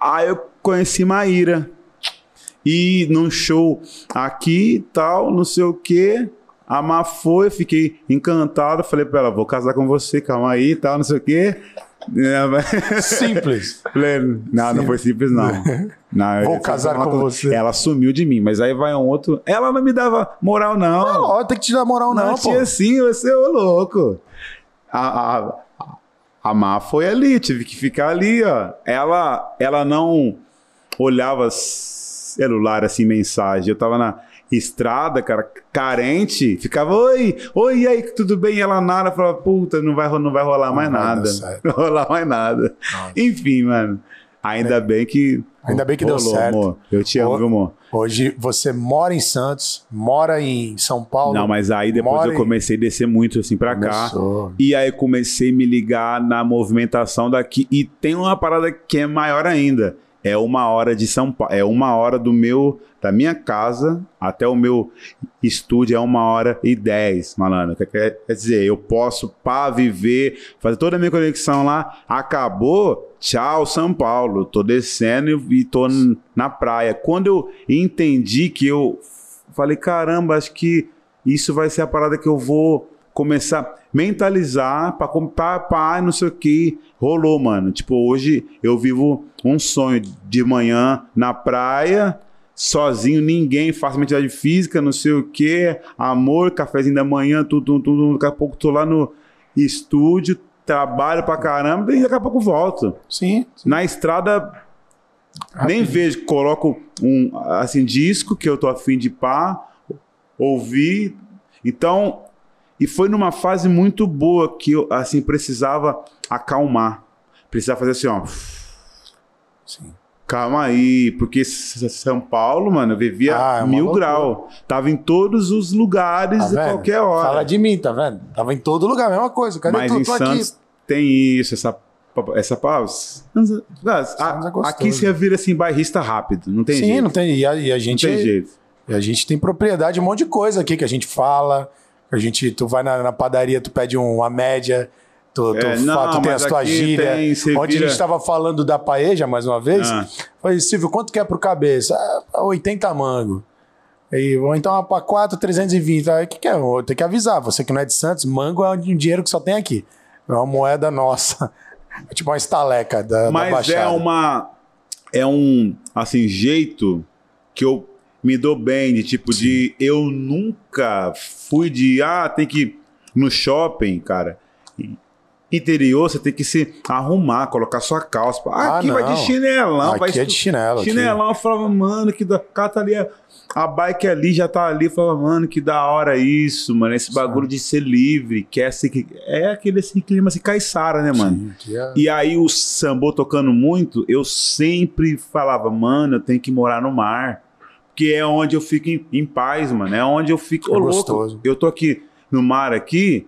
Speaker 1: aí eu conheci Maíra. E num show aqui e tal, não sei o quê. A Má foi, eu fiquei encantado. Falei pra ela, vou casar com você, calma aí e tal, não sei o quê. É,
Speaker 2: Simples.
Speaker 1: Não, não foi simples, não. não
Speaker 2: Vou casar com você.
Speaker 1: Ela sumiu de mim, mas aí vai um outro. Ela não me dava moral, não.
Speaker 2: Ó, tem que te dar moral, não,
Speaker 1: não
Speaker 2: pô.
Speaker 1: tinha assim, você é o louco. A, a, a Má foi ali, tive que ficar ali, ó. Ela, ela não olhava celular assim, mensagem. Eu tava na estrada, cara, carente, ficava, oi, oi, e aí, tudo bem? E ela nada, falava, puta, não vai, não vai rolar mais
Speaker 2: vai
Speaker 1: nada. Não vai rolar mais nada. Enfim, mano. Ainda bem que.
Speaker 2: Ainda bem que deu certo.
Speaker 1: Amor. Eu te amo,
Speaker 2: Ô,
Speaker 1: viu, amor?
Speaker 2: Hoje você mora em Santos, mora em São Paulo.
Speaker 1: Não, mas aí depois eu comecei a descer muito assim pra cá.
Speaker 2: Começou.
Speaker 1: E aí comecei a me ligar na movimentação daqui. E tem uma parada que é maior ainda. É uma hora de São Paulo. É uma hora do meu, da minha casa até o meu estúdio. É uma hora e dez, malandro. Quer- dizer, eu posso pá, viver, fazer toda a minha conexão lá. Acabou. Tchau, São Paulo. Tô descendo e, tô na praia. Quando eu entendi que eu falei, caramba, acho que isso vai ser a parada que eu vou começar a mentalizar para comprar pá, não sei o que. Rolou, mano. Tipo, hoje eu vivo um sonho de manhã na praia, sozinho, ninguém, faço atividade física, não sei o que, amor, cafezinho da manhã, tudo, tudo, tudo. Daqui a pouco tô lá no estúdio, trabalho pra caramba e daqui a pouco volto.
Speaker 2: Sim.
Speaker 1: Na estrada, nem vejo, coloco um assim disco que eu tô afim de pá, ouvir. Então, e foi numa fase muito boa que eu assim precisava acalmar. Precisava fazer assim, ó.
Speaker 2: Sim.
Speaker 1: Calma aí, porque São Paulo, mano, eu vivia
Speaker 2: Ah, é
Speaker 1: mil
Speaker 2: loucura.
Speaker 1: grau. Tava em todos os lugares,
Speaker 2: Tá
Speaker 1: a qualquer hora.
Speaker 2: Fala de mim, tá vendo? Tava em todo lugar, mesma coisa. Cadê
Speaker 1: Mas
Speaker 2: tu?
Speaker 1: em
Speaker 2: Tô
Speaker 1: Santos
Speaker 2: aqui.
Speaker 1: tem isso, essa essa pausa.
Speaker 2: é gostoso.
Speaker 1: Aqui você vira assim bairrista rápido, não tem
Speaker 2: Sim,
Speaker 1: jeito.
Speaker 2: não tem. E a, e a
Speaker 1: Não
Speaker 2: gente.
Speaker 1: tem jeito.
Speaker 2: e a gente tem propriedade, de um monte de coisa aqui que a gente fala. A gente, tu vai na, na padaria, tu pede uma média. Tu, tu,
Speaker 1: É, não,
Speaker 2: tu tem
Speaker 1: mas
Speaker 2: as tuas
Speaker 1: aqui
Speaker 2: gírias.
Speaker 1: tem, você
Speaker 2: Onde a
Speaker 1: vira-
Speaker 2: gente estava falando da paeja mais uma vez.
Speaker 1: Ah.
Speaker 2: Falei, Silvio, quanto que é pro cabeça? Ah, 80 mango. Aí, ou então para 4, 320. Aí, o que, que é? Eu tenho que avisar. Você que não é de Santos, mango é um dinheiro que só tem aqui. É uma moeda nossa. É tipo uma estaleca da, da
Speaker 1: Mas
Speaker 2: Baixada.
Speaker 1: é uma é um assim jeito que eu me dou bem de tipo de eu nunca fui de ah, tem que ir no shopping, cara. Interior, você tem que se arrumar, colocar sua calça.
Speaker 2: Ah,
Speaker 1: Aqui vai
Speaker 2: não.
Speaker 1: de chinelão, vai
Speaker 2: Aqui é de chinelo. aqui.
Speaker 1: Chinelão, eu falava, mano, que da. Cara, tá ali, a, bike ali já tá ali. Eu falava, mano, que da hora isso, mano. Esse bagulho de ser livre, que é, assim, que é aquele assim, clima assim, caiçara, né, mano?
Speaker 2: Sim, aqui é-
Speaker 1: E aí o sambô tocando muito, eu sempre falava, mano, eu tenho que morar no mar. Porque é onde eu fico em, em paz, mano. É onde eu fico.
Speaker 2: É
Speaker 1: louco,
Speaker 2: gostoso.
Speaker 1: Eu tô aqui no mar aqui,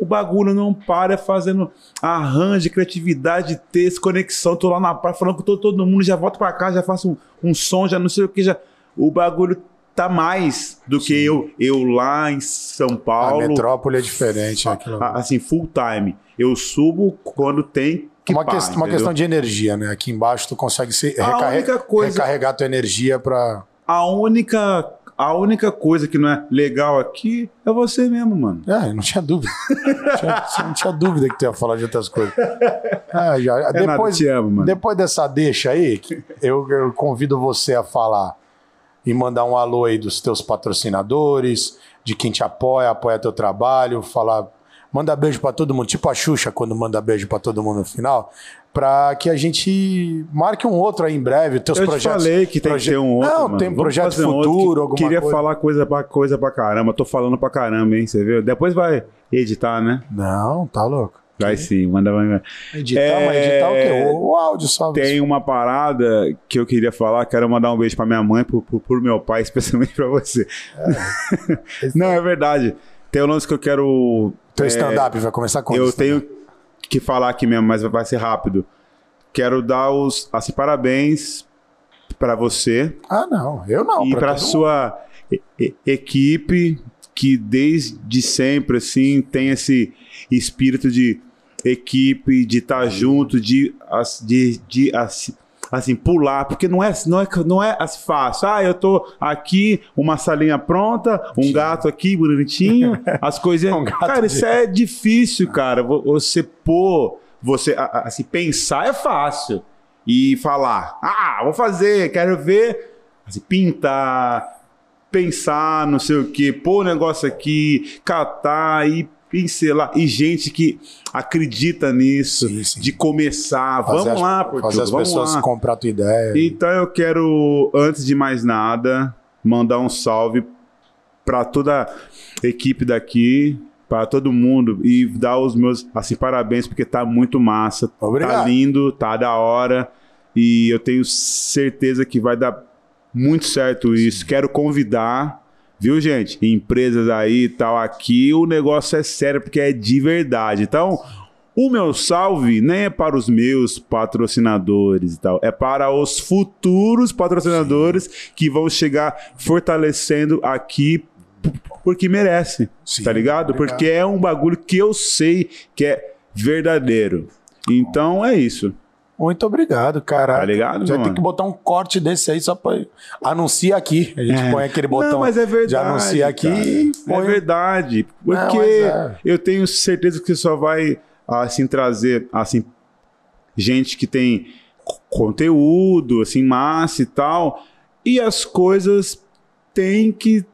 Speaker 1: o bagulho não para fazendo arranjo, criatividade, texto, conexão. Tô lá na praia falando com todo, todo mundo, já volto pra cá, já faço um, um som, já não sei o que. Já... O bagulho tá mais do que eu, eu lá em São
Speaker 2: A
Speaker 1: Paulo.
Speaker 2: metrópole é diferente.
Speaker 1: a- a- assim, full time. Eu subo quando tem que
Speaker 2: uma, uma questão de energia, né? Aqui embaixo tu consegue se
Speaker 1: A
Speaker 2: recarre-
Speaker 1: coisa-
Speaker 2: recarregar tua energia pra.
Speaker 1: A única, a única coisa que não é legal aqui é você mesmo, mano.
Speaker 2: É, não tinha dúvida. Não tinha, não tinha dúvida que tu ia falar de outras coisas. É, já,
Speaker 1: É
Speaker 2: depois,
Speaker 1: nada, te amo, mano.
Speaker 2: depois dessa deixa aí, eu, eu convido você a falar e mandar um alô aí dos teus patrocinadores, de quem te apoia, apoia teu trabalho, falar. Manda beijo pra todo mundo, tipo a Xuxa quando manda beijo pra todo mundo no final, pra que a gente marque um outro aí em breve, teus
Speaker 1: Eu
Speaker 2: projetos.
Speaker 1: falei que tem que
Speaker 2: proje-
Speaker 1: ter um outro.
Speaker 2: Não,
Speaker 1: mano.
Speaker 2: tem
Speaker 1: Vamos
Speaker 2: projeto
Speaker 1: fazer um
Speaker 2: futuro,
Speaker 1: que-
Speaker 2: alguma
Speaker 1: Queria
Speaker 2: coisa.
Speaker 1: falar coisa pra, coisa pra caramba. Tô falando pra caramba, hein? Você viu? Depois vai editar, né?
Speaker 2: Não, tá louco.
Speaker 1: Vai sim, manda. vai.
Speaker 2: Editar,
Speaker 1: É,
Speaker 2: mas editar o quê? O, o áudio só.
Speaker 1: Tem uma parada que eu queria falar. Quero mandar um beijo pra minha mãe, pro, pro, pro meu pai, especialmente pra você. Não, é verdade. Tem um lance que eu quero.
Speaker 2: Teu
Speaker 1: é,
Speaker 2: stand-up vai começar com
Speaker 1: Eu tenho que falar aqui mesmo, mas vai ser rápido. Quero dar os assim, parabéns pra você
Speaker 2: Ah, não. Eu não.
Speaker 1: e para sua e- e- equipe que desde sempre assim tem esse espírito de equipe, de estar junto, de as- de, de assim, pular, porque não é não é não é fácil. Ah, eu tô aqui, uma salinha pronta, um gato aqui bonitinho, as coisinhas.
Speaker 2: Um
Speaker 1: cara,
Speaker 2: de-
Speaker 1: isso é difícil, cara. Vo- Você pôr, você assim pensar é fácil e falar, ah, vou fazer, quero ver, assim, pintar, pensar, não sei o que, pôr o negócio aqui, catar e pincelar. E gente que acredita nisso,
Speaker 2: Sim, sim.
Speaker 1: de começar.
Speaker 2: Fazer
Speaker 1: vamos
Speaker 2: as-
Speaker 1: lá, Portugal,
Speaker 2: Fazer as
Speaker 1: vamos
Speaker 2: pessoas
Speaker 1: lá.
Speaker 2: comprar a tua ideia.
Speaker 1: Então eu quero, antes de mais nada, mandar um salve para toda a equipe daqui, para todo mundo e dar os meus assim parabéns porque tá muito massa,
Speaker 2: Obrigado.
Speaker 1: tá lindo, tá da hora e eu tenho certeza que vai dar muito certo isso. Quero convidar, viu, gente? Empresas aí e tal aqui, o negócio é sério porque é de verdade. Então, o meu salve nem é para os meus patrocinadores e tal, é para os futuros patrocinadores que vão chegar fortalecendo aqui porque merece,
Speaker 2: Sim,
Speaker 1: tá ligado?
Speaker 2: obrigado.
Speaker 1: Porque é um bagulho que eu sei que é verdadeiro. Então é isso.
Speaker 2: Muito obrigado, cara.
Speaker 1: Tá ligado,
Speaker 2: Já tem que botar um corte desse aí só pra. Anuncia aqui. A gente
Speaker 1: É.
Speaker 2: põe aquele botão.
Speaker 1: Não, mas é verdade.
Speaker 2: de anuncia aqui
Speaker 1: cara.
Speaker 2: e
Speaker 1: É
Speaker 2: põe.
Speaker 1: verdade. Porque
Speaker 2: Não, é.
Speaker 1: eu tenho certeza que você só vai assim trazer assim gente que tem co- conteúdo, assim, massa e tal. E as coisas têm que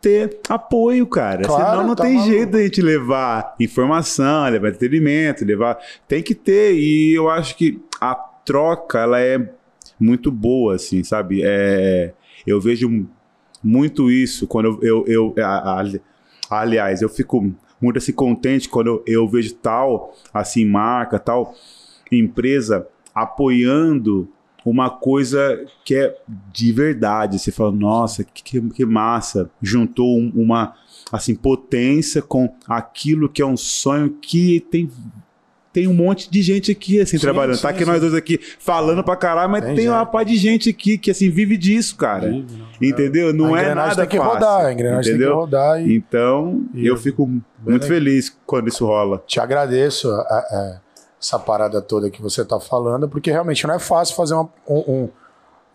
Speaker 1: ter apoio, cara.
Speaker 2: Claro,
Speaker 1: Senão não
Speaker 2: tá
Speaker 1: tem
Speaker 2: maluco.
Speaker 1: jeito da gente levar informação, levar entretenimento, levar. Tem que ter. E eu acho que a troca, ela é muito boa, assim, sabe? É, eu vejo muito isso quando eu. eu, eu aliás, eu fico muito assim contente quando eu, eu vejo tal, assim, marca, tal empresa apoiando uma coisa que é de verdade. Você fala, nossa, que, que- massa. Juntou um- uma assim potência com aquilo que é um sonho que tem tem um monte de gente aqui assim
Speaker 2: Sim,
Speaker 1: trabalhando.
Speaker 2: sim,
Speaker 1: tá aqui
Speaker 2: sim.
Speaker 1: nós dois aqui falando pra caralho, mas
Speaker 2: Tem
Speaker 1: tem, uma pá de gente aqui que assim vive disso, cara.
Speaker 2: Vive, não.
Speaker 1: Entendeu? Não
Speaker 2: a
Speaker 1: é
Speaker 2: engrenagem
Speaker 1: nada
Speaker 2: tem que
Speaker 1: fácil.
Speaker 2: rodar, a engrenagem tem que
Speaker 1: entendeu?
Speaker 2: rodar. E
Speaker 1: Então,
Speaker 2: E
Speaker 1: eu fico muito
Speaker 2: legal.
Speaker 1: feliz quando isso rola.
Speaker 2: te agradeço a- a- essa parada toda que você tá falando, porque realmente não é fácil fazer uma- um, um,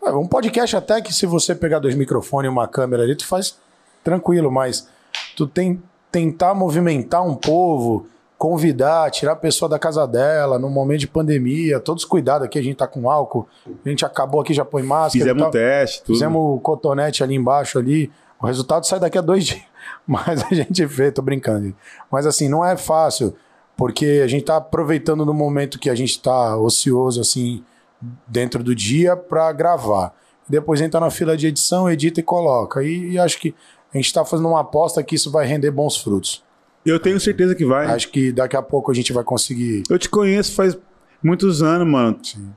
Speaker 2: é, um podcast até que se você pegar dois microfones e uma câmera ali, tu faz tranquilo, mas tu tem tentar movimentar um povo, convidar, tirar a pessoa da casa dela num momento de pandemia, todos os cuidados aqui, a gente tá com álcool, a gente acabou aqui, já põe máscara.
Speaker 1: Fizemos teste, tudo.
Speaker 2: Fizemos o cotonete ali embaixo ali. O resultado sai daqui a dois dias. Mas a gente vê, tô brincando. Mas assim, não é fácil, porque a gente tá aproveitando no momento que a gente tá ocioso, assim, dentro do dia para gravar. Depois entra na fila de edição, edita e coloca. E, e acho que a gente tá fazendo uma aposta que isso vai render bons frutos.
Speaker 1: Eu tenho certeza que vai.
Speaker 2: Acho que daqui a pouco a gente vai conseguir.
Speaker 1: Eu te conheço faz muitos anos, mano.
Speaker 2: Sim.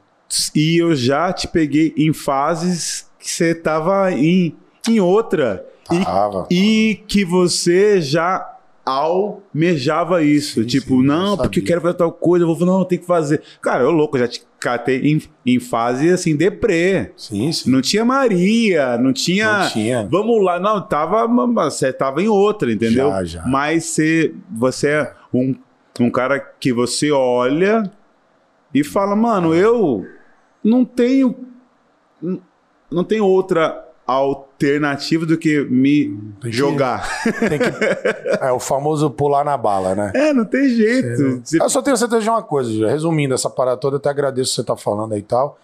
Speaker 1: E eu já te peguei em fases que você tava em, em outra. E,
Speaker 2: Tava.
Speaker 1: e que você já almejava isso.
Speaker 2: Sim,
Speaker 1: tipo,
Speaker 2: sim, eu
Speaker 1: não,
Speaker 2: sabia.
Speaker 1: porque eu quero fazer tal coisa. Eu vou falar, não, tem que fazer. Cara, eu louco, eu já te catei em, em fase assim, deprê.
Speaker 2: Sim, sim.
Speaker 1: Não tinha Maria, não tinha.
Speaker 2: Não tinha.
Speaker 1: Vamos lá, não, tava, você tava em outra, entendeu?
Speaker 2: Já, já.
Speaker 1: Mas você, você é um, um cara que você olha e fala, mano, eu não tenho não tenho outra alternativa do que me
Speaker 2: Tem
Speaker 1: jogar.
Speaker 2: Que, é o famoso pular na bala, né?
Speaker 1: É, não tem jeito. Você-
Speaker 2: Eu só tenho certeza de uma coisa, resumindo essa parada toda, até agradeço o que você tá falando aí e tal.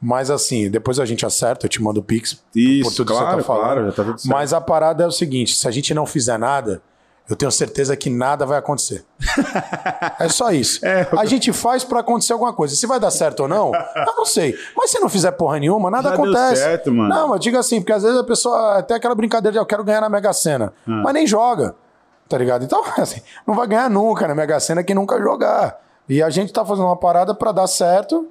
Speaker 2: Mas assim, depois a gente acerta, eu te mando o Pix
Speaker 1: Isso,
Speaker 2: por tudo
Speaker 1: claro,
Speaker 2: que você tá falando.
Speaker 1: claro, tá.
Speaker 2: Mas a parada é o seguinte: se a gente não fizer nada, eu tenho certeza que nada vai acontecer. é só isso.
Speaker 1: É,
Speaker 2: A gente faz pra acontecer alguma coisa. Se vai dar certo ou não, eu não sei. Mas se não fizer porra nenhuma, nada
Speaker 1: Já deu
Speaker 2: acontece.
Speaker 1: certo, mano.
Speaker 2: Não, mas diga assim, porque às vezes a pessoa tem aquela brincadeira de eu quero ganhar na Mega Sena,
Speaker 1: Ah.
Speaker 2: mas nem joga. Tá ligado? Então, assim, não vai ganhar nunca na Mega Sena quem nunca jogar. E a gente tá fazendo uma parada pra dar certo,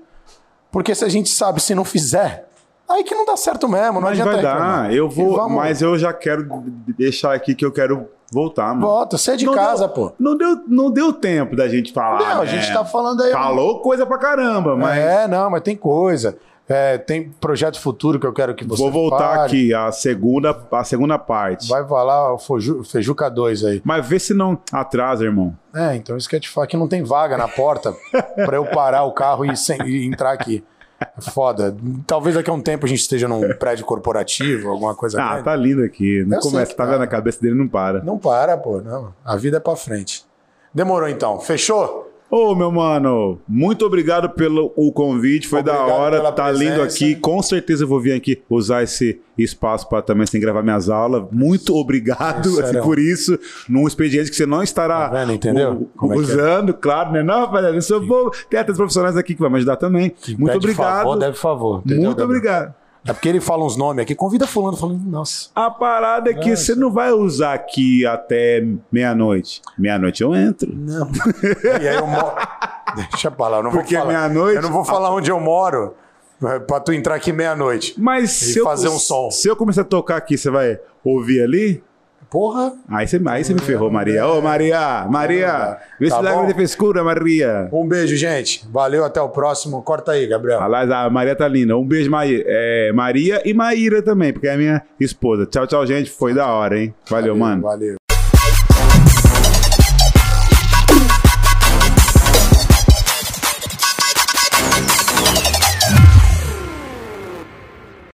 Speaker 2: porque se a gente sabe, se não fizer, aí que não dá certo mesmo, não
Speaker 1: Mas
Speaker 2: adianta
Speaker 1: vai
Speaker 2: reclamar.
Speaker 1: dar. Eu vou, mas eu já quero deixar aqui que eu quero voltar, mano.
Speaker 2: Volta, você é de
Speaker 1: Não
Speaker 2: casa,
Speaker 1: deu-
Speaker 2: pô.
Speaker 1: Não deu, não deu tempo da gente falar.
Speaker 2: Não, a
Speaker 1: né?
Speaker 2: gente tá falando aí.
Speaker 1: Falou coisa pra caramba, mas
Speaker 2: É, não, mas tem coisa. É, tem projeto futuro que eu quero que você
Speaker 1: vou voltar
Speaker 2: fale.
Speaker 1: aqui a segunda, a segunda parte.
Speaker 2: Vai falar o Fejuca 2 aí.
Speaker 1: Mas vê se não atrasa, irmão.
Speaker 2: É, então isso que eu te falar que não tem vaga na porta pra eu parar o carro e, sem- e entrar aqui. Foda. Talvez daqui a um tempo a gente esteja num prédio corporativo, alguma coisa
Speaker 1: Ah,
Speaker 2: grande.
Speaker 1: tá lindo aqui. Não
Speaker 2: Eu
Speaker 1: começa, tá
Speaker 2: tá.
Speaker 1: vendo a cabeça dele não para.
Speaker 2: Não para, pô. Não. A vida é pra frente. Demorou então. Fechou?
Speaker 1: Ô, meu mano, muito obrigado pelo o convite, foi da
Speaker 2: Obrigado
Speaker 1: hora,
Speaker 2: pela
Speaker 1: tá lindo
Speaker 2: presença.
Speaker 1: aqui. Com certeza eu vou vir aqui usar esse espaço para também assim, gravar minhas aulas. Muito obrigado
Speaker 2: Isso,
Speaker 1: assim, por isso, num expediente que você não estará
Speaker 2: Tá vendo, Como é que é?
Speaker 1: usando, claro, né? Não, rapaziada, eu só vou ter até profissionais aqui que vão me ajudar também. muito
Speaker 2: Pede
Speaker 1: obrigado.
Speaker 2: Favor, deve favor. entendeu,
Speaker 1: muito
Speaker 2: Gabriel?
Speaker 1: obrigado.
Speaker 2: É porque ele fala uns nomes aqui. Convida fulano falando, nossa.
Speaker 1: A parada é que
Speaker 2: Nossa.
Speaker 1: você não vai usar aqui até meia-noite. Meia-noite eu entro.
Speaker 2: Não. e aí eu moro. Deixa pra lá, eu não
Speaker 1: Porque
Speaker 2: vou falar.
Speaker 1: meia-noite-
Speaker 2: Eu não vou falar onde eu moro é, pra tu entrar aqui meia-noite.
Speaker 1: Mas se eu,
Speaker 2: fazer um som.
Speaker 1: Se eu começar a tocar aqui, você vai ouvir ali?
Speaker 2: Porra.
Speaker 1: Aí você, aí você me ferrou, Maria. Ô, Maria! Maria! Vê
Speaker 2: Tá
Speaker 1: se
Speaker 2: bom?
Speaker 1: lágrima de frescura, Maria.
Speaker 2: Um beijo, gente. Valeu, até o próximo. Corta aí, Gabriel.
Speaker 1: Aliás, a Maria tá linda. Um beijo, Maria. É, Maria e Maíra também, porque é a minha esposa. Tchau, tchau, gente. Foi da hora, hein? Valeu, mano.
Speaker 2: Valeu.